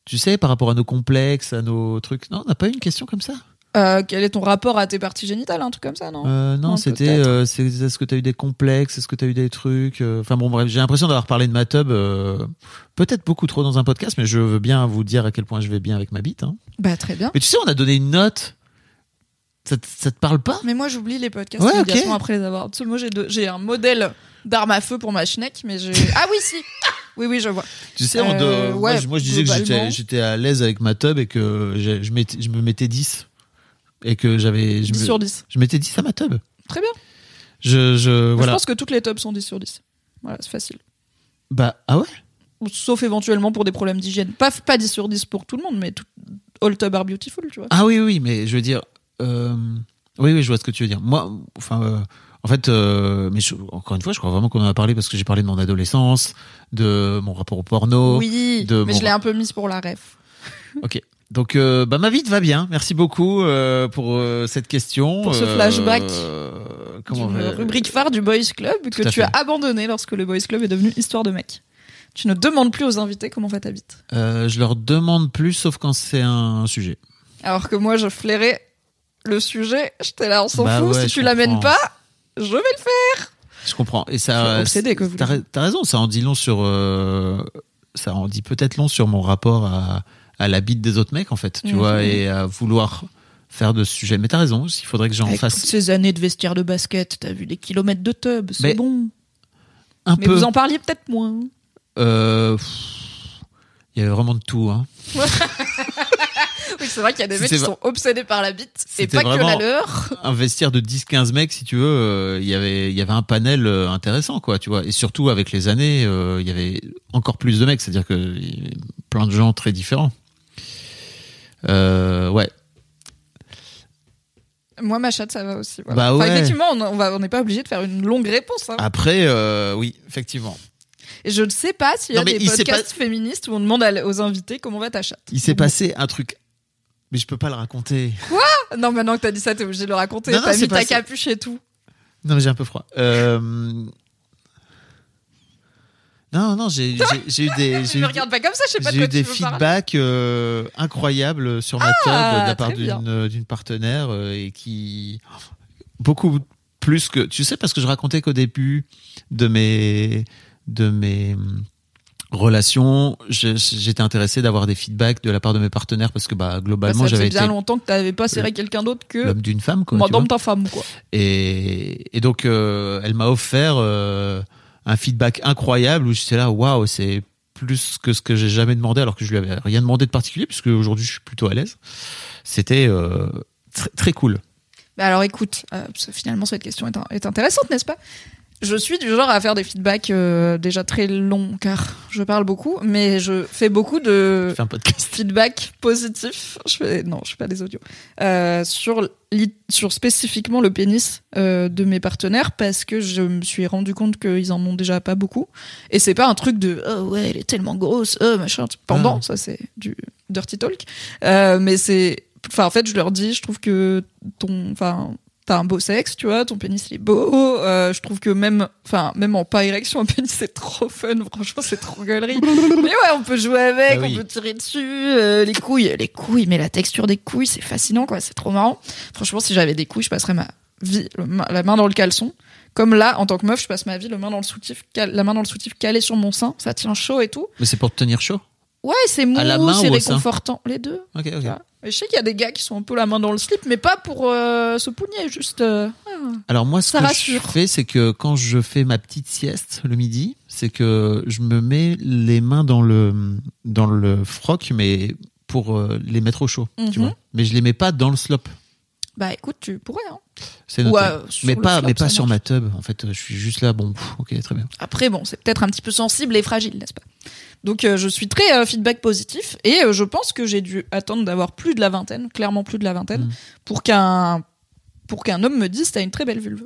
Tu sais, par rapport à nos complexes, à nos trucs. Non, on n'a pas eu une question comme ça? Euh, quel est ton rapport à tes parties génitales, un truc comme ça, non Euh, non, Non, c'était. euh, c'est- Est-ce que tu as eu des complexes Est-ce que tu as eu des trucs Enfin bon, bref, j'ai l'impression d'avoir parlé de ma tub peut-être beaucoup trop dans un podcast, mais je veux bien vous dire à quel point je vais bien avec ma bite. hein. Bah très bien. Mais tu sais, on a donné une note. Ça, te- ça te parle pas? Mais moi j'oublie les podcasts Ouais, ok. immédiatement après les avoir. Moi j'ai un modèle d'arme à feu pour ma schneck, mais j'ai ah oui si. Oui oui je vois. Tu sais, on de- ouais, moi, je- moi, je disais que j'étais- j'étais à l'aise avec ma tub et que je, mettais- je me mettais 10. Et que j'avais. je 10 me- sur 10. Je mettais 10 à ma tub. Très bien. Je, je, voilà. Je pense que toutes les tops sont 10 sur 10. Voilà, c'est facile. Bah, ah ouais? Sauf éventuellement pour des problèmes d'hygiène. Pas, pas 10 sur 10 pour tout le monde, mais tout, all tub are beautiful, tu vois. Ah oui, oui, mais je veux dire. euh, oui, oui, je vois ce que tu veux dire. Moi, enfin, euh, en fait, euh, mais je- encore une fois, je crois vraiment qu'on en a parlé parce que j'ai parlé de mon adolescence, de mon rapport au porno. oui, de mais mon- je l'ai un peu mise pour la ref. Ok. Donc, euh, bah, ma vie te va bien. Merci beaucoup euh, pour euh, cette question. Pour ce flashback comment rubrique phare du Boys Club que tu fait. as abandonné lorsque le Boys Club est devenu Histoire de mec. Tu ne demandes plus aux invités comment va ta bite. Je leur demande plus, sauf quand c'est un sujet. Alors que moi, je flairais le sujet. J'étais là, on s'en Bah fout. ouais, si tu l'amènes pas, je vais le faire. Je comprends. Et ça, suis obsédée, que vous t'as, raison. Ça en dit long sur, ça en dit peut-être long sur mon rapport à, à la bite des autres mecs, en fait. Tu Mhm. vois, et à vouloir faire de ce sujet. Mais t'as raison. Il faudrait que j'en fasse toutes ces années de vestiaire de basket, t'as vu les kilomètres de tub, c'est bon. un Mais peu. vous en parliez peut-être moins. Euh, il y avait vraiment de tout. Hein. Oui, c'est vrai qu'il y a des mecs qui sont obsédés par la bite et pas que la leur. Un vestiaire de 10-15 mecs, si tu veux, euh, il y avait, il y avait un panel euh, intéressant, quoi, tu vois. Et surtout, avec les années, euh, il y avait encore plus de mecs, c'est-à-dire que plein de gens très différents. Euh, ouais. Moi, ma chatte, ça va aussi. voilà. Bah Enfin, ouais. effectivement, on n'est pas obligé de faire une longue réponse. hein. Après, euh, oui, effectivement. Et je ne sais pas s'il y a Non, des podcasts féministes où on demande aux invités comment va ta chatte. Il s'est passé un truc. Mais je peux pas le raconter. Non, maintenant que t'as dit ça, t'es obligé de le raconter. T'as mis ta capuche et tout. Non, mais j'ai un peu froid. Euh... Non, non, j'ai eu des, Tu j'ai me eu, regardes pas comme ça, je sais pas de j'ai quoi eu des tu veux feedbacks euh, incroyables sur ma tub de la part bien. d'une partenaire euh, et qui beaucoup plus que tu sais parce que je racontais qu'au début de mes de mes hum, relations, j'étais intéressé d'avoir des feedbacks de la part de mes partenaires parce que bah Bah, globalement j'avais bien été longtemps que t'avais pas serré quelqu'un d'autre que l'homme d'une femme quoi. tu madame ta femme, quoi. Et, et donc, euh, elle m'a offert euh, un feedback incroyable où j'étais là, waouh, c'est plus que ce que j'ai jamais demandé, alors que je lui avais rien demandé de particulier, puisque aujourd'hui je suis plutôt à l'aise. C'était euh, très, cool. Bah alors écoute, euh, finalement cette question est, est intéressante, n'est-ce pas? Je suis du genre à faire des feedbacks euh, déjà très longs car je parle beaucoup, mais je fais beaucoup de fais un podcast. feedback positif. Je fais non, je fais pas des audios euh, sur spécifiquement le pénis euh, de mes partenaires parce que je me suis rendu compte qu'ils en ont déjà pas beaucoup et c'est pas un truc de oh ouais elle est tellement grosse oh machin pendant Ah. ça c'est du dirty talk mais c'est enfin en fait je leur dis je trouve que ton enfin T'as un beau sexe, tu vois, ton pénis il est beau. Euh, je trouve que même, enfin, même en pas érection, un pénis c'est trop fun. Franchement, c'est trop galerie. mais ouais, on peut jouer avec, Ah oui. on peut tirer dessus. euh, les couilles, les couilles, mais la texture des couilles, c'est fascinant, quoi. C'est trop marrant. Franchement, si j'avais des couilles, je passerais ma vie le la main dans le caleçon. Comme là, en tant que meuf, je passe ma vie le main dans le soutif, cal- la main dans le soutif calée sur mon sein. Ça tient chaud et tout. Mais c'est pour te tenir chaud? Ouais, c'est mou, c'est réconfortant. Les deux. Ok, ok. Je sais qu'il y a des gars qui sont un peu la main dans le slip, mais pas pour euh, se pougner, juste. euh, ah. Alors moi, ce Ça que rassure. je fais, c'est que quand je fais ma petite sieste le midi, c'est que je me mets les mains dans le dans le froc, mais pour euh, les mettre au chaud, tu Mhm. vois. Mais je les mets pas dans le slop. Bah écoute, tu pourrais. Hein. C'est noté. Ou, euh, mais pas slop, mais pas sur marche. ma tub. En fait, je suis juste là. Bon, pff, ok, très bien. Après, bon, c'est peut-être un petit peu sensible et fragile, n'est-ce pas? Donc, euh, je suis très euh, feedback positif et euh, je pense que j'ai dû attendre d'avoir plus de la vingtaine, clairement plus de la vingtaine, Mm. pour qu'un pour qu'un homme me dise t'as une très belle vulve.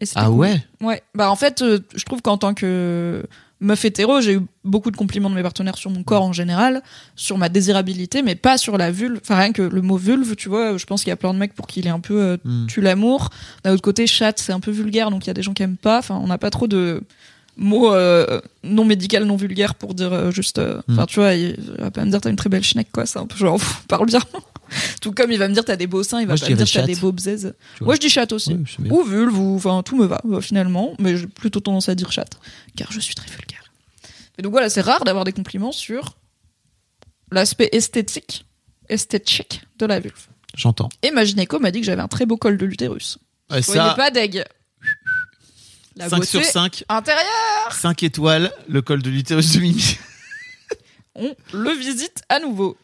Et Ah cool. ouais? Ouais. Bah en fait, euh, je trouve qu'en tant que meuf hétéro, j'ai eu beaucoup de compliments de mes partenaires sur mon corps en général, sur ma désirabilité, mais pas sur la vulve. Enfin rien que le mot vulve, tu vois, je pense qu'il y a plein de mecs pour qui il est un peu euh, Hmm. tue l'amour. D'un autre côté, chatte, c'est un peu vulgaire, donc il y a des gens qui aiment pas. Enfin, on n'a pas trop de mots euh, non médical, non vulgaires pour dire euh, juste. euh, Enfin, Mm. tu vois, il va pas me dire t'as une très belle schneck, quoi. C'est un peu genre, pff, parle bien. Tout comme il va me dire t'as des beaux seins, il va Moi, pas me dire t'as des beaux bzaises. Moi, je dis chatte aussi. Ouais. Ou vulve, ou enfin tout me va finalement, mais j'ai plutôt tendance à dire chatte, car je suis très vulgaire. Et donc voilà, c'est rare d'avoir des compliments sur l'aspect esthétique, esthétique de la vulve. J'entends. Et ma gynéco m'a dit que j'avais un très beau col de l'utérus. Ouais, Vous voyez ça, pas deg. La 5 beauté sur 5, intérieure, 5 étoiles, le col de l'utérus de Mimi. on le visite à nouveau.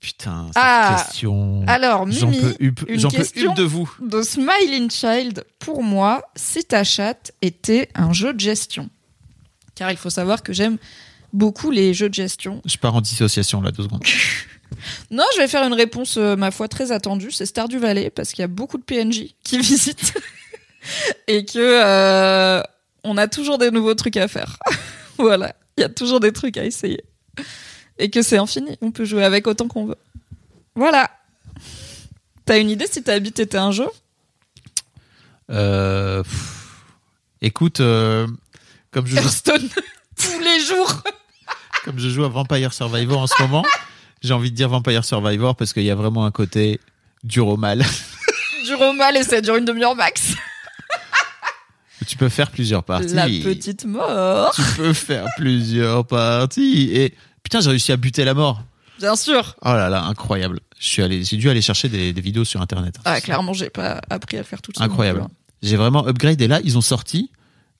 Putain, cette Ah, question. Alors, J'en Mimi, une j'en peux hup de vous. de Smiling Child, pour moi, si ta chatte était un jeu de gestion. Car il faut savoir que j'aime beaucoup les jeux de gestion. Je pars en dissociation là, deux secondes. Non, je vais faire une réponse, euh, ma foi, très attendue. C'est Stardew Valley, parce qu'il y a beaucoup de PNJ qui visitent. Et que euh, on a toujours des nouveaux trucs à faire. voilà. Il y a toujours des trucs à essayer. Et que c'est infini. On peut jouer avec autant qu'on veut. Voilà. T'as une idée si ta bite était un jeu? Euh, pff, écoute, euh, comme, je joue, Hearthstone tous les jours. comme je joue à Vampire Survivor en ce moment, j'ai envie de dire Vampire Survivor parce qu'il y a vraiment un côté dur au mal. Dure au mal et ça dure une demi-heure max. Tu peux faire plusieurs parties. La petite mort. Tu peux faire plusieurs parties. Et putain, j'ai réussi à buter la mort. Bien sûr. Oh là là, incroyable. Je suis allé, j'ai dû aller chercher des, des vidéos sur internet. Ah, clairement, j'ai pas appris à le faire tout seul. Incroyable. plus, J'ai vraiment upgrade et là, ils ont sorti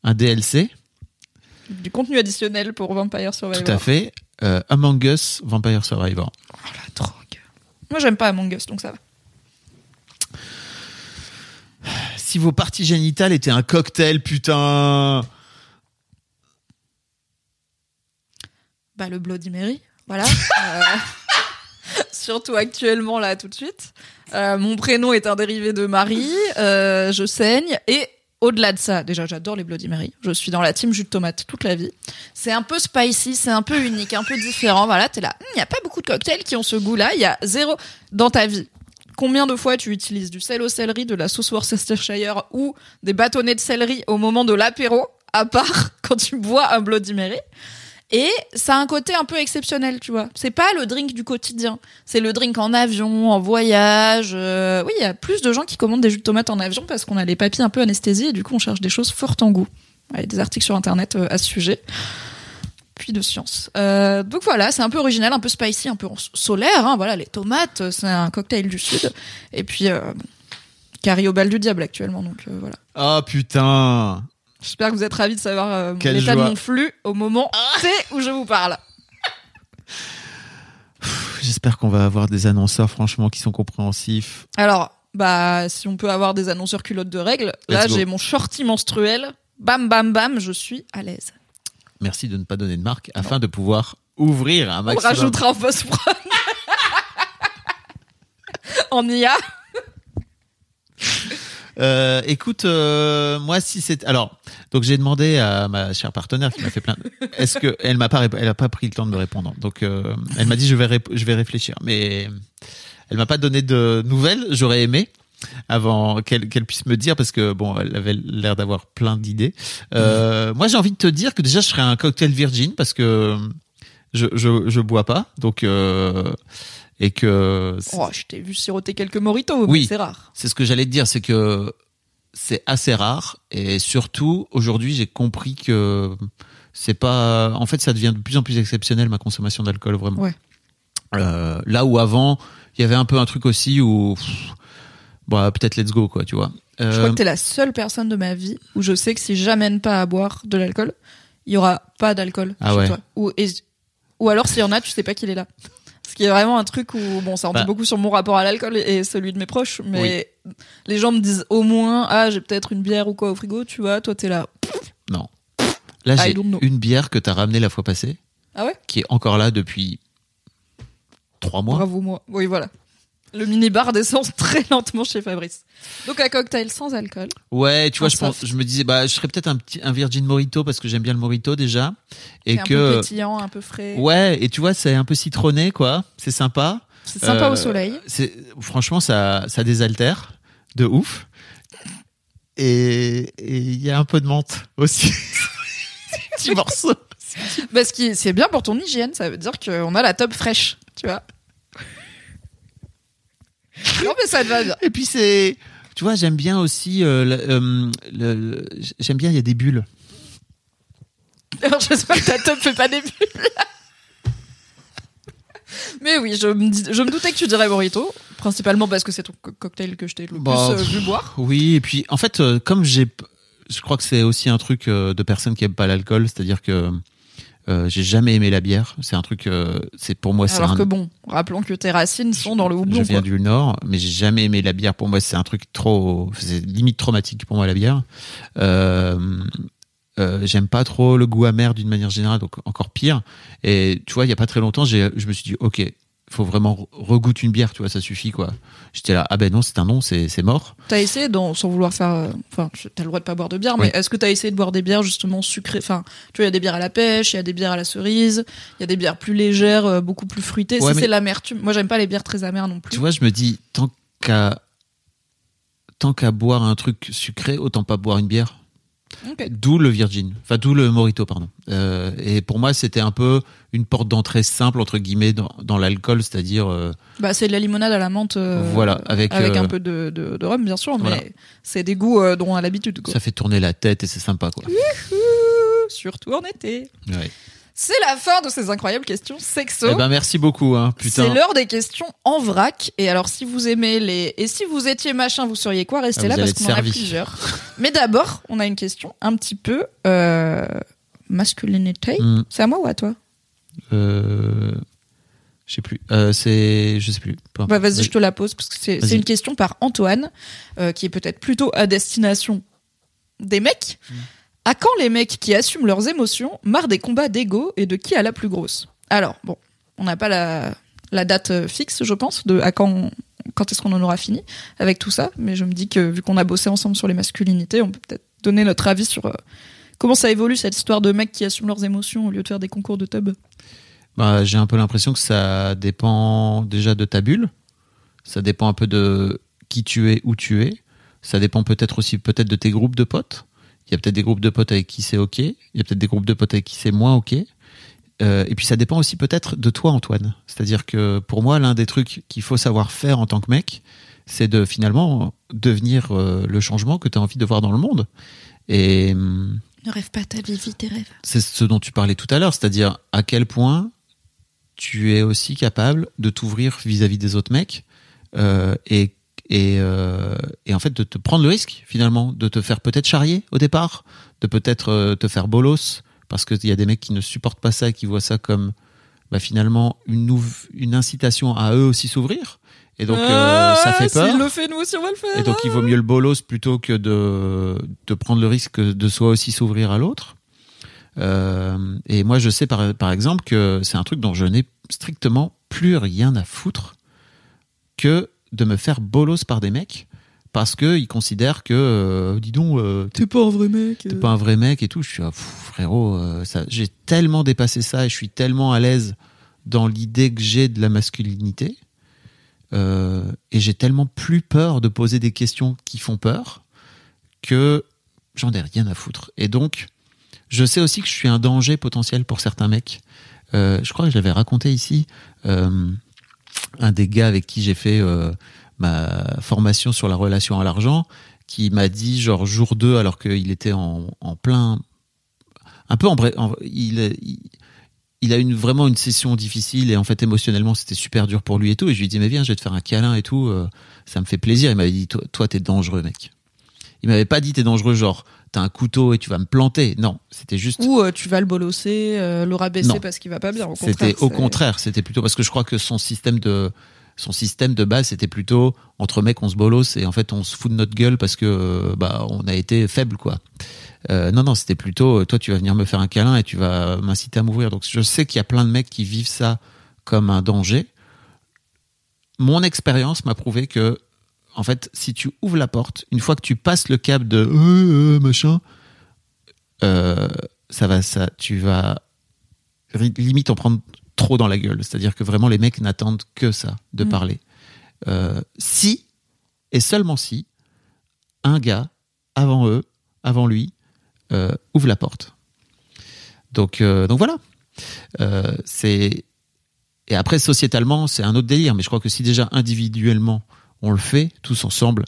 un DLC, hein. Du contenu additionnel pour Vampire Survivor. tout à fait, euh, Among Us Vampire Survivor. Oh la drogue. Moi, j'aime pas Among Us, donc ça va. Si vos parties génitales étaient un cocktail, putain. Bah, le Bloody Mary, voilà. Euh, Surtout actuellement, là, tout de suite. Euh, mon prénom est un dérivé de Marie, euh, je saigne, et au-delà de ça, déjà, j'adore les Bloody Mary. Je suis dans la team jus de tomate toute la vie. C'est un peu spicy, c'est un peu unique, un peu différent. Voilà, t'es là. Il n'y a pas beaucoup de cocktails qui ont ce goût-là. Il y a zéro dans ta vie. Combien de fois tu utilises du sel au céleri, de la sauce Worcestershire ou des bâtonnets de céleri au moment de l'apéro, à part quand tu bois un Bloody Mary et ça a un côté un peu exceptionnel, tu vois. C'est pas le drink du quotidien. C'est le drink en avion, en voyage. euh, Oui, il y a plus de gens qui commandent des jus de tomates en avion parce qu'on a les papilles un peu anesthésiés et du coup on cherche des choses fortes en goût. Il y a des articles sur internet euh, à ce sujet. Puis de science. Euh, donc voilà, c'est un peu original, un peu spicy, un peu solaire. Hein, voilà, les tomates, euh, c'est un cocktail du sud. Et puis, euh, bon, carré au bal du diable actuellement. Donc euh, voilà. Oh putain. J'espère que vous êtes ravis de savoir l'état de mon flux au moment T où je vous parle. J'espère qu'on va avoir des annonceurs, franchement, qui sont compréhensifs. Alors, bah, si on peut avoir des annonceurs culottes de règles, là, Let's j'ai mon shorty menstruel bam, bam, bam, je suis à l'aise. Merci de ne pas donner de marque afin de pouvoir ouvrir un On maximum. rajoutera en post-prod. en IA. Euh, écoute, euh, moi si c'est alors donc j'ai demandé à ma chère partenaire qui m'a fait plein. de- Est-ce que elle m'a pas rép- elle a pas pris le temps de me répondre. Donc euh, elle m'a dit je vais rép- je vais réfléchir, mais elle m'a pas donné de nouvelles. J'aurais aimé avant qu'elle puisse me dire parce que bon elle avait l'air d'avoir plein d'idées. Euh, Moi j'ai envie de te dire que déjà je ferais un cocktail virgin parce que je je je bois pas donc euh, et que Oh, je t'ai vu siroter quelques moritos, Oui. mais c'est rare. c'est ce que j'allais te dire, c'est que c'est assez rare et surtout aujourd'hui j'ai compris que c'est pas. En fait, ça devient de plus en plus exceptionnel ma consommation d'alcool vraiment. Ouais. Euh, là où avant il y avait un peu un truc aussi où pff, bah peut-être let's go quoi, tu vois. Je Euh, crois que t'es la seule personne de ma vie où je sais que si j'amène pas à boire de l'alcool, il y aura pas d'alcool Ah chez ouais. toi. Ou, et- ou alors s'il y en a, tu sais pas qu'il est là. Ce qui est vraiment un truc où, bon, ça en dit Bah. beaucoup sur mon rapport à l'alcool et celui de mes proches, mais les gens me disent au moins, ah, j'ai peut-être une bière ou quoi au frigo, tu vois, toi t'es là. non. Là j'ai une bière que t'as ramenée la fois passée, Ah ouais? qui est encore là depuis trois mois. Bravo moi. Oui, voilà. Le mini-bar descend très lentement chez Fabrice. Donc un cocktail sans alcool. Ouais, tu vois, je pense, je me disais, bah, je serais peut-être un petit, un Virgin Mojito parce que j'aime bien le Mojito déjà, et un peu que, pétillant, un peu frais. ouais, et tu vois, c'est un peu citronné, quoi. C'est sympa. C'est sympa Euh, au soleil. C'est, franchement, ça, ça désaltère de ouf. Et et il y a un peu de menthe aussi. Petit morceau. Parce que c'est bien pour ton hygiène, ça veut dire qu'on a la top fraîche, tu vois. Non mais ça te va bien. Et puis c'est, tu vois, j'aime bien aussi, euh, le- euh, le- le- j'aime bien, il y a des bulles. Alors j'espère que ta top fait pas des bulles. mais oui, je me, dis- je me doutais que tu dirais Morito, principalement parce que c'est ton co- cocktail que je t'ai le Bah, plus euh, vu boire. Oui, et puis en fait, euh, comme j'ai, je crois que c'est aussi un truc euh, de personnes qui aiment pas l'alcool, c'est-à-dire que euh, j'ai jamais aimé la bière. C'est un truc, euh, c'est pour moi, c'est Alors un. que bon, rappelons que tes racines sont dans le je houblon. viens quoi. du Nord, mais j'ai jamais aimé la bière. Pour moi, c'est un truc trop, c'est limite traumatique pour moi la bière. Euh, j'aime pas trop le goût amer d'une manière générale, donc encore pire. Et tu vois, il y a pas très longtemps, je me suis dit, ok, faut vraiment regoute une bière, tu vois, ça suffit quoi. J'étais là, ah ben non, c'est un non, c'est mort. T'as essayé, dans- sans vouloir faire, euh, enfin, t'as le droit de pas boire de bière, mais est-ce que t'as essayé de boire des bières justement sucrées Enfin, tu vois, il y a des bières à la pêche, il y a des bières à la cerise, il y a des bières plus légères, euh, beaucoup plus fruitées. Ouais, si mais- c'est l'amertume, moi j'aime pas les bières très amères non plus. Tu vois, je me dis, tant qu'à tant qu'à boire un truc sucré, autant pas boire une bière. D'où le Virgin, enfin d'où le Morito, pardon. Euh, et pour moi, c'était un peu une porte d'entrée simple entre guillemets dans, dans l'alcool, c'est-à-dire euh, Bah, c'est de la limonade à la menthe. euh, Voilà, avec, avec un peu de, de, de rhum, bien sûr, voilà. mais c'est des goûts dont on a l'habitude. ça fait tourner la tête et c'est sympa quoi. Surtout en été. Ouais. C'est la fin de ces incroyables questions sexo. Eh ben merci beaucoup, hein, c'est l'heure des questions en vrac. Et alors, si vous aimez les. Et si vous étiez machin, vous seriez quoi? Restez Ah, là parce qu'on en a plusieurs. Mais d'abord, on a une question un petit peu. Euh... Masculinité. Hmm, C'est à moi ou à toi? Euh, je sais plus. Euh, c'est, je sais plus. Bah, Vas-y, je te la pose parce que c'est une question par Antoine euh, qui est peut-être plutôt à destination des mecs. Hmm. À quand les mecs qui assument leurs émotions marrent des combats d'ego et de qui a la plus grosse? Alors, bon, on n'a pas la, date euh, fixe, je pense, de à quand, quand est-ce qu'on en aura fini avec tout ça, mais je me dis que vu qu'on a bossé ensemble sur les masculinités, on peut peut-être donner notre avis sur euh, comment ça évolue cette histoire de mecs qui assument leurs émotions au lieu de faire des concours de tub? Bah, j'ai un peu l'impression que ça dépend déjà de ta bulle. Ça dépend un peu de qui tu es, où tu es. Ça dépend peut-être aussi peut-être de tes groupes de potes. Il y a peut-être des groupes de potes avec qui c'est ok. Il y a peut-être des groupes de potes avec qui c'est moins ok. Euh, et puis ça dépend aussi peut-être de toi, Antoine. C'est-à-dire que pour moi, l'un des trucs qu'il faut savoir faire en tant que mec, c'est de finalement devenir euh, le changement que tu as envie de voir dans le monde. Et hum, Ne rêve pas ta vie, vis tes rêves. c'est ce dont tu parlais tout à l'heure, c'est-à-dire à quel point tu es aussi capable de t'ouvrir vis-à-vis des autres mecs euh, et et, euh, et en fait de te prendre le risque finalement de te faire peut-être charrier au départ, de peut-être euh, te faire bolos parce qu'il y a des mecs qui ne supportent pas ça et qui voient ça comme bah, finalement une, incitation à eux aussi s'ouvrir Et donc euh, ça fait peur. Ah, S'il le fait, nous aussi on va le faire. Et donc il vaut mieux le bolos plutôt que de, de prendre le risque de soi aussi s'ouvrir à l'autre. Euh, et moi je sais par, par exemple que c'est un truc dont je n'ai strictement plus rien à foutre que de me faire bolos par des mecs parce que ils considèrent que euh, dis donc euh, t'es pas un vrai mec. t'es pas un vrai mec et tout. Je suis ah, pff, frérot, euh, ça, j'ai tellement dépassé ça et je suis tellement à l'aise dans l'idée que j'ai de la masculinité euh, et j'ai tellement plus peur de poser des questions qui font peur que j'en ai rien à foutre. Et donc, je sais aussi que je suis un danger potentiel pour certains mecs. Euh, je crois que je l'avais raconté ici. Un des gars avec qui j'ai fait euh, ma formation sur la relation à l'argent, qui m'a dit genre jour 2 alors qu'il était en, plein, un peu en, en- il, il, a une, vraiment une session difficile et en fait émotionnellement c'était super dur pour lui et tout. Et je lui ai dit mais viens, je vais te faire un câlin et tout, euh, ça me fait plaisir. Il m'avait dit toi t'es dangereux mec. Il m'avait pas dit t'es dangereux genre t'as un couteau et tu vas me planter. Non, c'était juste. Ou euh, tu vas le bolosser, euh, le rabaisser Non. parce qu'il va pas bien. C'était au contraire, c'était plutôt parce que je crois que son système de son système de base c'était plutôt entre mecs on se bolosse et en fait on se fout de notre gueule parce que euh, bah on a été faible quoi. Euh, non non c'était plutôt toi tu vas venir me faire un câlin et tu vas m'inciter à m'ouvrir donc je sais qu'il y a plein de mecs qui vivent ça comme un danger. Mon expérience m'a prouvé que en fait si tu ouvres la porte une fois que tu passes le cap de euh, euh, machin euh, ça va ça tu vas limite en prendre trop dans la gueule. C'est-à-dire que vraiment les mecs n'attendent que ça, de Mm. parler. Euh, si, et seulement si, un gars, avant eux, avant lui, ouvre la porte. Donc, donc voilà. C'est et après sociétalement, c'est un autre délire. Mais je crois que si déjà individuellement on le fait tous ensemble,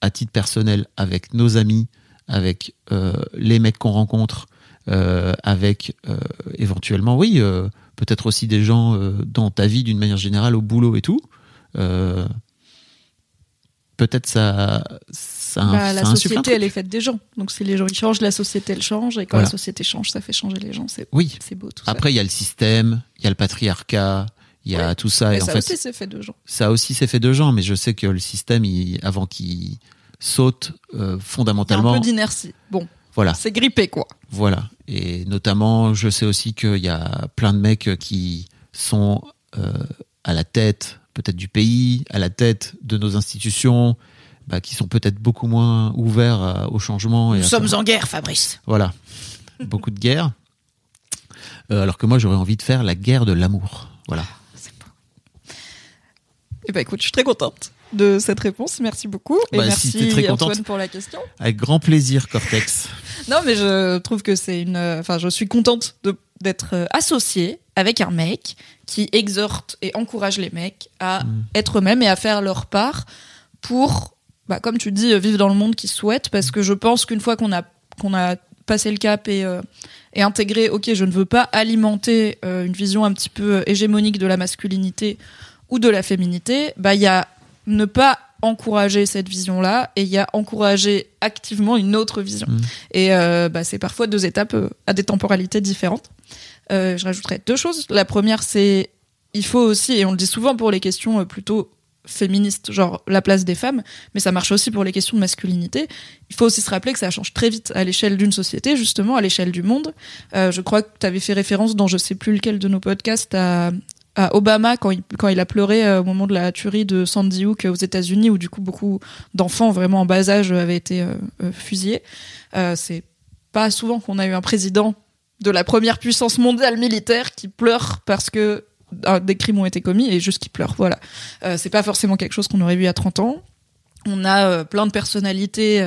à titre personnel, avec nos amis, avec euh, les mecs qu'on rencontre, euh, avec euh, éventuellement, oui, peut-être aussi des gens dans ta vie d'une manière générale, au boulot et tout. peut-être ça, ça, Bah, ça la société, elle est faite des gens. Donc si les gens ils changent, la société elle change. Et quand Voilà. la société change, ça fait changer les gens. C'est Oui. c'est beau tout ça. Après, il y a le système, il y a le patriarcat, il y a tout ça. Mais et en ça fait, aussi c'est fait de gens. ça aussi c'est fait de gens, mais je sais que le système, il- avant qu'il saute euh, Il y a un fondamentalement, peu d'inertie. Bon, voilà, c'est grippé quoi. voilà. Et notamment, je sais aussi qu'il y a plein de mecs qui sont euh, à la tête, peut-être du pays, à la tête de nos institutions, bah, qui sont peut-être beaucoup moins ouverts à- au changement. Et Nous sommes en guerre, Fabrice. Voilà, beaucoup de guerre. Euh, alors que moi, j'aurais envie de faire la guerre de l'amour. Voilà. Eh ben écoute, je suis très contente de cette réponse. Merci beaucoup. Et Bah, si merci t'es très contente. Antoine pour la question. Avec grand plaisir, Cortex. Non, mais je trouve que c'est une. Enfin, je suis contente d'être euh, associée avec un mec qui exhorte et encourage les mecs à Mm. être eux-mêmes et à faire leur part pour, bah, comme tu dis, vivre dans le monde qu'ils souhaitent. Parce que je pense qu'une fois qu'on a, qu'on a passé le cap et, euh, et intégré, ok, je ne veux pas alimenter euh, une vision un petit peu euh, hégémonique de la masculinité ou de la féminité, bah, il y a ne pas encourager cette vision-là et il y a encourager activement une autre vision. Mm. Et euh, bah, c'est parfois deux étapes euh, à des temporalités différentes. Euh, je rajouterais deux choses. La première, c'est il faut aussi, et on le dit souvent pour les questions plutôt féministes, genre la place des femmes, mais ça marche aussi pour les questions de masculinité. Il faut aussi se rappeler que ça change très vite à l'échelle d'une société, justement, à l'échelle du monde. Je crois que tu avais fait référence dans je sais plus lequel de nos podcasts à, à Obama quand il, a pleuré euh, au moment de la tuerie de Sandy Hook aux États-Unis, où du coup beaucoup d'enfants vraiment en bas âge avaient été euh, euh, fusillés. C'est pas souvent qu'on a eu un président de la première puissance mondiale militaire qui pleure parce que des crimes ont été commis et juste qui pleure. Voilà. C'est pas forcément quelque chose qu'on aurait vu a 30 ans. On a plein de personnalités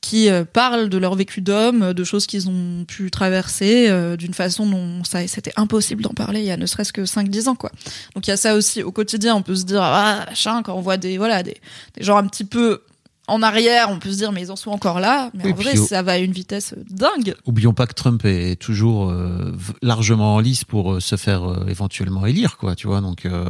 qui euh, parlent de leur vécu d'homme, de choses qu'ils ont pu traverser euh, d'une façon dont ça c'était impossible d'en parler il y a ne serait-ce que 5-10 ans quoi. Donc il y a ça aussi au quotidien, on peut se dire ah machin quand on voit des voilà des, des gens un petit peu en arrière, on peut se dire mais ils en sont encore là, mais Oui, en vrai ça va à une vitesse dingue. Oublions pas que Trump est toujours euh, largement en lice pour euh, se faire euh, éventuellement élire, quoi, tu vois. Donc, euh,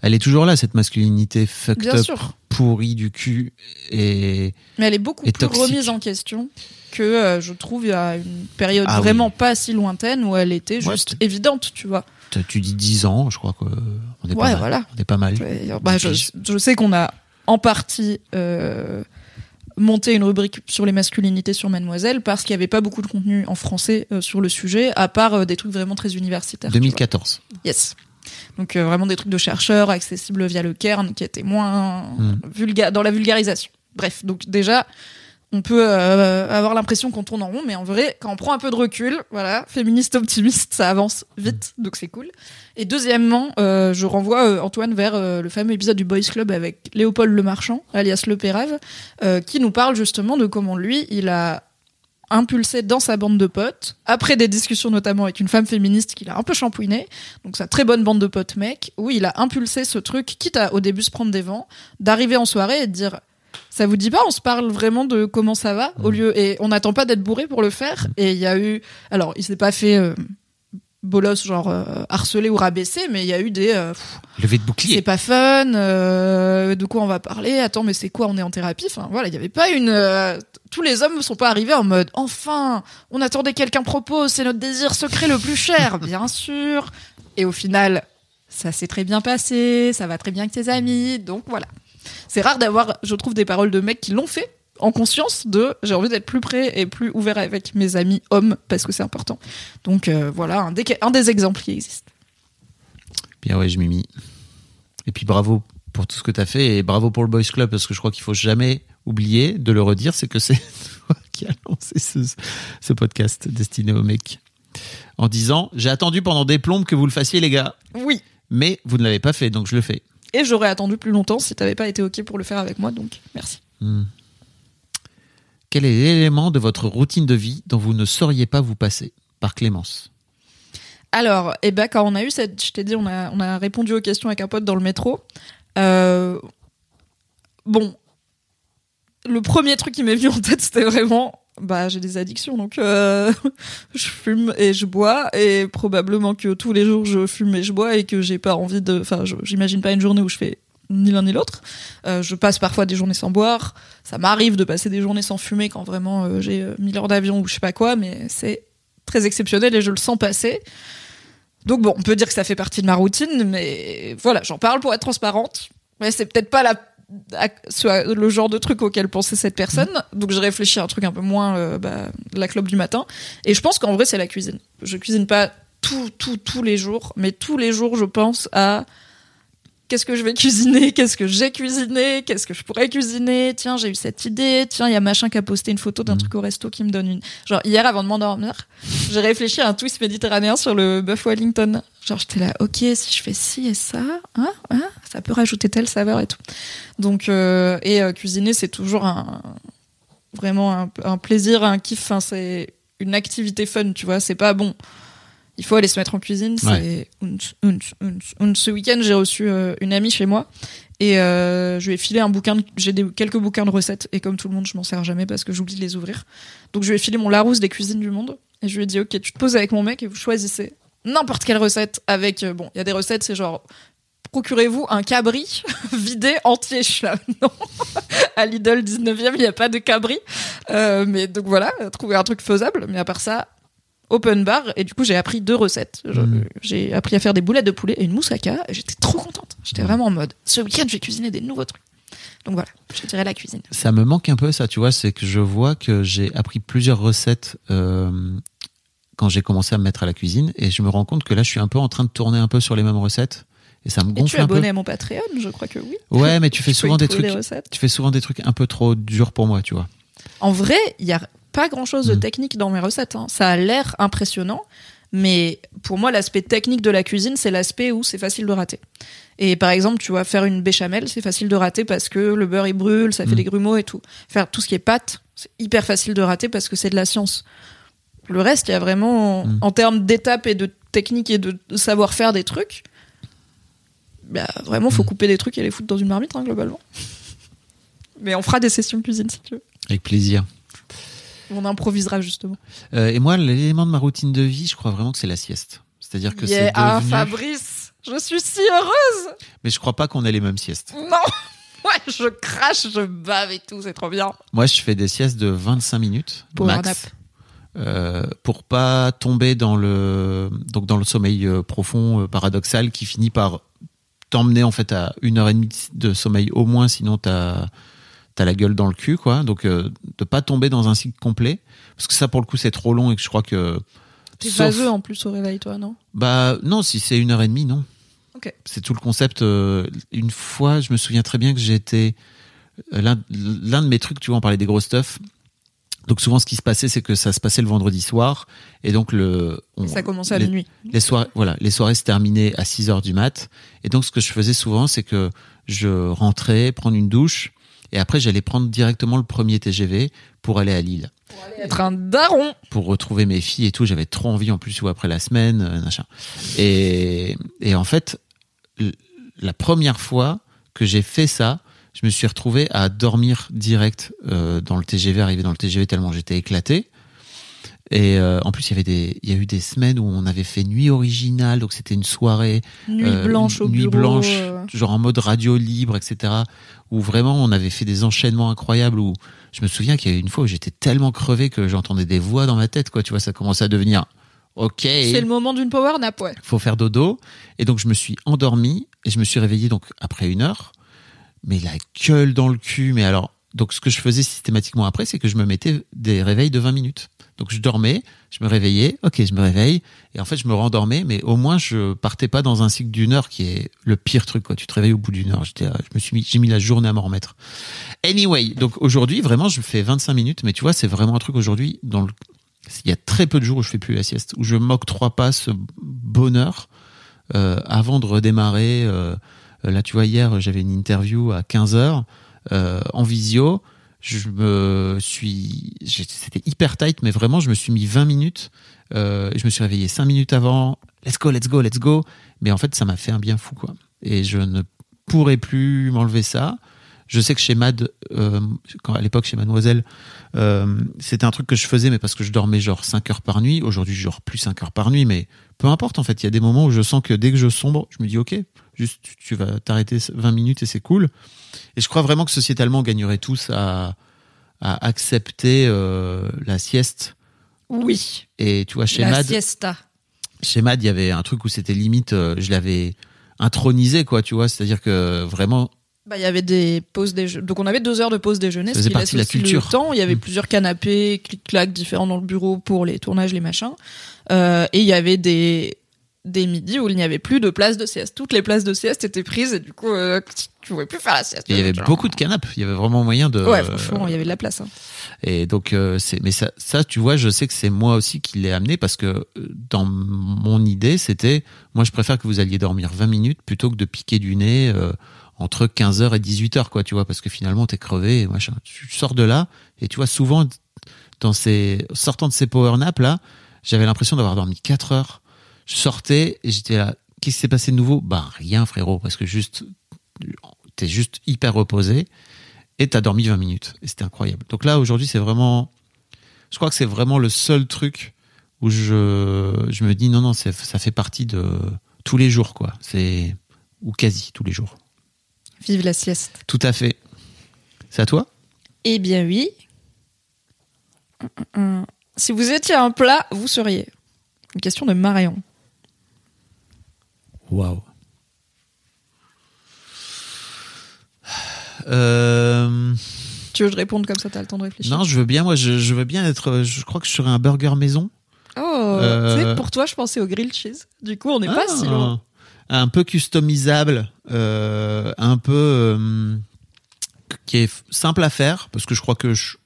elle est toujours là, cette masculinité fucked Bien up, sûr. Pourrie du cul. Et Mais elle est beaucoup plus toxique. remise en question que euh, je trouve il y a une période Ah oui. vraiment pas si lointaine où elle était juste évidente, tu vois. tu dis 10 ans, je crois qu'on est pas mal. voilà. On est pas mal. Ouais, bah, je, Puis- je sais qu'on a en partie euh, monté une rubrique sur les masculinités sur Mademoiselle parce qu'il n'y avait pas beaucoup de contenu en français euh, sur le sujet, à part euh, des trucs vraiment très universitaires. tu vois. 2014. Yes. Donc euh, vraiment des trucs de chercheurs accessibles via le Cairn qui étaient moins Mm. vulga dans la vulgarisation. Bref, donc déjà on peut euh, avoir l'impression qu'on tourne en rond, mais en vrai, quand on prend un peu de recul, voilà, féministe optimiste, ça avance vite, donc c'est cool. Et deuxièmement, euh, je renvoie euh, Antoine vers le fameux épisode du Boys Club avec Léopold Le Marchand, alias Le Pérave, qui nous parle justement de comment lui, il a impulsé dans sa bande de potes, après des discussions notamment avec une femme féministe qu'il a un peu champouinée, donc sa très bonne bande de potes mecs, où il a impulsé ce truc, quitte à au début se prendre des vents, d'arriver en soirée et de dire ça vous dit pas on se parle vraiment de comment ça va au lieu et on n'attend pas d'être bourré pour le faire et il y a eu alors il s'est pas fait euh, bolos genre euh, harcelé ou rabaissé mais il y a eu des euh, Levé de c'est bouclier. pas fun euh, de quoi on va parler attends mais c'est quoi on est en thérapie? Enfin voilà il y avait pas une euh, tous les hommes sont pas arrivés en mode enfin on attendait quelqu'un propose c'est notre désir secret le plus cher bien sûr. Et au final ça s'est très bien passé ça va très bien avec tes amis donc voilà. C'est rare d'avoir je trouve des paroles de mecs qui l'ont fait en conscience de j'ai envie d'être plus près et plus ouvert avec mes amis hommes parce que c'est important donc euh, voilà un des, un des exemples qui existent Bien ouais, je m'y mis. Et puis bravo pour tout ce que tu as fait et bravo pour le Boys Club parce que je crois qu'il faut jamais oublier de le redire, c'est que c'est toi qui as lancé ce, ce podcast destiné aux mecs. En disant, j'ai attendu pendant des plombes que vous le fassiez les gars, oui mais vous ne l'avez pas fait, donc je le fais. Et j'aurais attendu plus longtemps si t'avais pas été OK pour le faire avec moi, donc merci. Quel est l'élément de votre routine de vie dont vous ne sauriez pas vous passer Par Clémence? Alors, eh ben, quand on a eu cette. Je t'ai dit, on a, on a répondu aux questions avec un pote dans le métro. Euh, bon. Le premier truc qui m'est venu en tête, c'était vraiment. Bah, j'ai des addictions, donc euh, je fume et je bois, et probablement que tous les jours je fume et je bois, et que j'ai pas envie de. Enfin, j'imagine pas une journée où je fais ni l'un ni l'autre. Euh, je passe parfois des journées sans boire. Ça m'arrive de passer des journées sans fumer quand vraiment euh, j'ai euh, 1000 heures d'avion ou je sais pas quoi, mais c'est très exceptionnel et je le sens passer. Donc bon, on peut dire que ça fait partie de ma routine, mais voilà, j'en parle pour être transparente. Mais c'est peut-être pas la, le genre de truc auquel pensait cette personne. Donc je réfléchis à un truc un peu moins euh, bah, la clope du matin. Et je pense qu'en vrai, c'est la cuisine. Je cuisine pas tout, tout, tous les jours, mais tous les jours, je pense à qu'est-ce que je vais cuisiner, qu'est-ce que j'ai cuisiné, qu'est-ce que je pourrais cuisiner. Tiens, j'ai eu cette idée. Tiens, il y a machin qui a posté une photo d'un truc au resto qui me donne une. Genre hier, avant de m'endormir, j'ai réfléchi à un twist méditerranéen sur le bœuf Wellington. Genre, j'étais là, ok, si je fais ci et ça, hein, hein, ça peut rajouter telle saveur et tout. Donc, euh, et euh, cuisiner, c'est toujours un, vraiment un, un plaisir, un kiff. Enfin, c'est une activité fun, tu vois. C'est pas bon. Il faut aller se mettre en cuisine. C'est. Ce week-end, j'ai reçu euh, une amie chez moi et euh, je lui ai filé un bouquin. de- J'ai des, quelques bouquins de recettes et comme tout le monde, je m'en sers jamais parce que j'oublie de les ouvrir. Donc, je lui ai filé mon Larousse des cuisines du monde et je lui ai dit, ok, tu te poses avec mon mec et vous choisissez n'importe quelle recette avec. euh, bon, il y a des recettes, c'est genre. Procurez-vous un cabri vidé entier. Je suis là, non. à Lidl 19e, il n'y a pas de cabri. Euh, mais donc voilà, trouver un truc faisable. Mais à part ça, open bar. Et du coup, j'ai appris deux recettes. Je- Mm. J'ai appris à faire des boulettes de poulet et une moussaka. Et j'étais trop contente. J'étais vraiment en mode, ce week-end, je vais cuisiner des nouveaux trucs. Donc voilà, je dirais la cuisine. Ça me manque un peu ça, tu vois, c'est que je vois que j'ai appris plusieurs recettes euh, quand j'ai commencé à me mettre à la cuisine et je me rends compte que là je suis un peu en train de tourner un peu sur les mêmes recettes et ça me Et tu gonfle es un peu. abonné à mon Patreon, je crois que oui. Ouais, mais tu fais souvent des trucs tu fais souvent des trucs un peu trop durs pour moi, tu vois. En vrai, il y a pas grand chose de Mm. technique dans mes recettes. hein. Ça a l'air impressionnant, mais pour moi, l'aspect technique de la cuisine, c'est l'aspect où c'est facile de rater. Et par exemple, tu vois, faire une béchamel, c'est facile de rater parce que le beurre il brûle, ça fait Mm. des grumeaux et tout. Faire tout ce qui est pâte, c'est hyper facile de rater parce que c'est de la science. Le reste, il y a vraiment, Mm. en termes d'étapes et de technique et de savoir-faire des trucs, bah, vraiment, faut couper des trucs et les foutre dans une marmite, hein, globalement. Mais on fera des sessions cuisine si tu veux. Avec plaisir. On improvisera justement. Euh, et moi, l'élément de ma routine de vie, je crois vraiment que c'est la sieste. C'est-à-dire que Yeah, c'est ah, devenu... Fabrice, je suis si heureuse. Mais je crois pas qu'on ait les mêmes siestes. Non, ouais, je crache, je bave et tout, c'est trop bien. Moi, je fais des siestes de 25 minutes Power max. euh, pour pas tomber dans le donc dans le sommeil euh, profond paradoxal qui finit par t'emmener en fait à une heure et demie de sommeil au moins, sinon t'as t'as la gueule dans le cul, quoi. Donc euh, de pas tomber dans un cycle complet, parce que ça pour le coup c'est trop long et que je crois que T'es sauf- vaseux en plus au réveil, toi, non? Bah non, si c'est une heure et demie, non. Ok. C'est tout le concept. euh, une fois, je me souviens très bien que j'étais euh, l'un de mes trucs, tu vois, on parlait des gros stuff. Donc souvent, ce qui se passait, c'est que ça se passait le vendredi soir, et donc le on- ça commençait à les- minuit. les soirées, voilà, les soirées se terminaient à 6 heures du mat. Et donc, ce que je faisais souvent, c'est que je rentrais, prendre une douche, et après, j'allais prendre directement le premier TGV pour aller à Lille Être un daron. pour retrouver mes filles et tout. J'avais trop envie en plus ou après la semaine, euh, machin. Et, et en fait, la première fois que j'ai fait ça, je me suis retrouvé à dormir direct euh, dans le TGV, arrivé dans le TGV tellement j'étais éclaté. Et euh, en plus, il y avait des, il y a eu des semaines où on avait fait nuit originale, donc c'était une soirée Nuit euh, blanche au nuit bureau. blanche, euh. genre en mode radio libre, etc. Où vraiment on avait fait des enchaînements incroyables. Où je me souviens qu'il y a eu une fois où j'étais tellement crevé que j'entendais des voix dans ma tête, quoi. Tu vois, ça commençait à devenir ok. C'est le moment d'une power nap, ouais. Faut faire dodo. Et donc je me suis endormi et je me suis réveillé donc après une heure, mais la gueule dans le cul. Mais alors, donc ce que je faisais systématiquement après, c'est que je me mettais des réveils de 20 minutes. Donc je dormais, je me réveillais, ok, je me réveille, et en fait je me rendormais, mais au moins je partais pas dans un cycle d'une heure qui est le pire truc, quoi. Tu te réveilles au bout d'une heure. J'étais, euh, je me suis mis, j'ai mis la journée à m'en remettre. Anyway, donc aujourd'hui vraiment je fais 25 minutes, mais tu vois c'est vraiment un truc aujourd'hui il y a très peu de jours où je fais plus la sieste, où je m'octroie pas ce bonheur euh, avant de redémarrer. euh, là, tu vois, hier, j'avais une interview à 15 heures en visio. Je me suis, c'était hyper tight, mais vraiment, je me suis mis 20 minutes. Euh, je me suis réveillé 5 minutes avant. Let's go, let's go, let's go. Mais en fait, ça m'a fait un bien fou, quoi. Et je ne pourrais plus m'enlever ça. Je sais que chez Mad, euh, quand, à l'époque chez Mademoiselle, euh, c'était un truc que je faisais, mais parce que je dormais genre 5 heures par nuit. Aujourd'hui, je dors plus 5 heures par nuit, mais peu importe en fait. Il y a des moments où je sens que dès que je sombre, je me dis ok, juste tu- tu vas t'arrêter 20 minutes et c'est cool. Et je crois vraiment que sociétalement, on gagnerait tous à, à accepter euh, la sieste. Oui. Et tu vois, chez la Mad, siesta. chez Mad, il y avait un truc où c'était limite, euh, je l'avais intronisé, quoi, tu vois. C'est-à-dire que vraiment, Bah, il y avait des pauses déjeuner. Donc, on avait deux heures de pause déjeuner. Ce qui partie laisse de la culture. Le temps. Il y avait Mm. plusieurs canapés, clic-clac différents dans le bureau pour les tournages, les machins. Euh, et il y avait des, des midis où il n'y avait plus de place de sieste. Toutes les places de sieste étaient prises et du coup, euh, tu pouvais plus faire la sieste. il y avait Genre- beaucoup de canapes. Il y avait vraiment moyen de. Ouais, franchement, il y avait de la place. hein. Et donc euh, c'est mais ça ça tu vois je sais que c'est moi aussi qui l'ai amené parce que euh, dans mon idée c'était moi je préfère que vous alliez dormir 20 minutes plutôt que de piquer du nez euh, entre 15h et 18h quoi tu vois parce que finalement t'es crevé et machin tu sors de là et tu vois souvent dans ces sortant de ces power naps là j'avais l'impression d'avoir dormi 4 heures je sortais et j'étais là qu'est-ce qui s'est passé de nouveau? Bah rien frérot parce que juste t'es juste hyper reposé et t'as dormi 20 minutes. Et c'était incroyable. Donc là, aujourd'hui, c'est vraiment. Je crois que c'est vraiment le seul truc où je, je me dis non, non, ça fait partie de tous les jours, quoi. C'est. Ou quasi tous les jours. Vive la sieste. Tout à fait. C'est à toi? Eh bien, oui. Si vous étiez un plat, vous seriez. Une question de Marion. Waouh. Euh, Tu veux que je réponde comme ça, t'as le temps de réfléchir non, je veux bien, moi, je, je veux bien être. Je crois que je serais un burger maison. Oh, Euh, tu sais, pour toi, je pensais au grilled cheese. Du coup, on n'est pas Ah, si loin. Un peu customisable, euh, un peu euh, qui est simple à faire parce que je crois que je-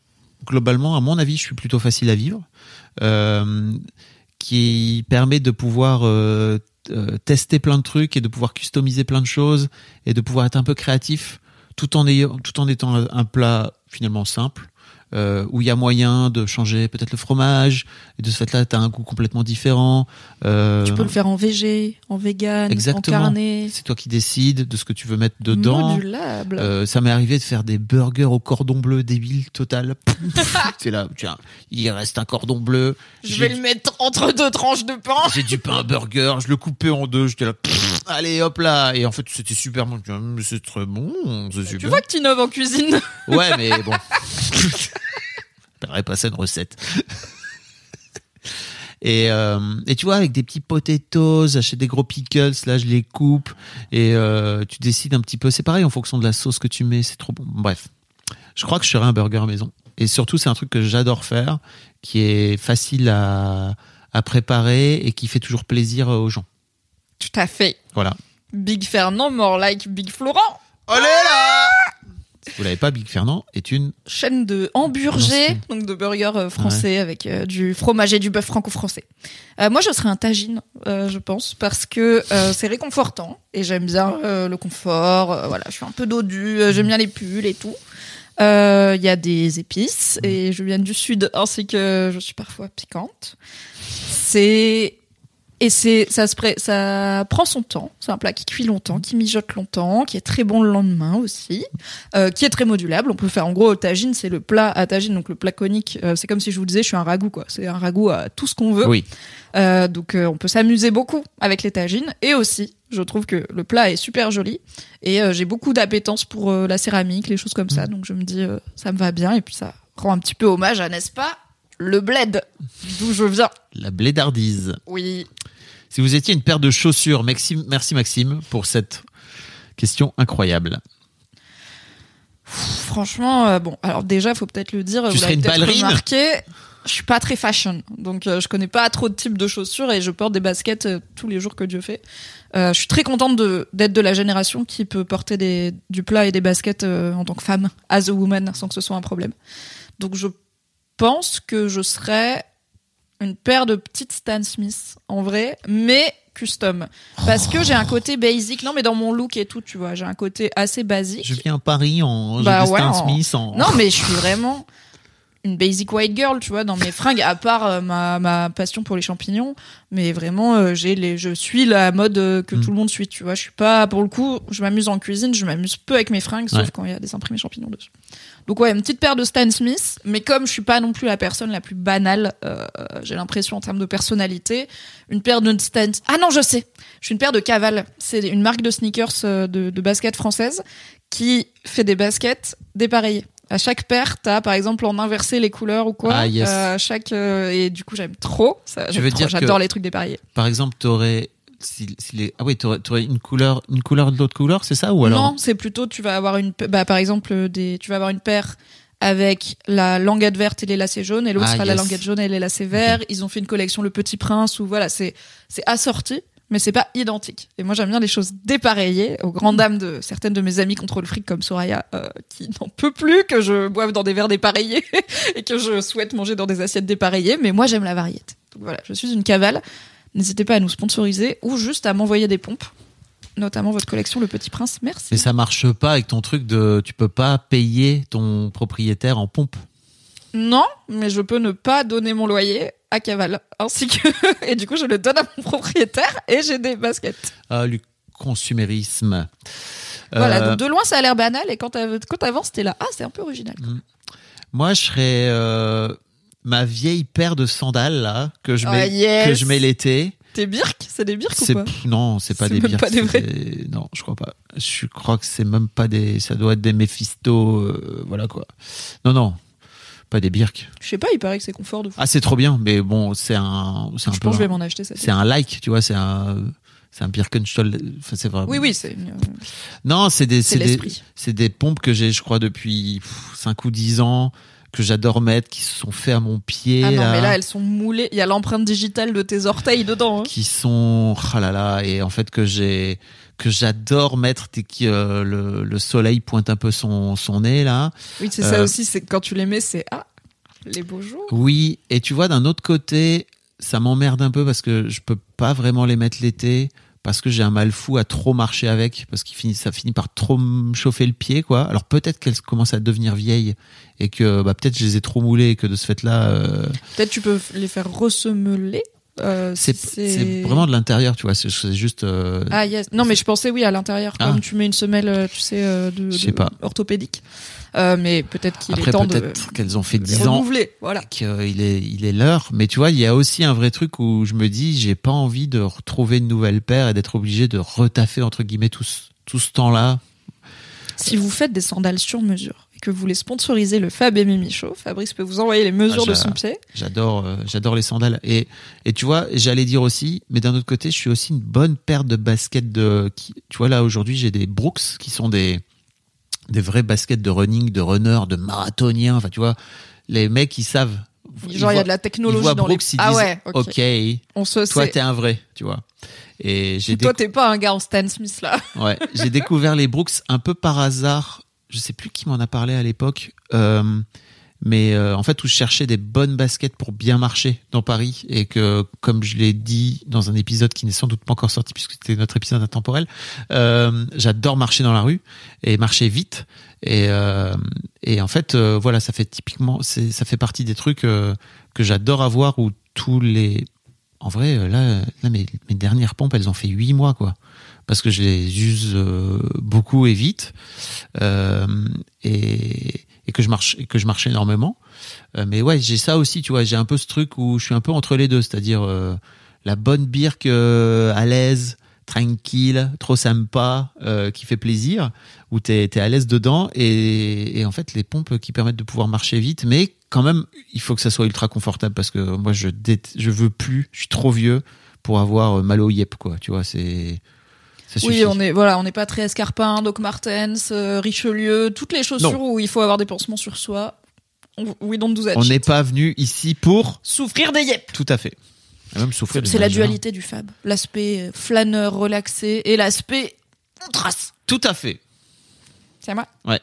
globalement, à mon avis, je suis plutôt facile à vivre, qui permet de pouvoir euh, tester plein de trucs et de pouvoir customiser plein de choses et de pouvoir être un peu créatif tout en ayant, tout en étant un plat finalement simple. Euh, où il y a moyen de changer peut-être le fromage et de ce fait-là, tu as un goût complètement différent. Euh, Tu peux le faire en végé, en vegan, Exactement. en carné. c'est toi qui décides de ce que tu veux mettre dedans. Modulable. Euh, ça m'est arrivé de faire des burgers au cordon bleu débile total. c'est là, tiens, il reste un cordon bleu. je vais le mettre entre deux tranches de pain. j'ai du pain burger, je le coupais en deux, j'étais là, pff, allez hop là. Et en fait, c'était super bon. C'est très bon, c'est Tu super. vois que tu innoves en cuisine. Ouais, mais bon. Je paierais pas une recette. Et, euh, et tu vois, avec des petits potatoes, j'achète des gros pickles, là je les coupe et euh, tu décides un petit peu. C'est pareil en fonction de la sauce que tu mets, c'est trop bon. Bref, je crois que je ferai un burger maison. Et surtout, c'est un truc que j'adore faire, qui est facile à, à préparer et qui fait toujours plaisir aux gens. Tout à fait. Voilà. Big Fernand, more like Big Florent. Allez là vous l'avez pas, Big Fernand est une chaîne de hamburgers, donc de burgers euh, français avec euh, du fromage et du bœuf franco-français. Euh, moi, je serais un tagine, euh, je pense, parce que c'est réconfortant et j'aime bien le confort. voilà, je suis un peu dodu, j'aime bien les pulls et tout. Il y a des épices et je viens du sud, ainsi que je suis parfois piquante. C'est et c'est ça se pré- ça prend son temps. C'est un plat qui cuit longtemps, qui mijote longtemps, qui est très bon le lendemain aussi, euh, qui est très modulable. On peut faire en gros tagine, c'est le plat à tagine, donc le plat conique. euh, c'est comme si je vous disais, je suis un ragoût quoi. C'est un ragoût à tout ce qu'on veut. Oui. Euh, donc on peut s'amuser beaucoup avec les tagines et aussi je trouve que le plat est super joli et euh, j'ai beaucoup d'appétence pour euh, la céramique, les choses comme ça. Donc je me dis euh, ça me va bien et puis ça rend un petit peu hommage à n'est-ce pas le bled d'où je viens. la blédardise. Oui. Si vous étiez une paire de chaussures, Maxime, merci Maxime pour cette question incroyable. Franchement, euh, bon, alors déjà, faut peut-être le dire. Tu vous serais une ballerine remarqué, Je suis pas très fashion, donc euh, je connais pas trop de types de chaussures et je porte des baskets euh, tous les jours que Dieu fait. Euh, je suis très contente d'être de la génération qui peut porter des, du plat et des baskets en tant que femme, as a woman, sans que ce soit un problème. Donc je pense que je serais une paire de petites Stan Smith en vrai, mais custom, parce que j'ai un côté basic. Non, mais dans mon look et tout, tu vois, j'ai un côté assez basique. Je viens à Paris en Bah ouais, Stan en- Smith en Non, mais je suis vraiment une basic white girl, tu vois, dans mes fringues, à part euh, ma, ma passion pour les champignons. Mais vraiment, euh, j'ai les, je suis la mode euh, que Mm. tout le monde suit, tu vois. Je suis pas, pour le coup, je m'amuse en cuisine, je m'amuse peu avec mes fringues, sauf quand il y a des imprimés champignons dessus. Donc ouais, une petite paire de Stan Smith, mais comme je suis pas non plus la personne la plus banale, euh, j'ai l'impression en termes de personnalité, une paire de Stan... Ah non, je sais Je suis une paire de Caval. C'est une marque de sneakers de, de basket française qui fait des baskets dépareillées. À chaque paire, t'as par exemple en inversé les couleurs ou quoi. Ah, yes. Euh, chaque euh, et du coup j'aime trop. Ça, j'aime veux trop. J'adore les trucs dépareillés. Par exemple, t'aurais si, si les... ah oui, t'aurais, t'aurais une couleur, une couleur de l'autre couleur, c'est ça ou alors? Non, c'est plutôt tu vas avoir une, bah, par exemple des, tu vas avoir une paire avec la languette verte et les lacets jaunes et l'autre Ah, sera la languette jaune et les lacets verts. Ils ont fait une collection Le Petit Prince où voilà c'est c'est assorti. Mais c'est pas identique. Et moi, j'aime bien les choses dépareillées, aux grandes dames de certaines de mes amies contre le fric comme Soraya, euh, qui n'en peut plus que je boive dans des verres dépareillés et que je souhaite manger dans des assiettes dépareillées. Mais moi, j'aime la variété. Donc voilà, je suis une cavale. N'hésitez pas à nous sponsoriser ou juste à m'envoyer des pompes, notamment votre collection Le Petit Prince. Merci. Mais ça marche pas avec ton truc de tu peux pas payer ton propriétaire en pompe. Non, mais je peux ne pas donner mon loyer à Caval, ainsi que et du coup je le donne à mon propriétaire et j'ai des baskets. Ah, le consumérisme. Voilà, Euh, donc de loin ça a l'air banal et quand t'av- quand t'avances t'es là, ah c'est un peu original. Moi, je serais euh, ma vieille paire de sandales là que je Ah, mets yes. que je mets l'été. T'es birk, c'est des birks ou pas? non, c'est pas des Birks, pas des vrais. Non, je crois pas. Je crois que c'est même pas des. Ça doit être des Mephisto, euh, voilà quoi. Non, non, pas des Birk. Je sais pas, il paraît que c'est confort de fou. Ah, c'est trop bien, mais bon, c'est un, c'est un je peu. pense que je vais m'en acheter ça. C'est un like, tu vois, c'est un, c'est un Birkenstock. Enfin, c'est vraiment. Oui oui, c'est Non, c'est des, c'est c'est des, l'esprit. c'est des pompes que j'ai, je crois, depuis 5 ou 10 ans, que j'adore mettre, qui se sont faits à mon pied. Ah non, là, mais là elles sont moulées, il y a l'empreinte digitale de tes orteils dedans. hein. qui sont, ah là là, et en fait que j'ai, que j'adore mettre dès que euh, le, le soleil pointe un peu son, son nez là. Oui, c'est ça Euh, aussi, c'est quand tu les mets, c'est ah les beaux jours. Oui, et tu vois, d'un autre côté, ça m'emmerde un peu parce que je peux pas vraiment les mettre l'été parce que j'ai un mal fou à trop marcher avec parce qu'il finit, ça finit par trop me chauffer le pied, quoi. Alors peut-être qu'elles commencent à devenir vieilles et que bah, peut-être je les ai trop moulées et que de ce fait-là, euh, Peut-être tu peux les faire ressemeler. Euh, c'est vraiment de l'intérieur, tu vois. C'est juste. euh, Ah yes. Non mais je pensais oui à l'intérieur Ah. comme tu mets une semelle euh, tu sais de, de- pas. orthopédique. Euh, mais peut-être qu'il est temps de peut-être qu'elles ont fait de 10 ans. Voilà. qu'il est il est l'heure mais tu vois il y a aussi un vrai truc où je me dis j'ai pas envie de retrouver une nouvelle paire et d'être obligé de retaffer entre guillemets tout ce, tout ce temps là Si vous faites des sandales sur mesure que vous voulez sponsoriser le Fab et Mimi Show, Fabrice peut vous envoyer les mesures Ah, de son pied. J'adore, euh, j'adore les sandales. Et, et tu vois, j'allais dire aussi, mais d'un autre côté, je suis aussi une bonne paire de baskets de. Qui, tu vois, là, aujourd'hui, j'ai des Brooks qui sont des, des vrais baskets de running, de runner, de marathoniens. Enfin, tu vois, les mecs, ils savent. Genre, il y a de la technologie dans les... Brooks, ils Ah disent, ouais, ok. On se toi, sait. t'es un vrai, tu vois. Et j'ai Toi, t'es pas un gars en Stan Smith, là. Ouais, j'ai découvert les Brooks un peu par hasard. Je sais plus qui m'en a parlé à l'époque, euh, mais euh, en fait où je cherchais des bonnes baskets pour bien marcher dans Paris et que, comme je l'ai dit dans un épisode qui n'est sans doute pas encore sorti puisque c'était notre épisode intemporel, euh, j'adore marcher dans la rue et marcher vite. Et, en fait, voilà, ça fait typiquement, ça fait partie des trucs que j'adore avoir où tous les, en vrai, là, mes, mes dernières pompes, elles ont fait huit mois, quoi. Parce que je les use euh, beaucoup et vite. Euh, et, que je marche, que je marche énormément. Euh, mais ouais, j'ai ça aussi, tu vois. J'ai un peu ce truc où je suis un peu entre les deux. C'est-à-dire la bonne birque à l'aise, tranquille, trop sympa, qui fait plaisir, où t'es es à l'aise dedans. Et, en fait, les pompes qui permettent de pouvoir marcher vite. Mais quand même, il faut que ça soit ultra confortable parce que moi, je, je veux plus, je suis trop vieux pour avoir mal au yep, quoi. Tu vois, c'est. Ça Oui, on est voilà, on n'est pas très escarpin, Doc Martens, euh, Richelieu, toutes les chaussures où il faut avoir des pansements sur soi. On- We don't do that On n'est pas venu ici pour. souffrir des yep. Tout à fait. Et même souffrir C'est la dualité du fab, l'aspect euh, flâneur, relaxé et l'aspect on trace. Tout à fait. C'est à moi. Ouais.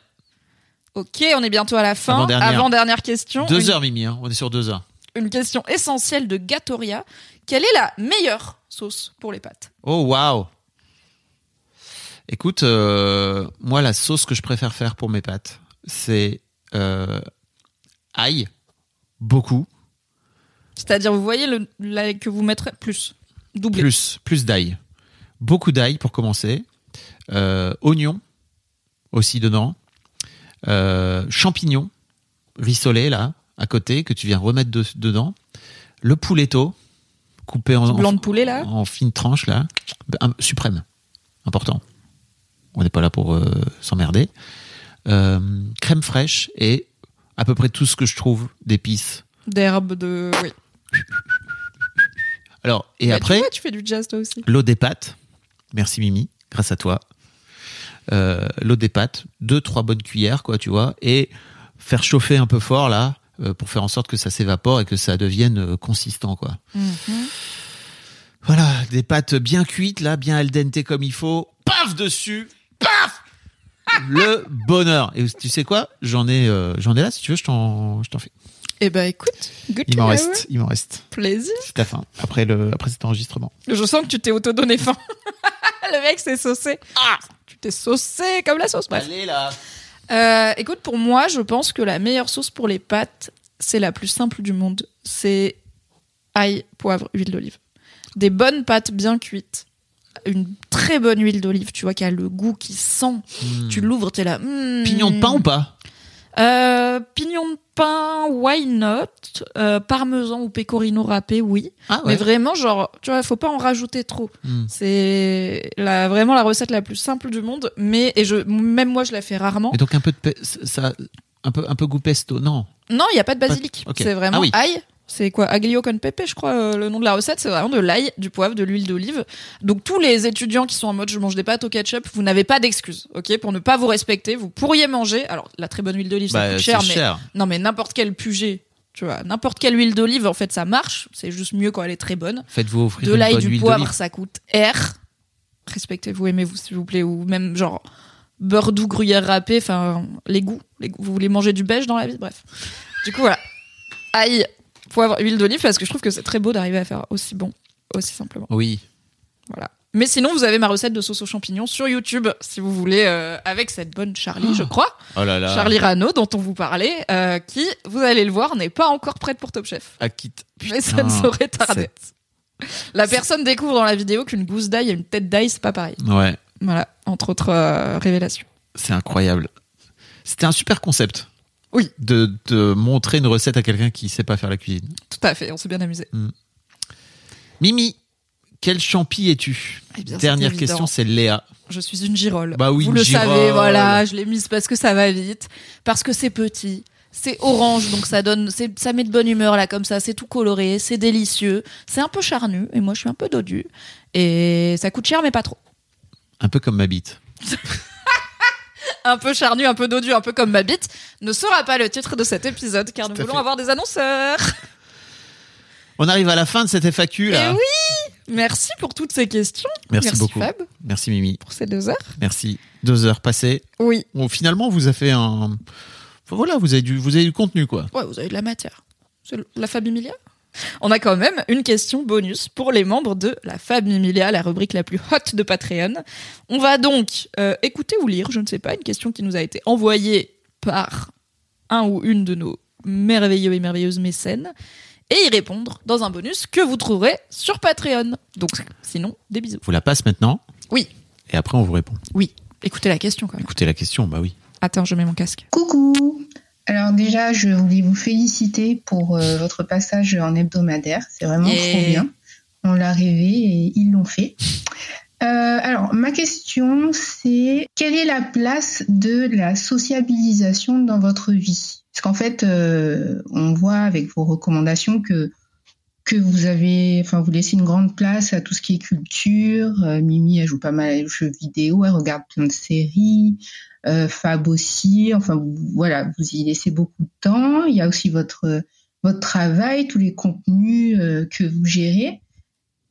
Ok, on est bientôt à la fin. Avant-dernière. Avant-dernière question. Deux une, heures, Mimi. hein. On est sur deux heures. une question essentielle de Gatoria. Quelle est la meilleure sauce pour les pâtes? Oh, waouh. Écoute, euh, moi, la sauce que je préfère faire pour mes pâtes, c'est euh, ail, beaucoup, C'est-à-dire, vous voyez le, la- que vous mettrez plus, doublé. plus, plus d'ail. Beaucoup d'ail pour commencer. Euh, oignons aussi dedans. Champignons rissolés là, à côté, que tu viens remettre de- dedans. Le pouletto, coupé en, Blanc de poulet, là en fines tranches là. Un- suprême. Important. On n'est pas là pour euh, s'emmerder. Euh, crème fraîche et à peu près tout ce que je trouve d'épices. D'herbe, de. Oui. Alors, et Bah, après. Tu, vois, tu fais du jazz toi aussi. l'eau des pâtes. Merci Mimi, grâce à toi. Euh, l'eau des pâtes, deux trois bonnes cuillères quoi, tu vois, et faire chauffer un peu fort là pour faire en sorte que ça s'évapore et que ça devienne consistant quoi. Voilà, des pâtes bien cuites là, bien al dente comme il faut. Paf dessus. Le bonheur. Et tu sais quoi? J'en ai, euh, j'en ai là. Si tu veux, je t'en, je t'en fais. Eh ben écoute, good Il m'en reste. Il m'en reste. Plaisir. C'est ta fin. Après le, après cet enregistrement. Je sens que tu t'es auto-donné faim. Le mec s'est saucé. Ah Tu t'es saucé comme la sauce, bref. Allez là. Euh, écoute, pour moi, je pense que la meilleure sauce pour les pâtes, c'est la plus simple du monde. C'est ail, poivre, huile d'olive. Des bonnes pâtes bien cuites. Une très bonne huile d'olive, tu vois, qui a le goût qui sent. Tu l'ouvres, t'es là. hmm. Pignon de pain ou pas? Euh, Pignon de pain, why not? Euh, Parmesan ou pecorino râpé, oui. Ah Mais vraiment, genre, tu vois, faut pas en rajouter trop. Hmm. C'est la, vraiment la recette la plus simple du monde. Mais, et je, même moi, je la fais rarement. Et donc un peu de ça, un peu un peu goût pesto. Non? Non, il n'y a pas de basilic. C'est vraiment Ah oui. ail. C'est quoi? Aglio con pepe, je crois, euh, le nom de la recette. C'est vraiment de l'ail, du poivre, de l'huile d'olive. Donc, tous les étudiants qui sont en mode je mange des pâtes au ketchup, vous n'avez pas d'excuses, ok? Pour ne pas vous respecter, vous pourriez manger. Alors, la très bonne huile d'olive, ça Bah, coûte c'est cher, mais cher. non, mais n'importe quel puget, tu vois, n'importe quelle huile d'olive, en fait, ça marche. C'est juste mieux quand elle est très bonne. Faites-vous offrir De l'ail, du poivre, ça coûte R. Respectez-vous, aimez-vous, s'il vous plaît, ou même genre beurre doux, gruyère râpé, enfin les goûts, les goûts. Vous voulez manger du beige dans la vie, bref. Du coup voilà, ail, poivre, huile d'olive, parce que je trouve que c'est très beau d'arriver à faire aussi bon, aussi simplement. Oui. Voilà. Mais sinon, vous avez ma recette de sauce aux champignons sur YouTube, si vous voulez, euh, avec cette bonne Charlie, je crois, Oh là là. Charlie Rano, dont on vous parlait, euh, qui, vous allez le voir, n'est pas encore prête pour Top Chef. Akit. Mais ça ne saurait tarder. La personne découvre dans la vidéo qu'une gousse d'ail et une tête d'ail, c'est pas pareil. Ouais, Voilà, entre autres euh, révélations. c'est incroyable. C'était un super concept. Oui. De, de montrer une recette à quelqu'un qui sait pas faire la cuisine. Tout à fait, on s'est bien amusé. Mimi, Quel champi es-tu? Eh Dernière question, c'est Léa. Je suis une girole. Bah oui, Vous le girole. savez, voilà, je l'ai mise parce que ça va vite, parce que c'est petit, c'est orange, donc ça donne, ça met de bonne humeur là comme ça, c'est tout coloré, c'est délicieux, c'est un peu charnu, et moi je suis un peu dodu, et ça coûte cher mais pas trop. Un peu comme ma bite. Un peu charnu, un peu dodu, un peu comme ma bite, ne sera pas le titre de cet épisode car nous voulons fait. avoir des annonceurs. On arrive à la fin de cette FAQ Et là. Eh oui, merci pour toutes ces questions. Merci, beaucoup. Fab Merci Mimi. pour ces deux heures. Merci. Deux heures passées. Oui. Bon, finalement, vous a fait un. Enfin, voilà, vous avez du, vous avez du contenu quoi. Ouais, vous avez de la matière. La Fab Emilia? On a quand même une question bonus pour les membres de la Fab Emilia, la rubrique la plus hot de Patreon. On va donc euh, écouter ou lire, je ne sais pas, une question qui nous a été envoyée par un ou une de nos merveilleux et merveilleuses mécènes et y répondre dans un bonus que vous trouverez sur Patreon. Donc sinon, des bisous. Vous la passe maintenant. Oui. Et après, on vous répond. Oui, écoutez la question quand même. Écoutez la question, bah oui. Attends, je mets mon casque. Coucou Alors déjà, je voulais vous féliciter pour euh, votre passage en hebdomadaire. C'est vraiment Yeah. trop bien. On l'a rêvé et ils l'ont fait. Euh, alors, ma question, c'est quelle est la place de la sociabilisation dans votre vie? Parce qu'en fait, euh, on voit avec vos recommandations que que vous avez, enfin, vous laissez une grande place à tout ce qui est culture. Euh, Mimi, elle joue pas mal aux jeux vidéo, elle regarde plein de séries Fab aussi. Enfin, voilà, vous y laissez beaucoup de temps. Il y a aussi votre votre travail, tous les contenus euh, que vous gérez.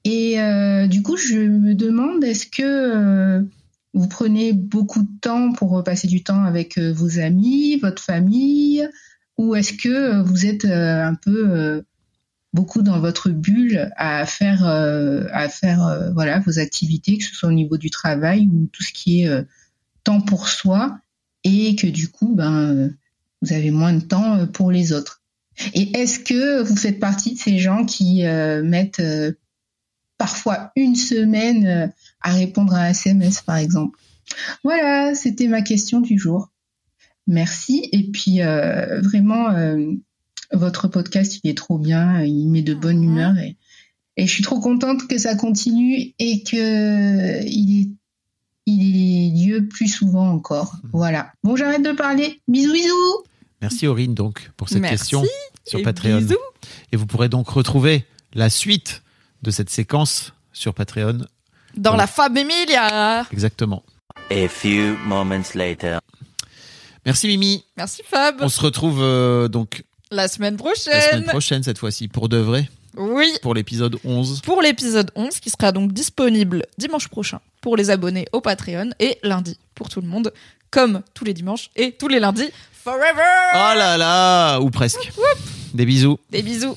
Et euh, du coup, je me demande, est-ce que euh, vous prenez beaucoup de temps pour passer du temps avec euh, vos amis, votre famille, ou est-ce que euh, vous êtes euh, un peu euh, beaucoup dans votre bulle à faire euh, à faire euh, voilà vos activités, que ce soit au niveau du travail ou tout ce qui est euh, temps pour soi et que du coup, ben, euh, vous avez moins de temps euh, pour les autres. Et est-ce que vous faites partie de ces gens qui euh, mettent euh, parfois une semaine à répondre à un SMS, par exemple? Voilà, c'était ma question du jour. Merci. Et puis, euh, vraiment, votre podcast, il est trop bien. Il met de bonne humeur et, et je suis trop contente que ça continue et que il est il est lieu plus souvent encore. Voilà. Bon, j'arrête de parler. Bisous, bisous. Merci Aurine donc pour cette Merci question sur et Patreon. bisous. Et vous pourrez donc retrouver la suite de cette séquence sur Patreon. Dans la Fab Emilia. Exactement. A few moments later. Merci Mimi. Merci Fab. On se retrouve euh, donc La semaine prochaine. la semaine prochaine cette fois-ci pour de vrai, Oui. pour l'épisode 11. Pour l'épisode 11 qui sera donc disponible dimanche prochain pour les abonnés au Patreon et lundi pour tout le monde comme tous les dimanches et tous les lundis forever. Oh là là Ou presque. Des bisous. Des bisous.